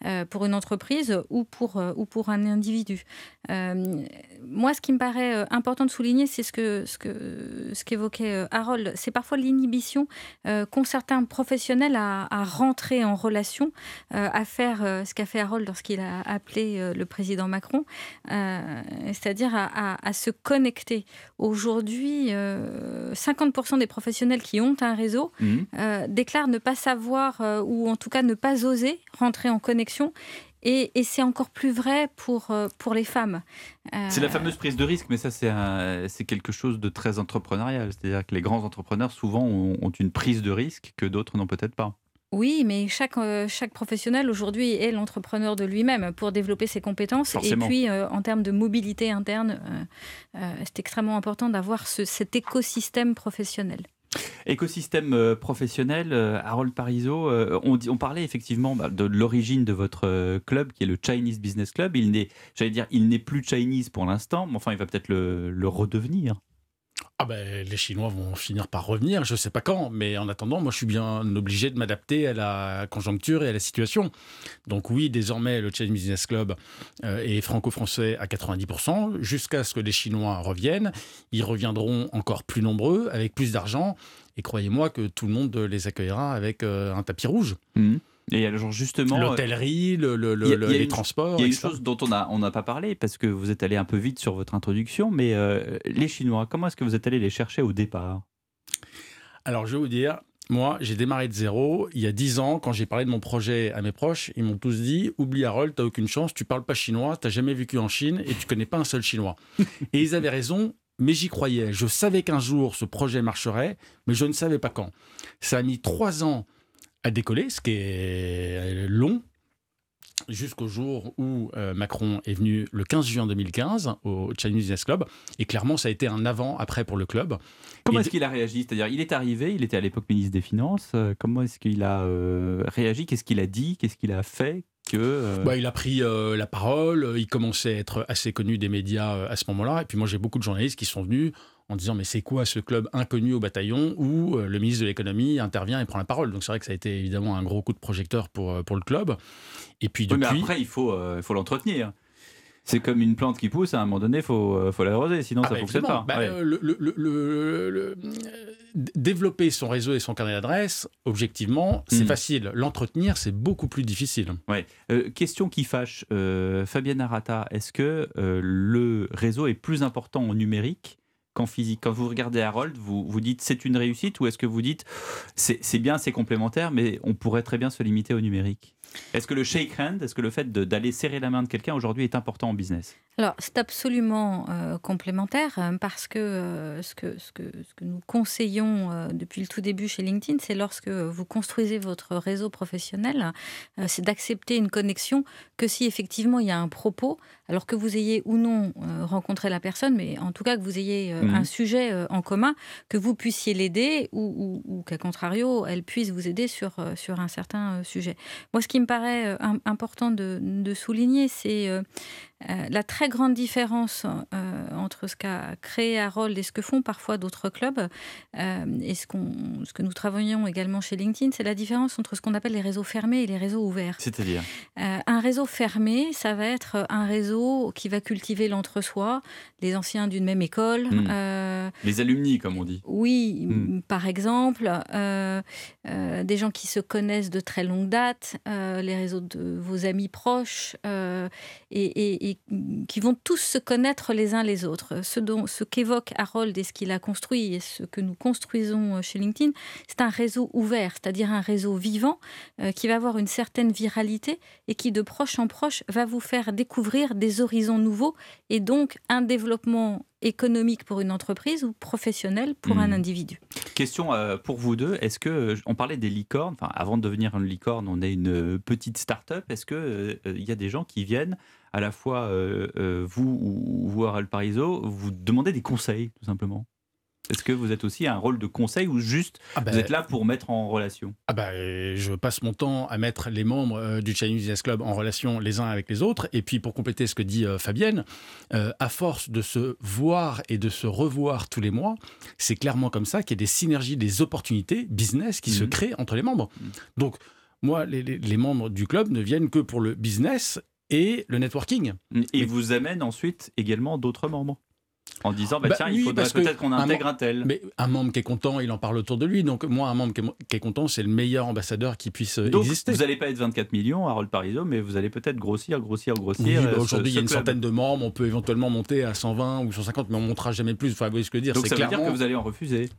euh, pour une entreprise ou pour, ou pour un individu. moi, ce qui me paraît important de souligner, c'est ce que ce que ce qu'évoquait Harold, c'est parfois l'inhibition qu'ont certains professionnels à, rentrer en relation, à faire ce qu'a fait Harold lorsqu'il a appelé le président Macron, c'est-à-dire à, à, se connecter. Aujourd'hui, 50% euh, des professionnels qui ont un réseau mhm. euh, déclarent ne pas savoir euh, ou en tout cas ne pas oser rentrer en connexion. Et, c'est encore plus vrai pour, pour les femmes. C'est la fameuse prise de risque, mais ça, c'est quelque chose de très entrepreneurial. C'est-à-dire que les grands entrepreneurs, souvent, ont une prise de risque que d'autres n'ont peut-être pas. Oui, mais chaque, euh, chaque professionnel aujourd'hui est l'entrepreneur de lui-même pour développer ses compétences. Et puis, euh, en termes de mobilité interne, euh, c'est extrêmement important d'avoir cet écosystème professionnel. Écosystème professionnel, Harold Parizeau, on, on, parlait effectivement bah, de l'origine de votre club qui est le Chinese Business Club. Il n'est, j'allais dire, il n'est plus Chinese pour l'instant, mais enfin, il va peut-être le, le redevenir. Ah ben, les Chinois vont finir par revenir, je ne sais pas quand, mais en attendant, moi je suis bien obligé de m'adapter à la conjoncture et à la situation. Donc oui, désormais, le Chinese Business Club euh, est franco-français à 90%, jusqu'à ce que les Chinois reviennent. Ils reviendront encore plus nombreux, avec plus d'argent, et croyez-moi que tout le monde les accueillera avec euh, un tapis rouge. Mmh. Et alors justement, l'hôtellerie, le, le, les transports. Il y a une chose dont on n'a on a pas parlé parce que vous êtes allé un peu vite sur votre introduction, mais euh, les Chinois, comment est-ce que vous êtes allé les chercher au départ? Alors je vais vous dire, moi, j'ai démarré de zéro. Il y a dix ans, quand j'ai parlé de mon projet à mes proches, ils m'ont tous dit Oublie Harold, t'as aucune chance, tu parles pas chinois, t'as jamais vécu en Chine et tu connais pas un seul chinois. et ils avaient raison, mais j'y croyais. Je savais qu'un jour ce projet marcherait, mais je ne savais pas quand. Ça a mis trois ans à décoller, ce qui est long, jusqu'au jour où euh, Macron est venu le 15 juin 2015 au Chinese Business Club. Et clairement, ça a été un avant-après pour le club. Comment est-ce qu'il a réagi? C'est-à-dire, il est arrivé, il était à l'époque ministre des Finances. Euh, comment est-ce qu'il a euh, réagi? Qu'est-ce qu'il a dit? Qu'est-ce qu'il a fait que, bah, il a pris la parole, il commençait à être assez connu des médias à ce moment-là. Et puis moi, j'ai beaucoup de journalistes qui sont venus en disant mais c'est quoi ce club inconnu au bataillon où euh, le ministre de l'économie intervient et prend la parole? Donc c'est vrai que ça a été évidemment un gros coup de projecteur pour, euh, pour le club. Et puis depuis... mais après il faut, euh, faut l'entretenir. C'est comme une plante qui pousse, à un moment donné, il faut, faut l'arroser, sinon ah ça ne bah, fonctionne pas. Bah, le, développer son réseau et son carnet d'adresses, objectivement, c'est hmm. facile. L'entretenir, c'est beaucoup plus difficile. Ouais. question qui fâche, Fabienne Arata, est-ce que le réseau est plus important en numérique Quand vous regardez Harold, vous vous dites c'est une réussite ou est-ce que vous dites c'est bien, c'est complémentaire, mais on pourrait très bien se limiter au numérique? Est-ce que le shake hand, est-ce que le fait d'aller serrer la main de quelqu'un aujourd'hui est important en business? Alors, c'est absolument euh, complémentaire euh, parce que, euh, ce que, ce, que, ce que nous conseillons depuis le tout début chez LinkedIn, c'est lorsque vous construisez votre réseau professionnel, c'est d'accepter une connexion que si effectivement il y a un propos, alors que vous ayez ou non rencontré la personne, mais en tout cas que vous ayez Mhm. un sujet en commun, que vous puissiez l'aider ou, ou- ou qu'à contrario, elle puisse vous aider sur, sur un certain sujet. Moi, ce qui me paraît euh, im- important de, de souligner, c'est euh, la très grande différence euh, entre ce qu'a créé Harold et ce que font parfois d'autres clubs, euh, et ce, que nous travaillons également chez LinkedIn, c'est la différence entre ce qu'on appelle les réseaux fermés et les réseaux ouverts. C'est-à-dire un réseau fermé, ça va être un réseau qui va cultiver l'entre-soi, les anciens d'une même école. Hmm. Les alumni, comme on dit. oui, Hmm. par exemple, des gens qui se connaissent de très longue date, les réseaux de vos amis proches, et, et- et qui vont tous se connaître les uns les autres. Ce, dont, ce qu'évoque Harold et ce qu'il a construit et ce que nous construisons chez LinkedIn, c'est un réseau ouvert, c'est-à-dire un réseau vivant euh, qui va avoir une certaine viralité et qui, de proche en proche, va vous faire découvrir des horizons nouveaux et donc un développement économique pour une entreprise ou professionnel pour un Hmm. individu. Question euh, pour vous deux. Est-ce que euh, on parlait des licornes Enfin, avant de devenir une licorne, on est une euh, petite start-up. Est-ce que euh, il y a des gens qui viennent à la fois euh, euh, vous ou vous Harold Parizeau vous demander des conseils tout simplement Est-ce que vous êtes aussi un rôle de conseil ou juste Ah ben- vous êtes là pour mettre en relation? Ah bah, je passe mon temps à mettre les membres euh, du Chinese Business Club en relation les uns avec les autres. Et puis, pour compléter ce que dit Fabienne, euh, à force de se voir et de se revoir tous les mois, c'est clairement comme ça qu'il y a des synergies, des opportunités business qui se Mhm. créent entre les membres. Donc, moi, les, les- les membres du club ne viennent que pour le business et le networking. Et vous amène ensuite également d'autres membres en disant bah, Bah tiens, oui, il faudrait peut-être qu'on intègre un tel. Mais un membre qui est content, il en parle autour de lui. Donc moi, un membre qui est, qui est content, c'est le meilleur ambassadeur qui puisse euh, Donc, exister. vous n'allez pas être 24 millions, Harold Parizeau, mais vous allez peut-être grossir, grossir, grossir. Oui, bah, euh, ce- aujourd'hui, il y a une club. centaine de membres. On peut éventuellement monter à 120 ou 150, mais on montera jamais plus. Enfin, vous voyez ce que je veux dire Donc ça veut dire que vous allez en refuser.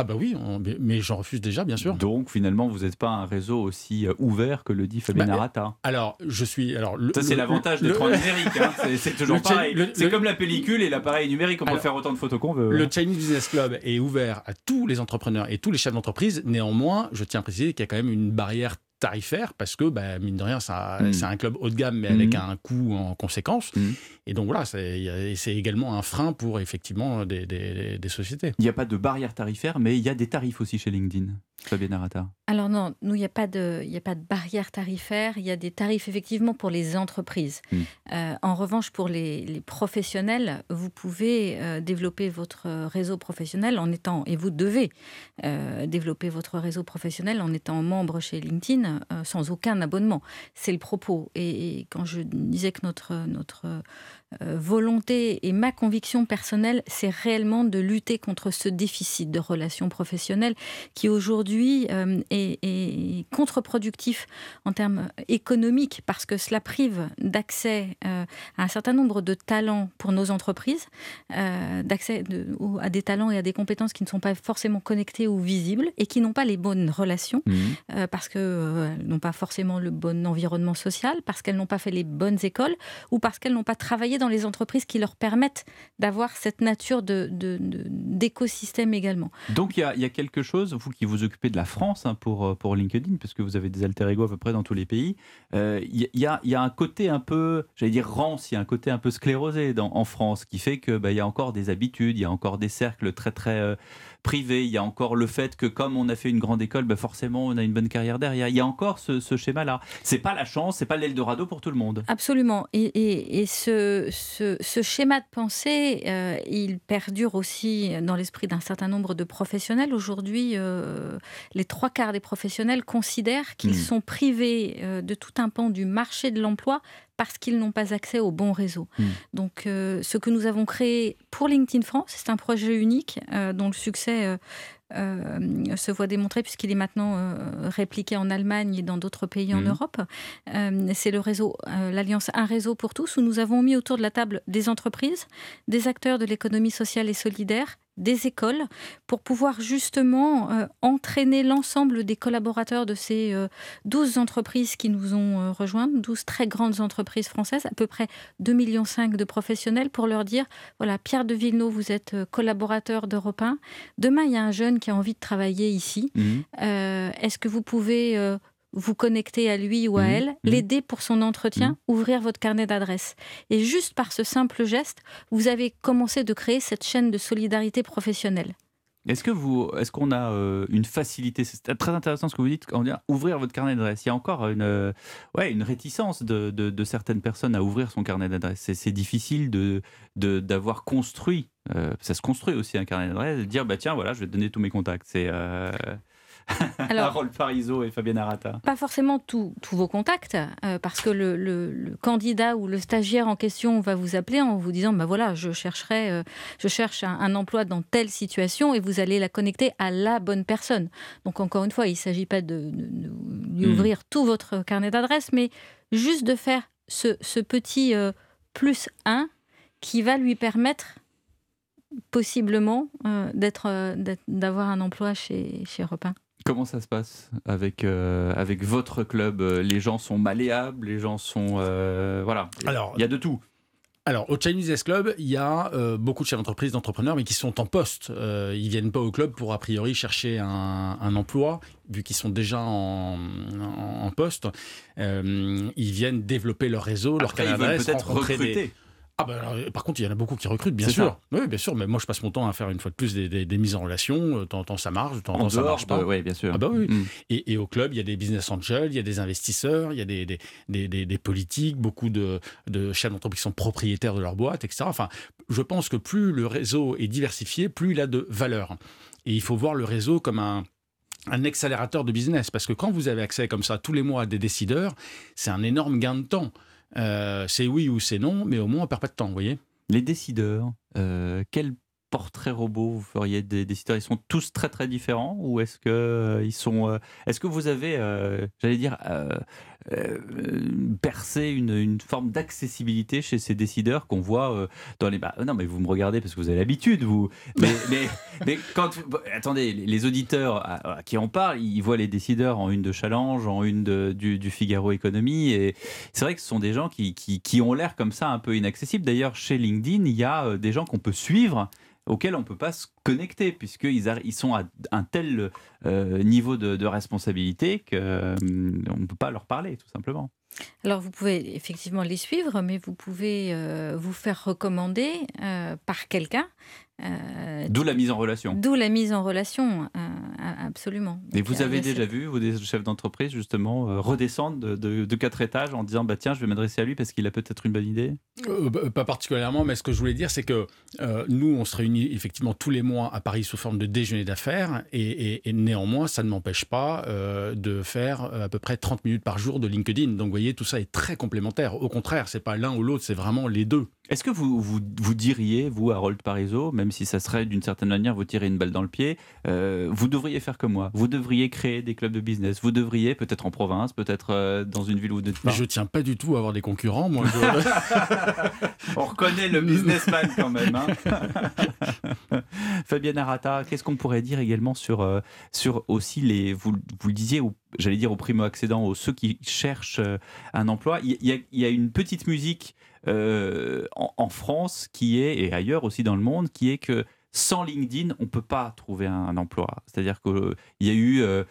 Ah bah oui, on- mais- j'en refuse déjà, bien sûr. Donc finalement, vous n'êtes pas un réseau aussi euh, ouvert que le dit Fabien Bah, Arata. Alors, je suis. Alors, le- Ça, c'est l'avantage d'être en numérique. hein. C'est- toujours pareil. C'est comme la pellicule et l'appareil numérique. On peut faire autant de photos qu'on veut. Le hein. Chinese Business Club est ouvert à tous les entrepreneurs et tous les chefs d'entreprise. Néanmoins, je tiens à préciser qu'il y a quand même une barrière tarifaire parce que, bah, mine de rien, Mm. c'est un club haut de gamme, mais avec Mm. un coût en conséquence. Mm. Et donc voilà, c'est également un frein pour effectivement des, des- des sociétés. Il n'y a pas de barrière tarifaire, mais il y a des tarifs aussi chez LinkedIn. Fabien Arata. Alors non, nous, il n'y a, pas de- y a pas de barrière tarifaire, il y a des tarifs effectivement pour les entreprises. Mm. Euh, en revanche, pour les, les professionnels, vous pouvez euh, développer votre réseau professionnel en étant, et vous devez euh, développer votre réseau professionnel en étant membre chez LinkedIn sans aucun abonnement. C'est le propos. Et, et quand je disais que notre, notre volonté et ma conviction personnelle, c'est réellement de lutter contre ce déficit de relations professionnelles qui aujourd'hui euh, est, est contre-productif en termes économiques parce que cela prive d'accès euh, à un certain nombre de talents pour nos entreprises, euh, d'accès à des talents et à des compétences qui ne sont pas forcément connectés ou visibles et qui n'ont pas les bonnes relations euh, parce qu'elles n'ont pas forcément le bon environnement social, parce qu'elles n'ont pas fait les bonnes écoles ou parce qu'elles n'ont pas travaillé dans les entreprises qui leur permettent d'avoir cette nature d'écosystème également. Donc il y, a, quelque chose, vous qui vous occupez de la France hein, pour, euh, pour LinkedIn, parce que vous avez des alter ego à peu près dans tous les pays, euh, il y, a, un côté un peu, j'allais dire rance, il y a un côté un peu sclérosé en France qui fait que bah, y a encore des habitudes, il y a encore des cercles très très privés, il y a encore le fait que comme on a fait une grande école, bah, forcément on a une bonne carrière derrière. Il y a encore ce, ce schéma-là. C'est pas la chance, c'est pas l'Eldorado pour tout le monde. Absolument. Et, et- et ce, ce- ce schéma de pensée, euh, il perdure aussi dans l'esprit d'un certain nombre de professionnels. Aujourd'hui, euh, les trois quarts des professionnels considèrent qu'ils Mm. sont privés euh, de tout un pan du marché de l'emploi parce qu'ils n'ont pas accès au bon réseau. Donc, euh, ce que nous avons créé pour LinkedIn France, c'est un projet unique euh, dont le succès euh, se voit démontré puisqu'il est maintenant répliqué en Allemagne et dans d'autres pays en Mhm. Europe. C'est le réseau, l'alliance Un réseau pour tous, où nous avons mis autour de la table des entreprises, des acteurs de l'économie sociale et solidaire, des écoles pour pouvoir justement euh, entraîner l'ensemble des collaborateurs de ces 12 euh, entreprises qui nous ont euh, rejoints, 12 très grandes entreprises françaises, à peu près 2,5 millions de professionnels, pour leur dire, voilà, Pierre de Villeneuve, vous êtes collaborateur d'Europe 1. Demain, il y a un jeune qui a envie de travailler ici. Mmh. Est-ce que vous pouvez vous connecter à lui ou à mmh, elle, mmh. l'aider pour son entretien, mmh. ouvrir votre carnet d'adresses. Et juste par ce simple geste, vous avez commencé de créer cette chaîne de solidarité professionnelle. Est-ce que vous, est-ce qu'on a euh, une facilité? C'est très intéressant ce que vous dites. Quand on dit ouvrir votre carnet d'adresses, il y a encore une, euh, ouais, une réticence de, de, certaines personnes à ouvrir son carnet d'adresses. C'est, difficile de, d'avoir construit. Euh, ça se construit aussi un carnet d'adresses. De dire bah tiens voilà, je vais te donner tous mes contacts. C'est Alors, Harold Parizeau et Fabienne Arata Pas forcément tous vos contacts, euh, parce que le, candidat ou le stagiaire en question va vous appeler en vous disant bah voilà, je, chercherai, euh, je cherche un, emploi dans telle situation et vous allez la connecter à la bonne personne. Donc, encore une fois, il ne s'agit pas de, lui hmm. ouvrir tout votre carnet d'adresses, mais juste de faire ce, petit euh, plus 1 qui va lui permettre possiblement d'être, d'avoir un emploi chez, chez Repin. Comment ça se passe avec, euh, avec votre club Les gens sont malléables, les gens sont... Euh, voilà, Alors, il y a de tout. Alors, au Chinese Club, il y a euh, beaucoup de chefs d'entreprise, d'entrepreneurs, mais qui sont en poste. Euh, ils viennent pas au club pour, a priori, chercher un, emploi, vu qu'ils sont déjà en, poste. ils viennent développer leur réseau, leur canal peut-être recruter. Ah bah par contre, il y en a beaucoup qui recrutent, bien sûr. Oui, bien sûr. Mais moi, je passe mon temps à faire une fois de plus des, mises en relation. Temps en temps, ça marche, en temps, ça marche pas. Oui, bien sûr. Ah bah oui. Mm. Et, au club, il y a des business angels, il y a des investisseurs, il y a des, des, politiques, beaucoup de, de chefs d'entreprise qui sont propriétaires de leur boîte, etc. Enfin, je pense que plus le réseau est diversifié, plus il a de valeur. Et il faut voir le réseau comme un, un accélérateur de business. Parce que quand vous avez accès comme ça tous les mois à des décideurs, c'est un énorme gain de temps. Euh, c'est oui ou c'est non, mais au moins on perd pas de temps, vous voyez. Les décideurs, euh, quel portrait robot vous feriez des décideurs? Ils sont tous très très différents ou est-ce que euh, ils sont Est-ce que vous avez, j'allais dire, percer une, une forme d'accessibilité chez ces décideurs qu'on voit euh, dans les. Bah, non, mais vous me regardez parce que vous avez l'habitude, vous. Mais, mais, mais, quand. Attendez, les auditeurs à, qui en parlent, ils voient les décideurs en une de Challenge, en une de, du, du, Figaro Économie. Et c'est vrai que ce sont des gens qui, qui, qui ont l'air comme ça un peu inaccessibles. D'ailleurs, chez LinkedIn, il y a euh, des gens qu'on peut suivre auxquels on ne peut pas se connecter, puisqu'ils ils sont à un tel euh, niveau de, responsabilité qu'on euh, ne peut pas leur parler, tout simplement. Alors vous pouvez effectivement les suivre, mais vous pouvez euh, vous faire recommander par quelqu'un euh, D'où la mise en relation. D'où la mise en relation, euh, absolument. Et vous avez déjà vu, vous, des chefs d'entreprise, justement, euh, redescendre de, quatre étages en disant bah, tiens, je vais m'adresser à lui parce qu'il a peut-être une bonne idée? Bah, Pas particulièrement, mais ce que je voulais dire, c'est que nous, on se réunit effectivement tous les mois à Paris sous forme de déjeuner d'affaires, et, néanmoins, ça ne m'empêche pas de faire à peu près 30 minutes par jour de LinkedIn. Donc, vous voyez, tout ça est très complémentaire. Au contraire, c'est pas l'un ou l'autre, c'est vraiment les deux. Est-ce que vous, vous, vous, diriez, vous, Harold Parizeau, même si ça serait d'une certaine manière vous tirer une balle dans le pied, euh, vous devriez faire comme moi. Vous devriez créer des clubs de business. Vous devriez, peut-être en province, peut-être euh, dans une ville n'êtes pas. Mais je tiens pas du tout à avoir des concurrents, moi. On reconnaît le businessman quand même. Hein. Fabienne Arata, qu'est-ce qu'on pourrait dire également sur, euh, sur aussi les. Vous, vous le disiez, j'allais dire aux primo-accédants, aux ceux qui cherchent un emploi. Il y, il a une petite musique euh, en, France qui est, et ailleurs aussi dans le monde, qui est que sans LinkedIn, on ne peut pas trouver un, emploi. C'est-à-dire qu'il y a eu euh,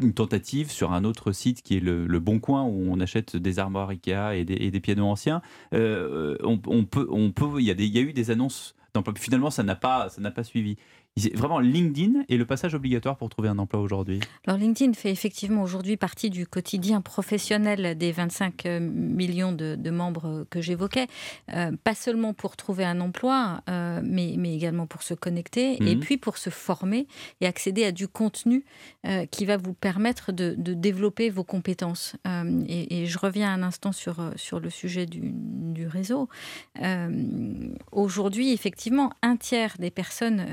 une tentative sur un autre site qui est le, Bon Coin, où on achète des armoires Ikea et des, pianos anciens. Euh, on, peut, on peut, il y, a y a eu des annonces Finalement, ça n'a pas suivi. Vraiment, LinkedIn est le passage obligatoire pour trouver un emploi aujourd'hui Alors, LinkedIn fait effectivement aujourd'hui partie du quotidien professionnel des 25 euh, millions de, membres que j'évoquais. Euh, pas seulement pour trouver un emploi, euh, mais, mais, également pour se connecter et mhm. puis pour se former et accéder à du contenu qui va vous permettre de, développer vos compétences. Et, je reviens un instant sur, sur le sujet du, du réseau. aujourd'hui, effectivement, un tiers des personnes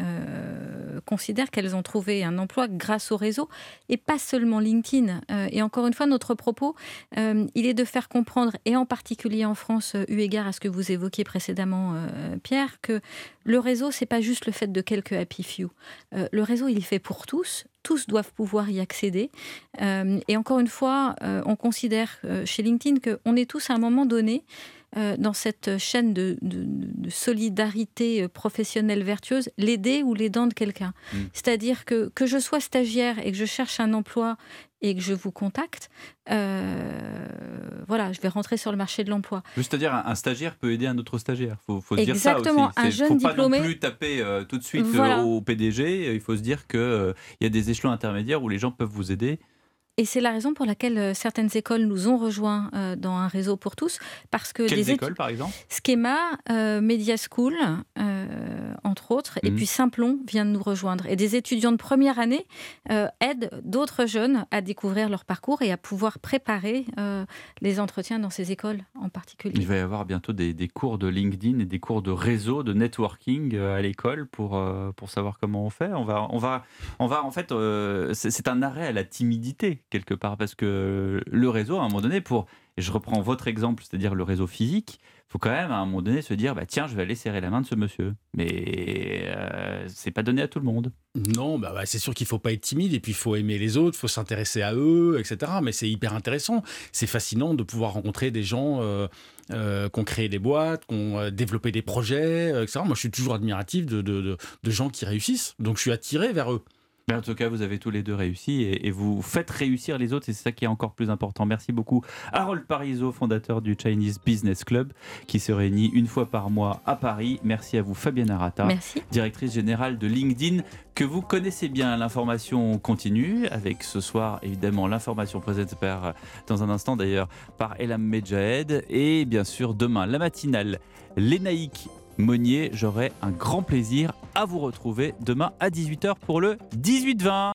considèrent qu'elles ont trouvé un emploi grâce au réseau et pas seulement LinkedIn. Euh, et encore une fois, notre propos, euh, il est de faire comprendre, et en particulier en France, eu égard à ce que vous évoquiez précédemment, Pierre, que le réseau, c'est pas juste le fait de quelques happy few. le réseau, il est fait pour tous tous doivent pouvoir y accéder. et encore une fois, on considère chez LinkedIn qu'on est tous à un moment donné euh, dans cette chaîne de, solidarité euh, professionnelle vertueuse, l'aider ou l'aidant de quelqu'un. Mm. C'est-à-dire que que je sois stagiaire et que je cherche un emploi et que je vous contacte, euh, voilà, je vais rentrer sur le marché de l'emploi. C'est-à-dire un, stagiaire peut aider un autre stagiaire. Faut, faut se dire ça aussi. Un jeune faut diplômé. pas non plus taper tout de suite au PDG. Il faut se dire qu'il il y a des échelons intermédiaires où les gens peuvent vous aider et c'est la raison pour laquelle euh, certaines écoles nous ont rejoints euh, dans un réseau pour tous. Parce que Quelles écoles, par exemple? Schema, euh, Media School, entre autres, et mhm. puis Simplon vient de nous rejoindre. Et des étudiants de première année aident d'autres jeunes à découvrir leur parcours et à pouvoir préparer les entretiens dans ces écoles en particulier. Il va y avoir bientôt des, des, cours de LinkedIn et des cours de réseau, de networking à l'école pour, pour savoir comment on fait. On va, on va, on va en fait, c'est un arrêt à la timidité quelque part, parce que le réseau, à un moment donné, pour, je reprends votre exemple, c'est-à-dire le réseau physique, il faut quand même à un moment donné se dire, bah, tiens, je vais aller serrer la main de ce monsieur. Mais euh, c'est pas donné à tout le monde. Non, bah, bah c'est sûr qu'il faut pas être timide, et puis il faut aimer les autres, il faut s'intéresser à eux, etc. Mais c'est hyper intéressant. C'est fascinant de pouvoir rencontrer des gens euh, euh, qui ont créé des boîtes, qui ont développé des projets, etc. Moi, je suis toujours admiratif de, de, de gens qui réussissent. Donc, je suis attiré vers eux en tout cas, vous avez tous les deux réussi et, vous faites réussir les autres et c'est ça qui est encore plus important. Merci beaucoup. Harold Parizeau, fondateur du Chinese Business Club, qui se réunit une fois par mois à Paris. Merci à vous, Fabienne Arata, directrice générale de LinkedIn, que vous connaissez bien. L'information continue avec ce soir, évidemment, l'information présente par, dans un instant d'ailleurs, par Elam Medjahed et bien sûr demain, la matinale. Lénaïque Monnier. J'aurai un grand plaisir à vous retrouver demain à 18h pour le 18-20.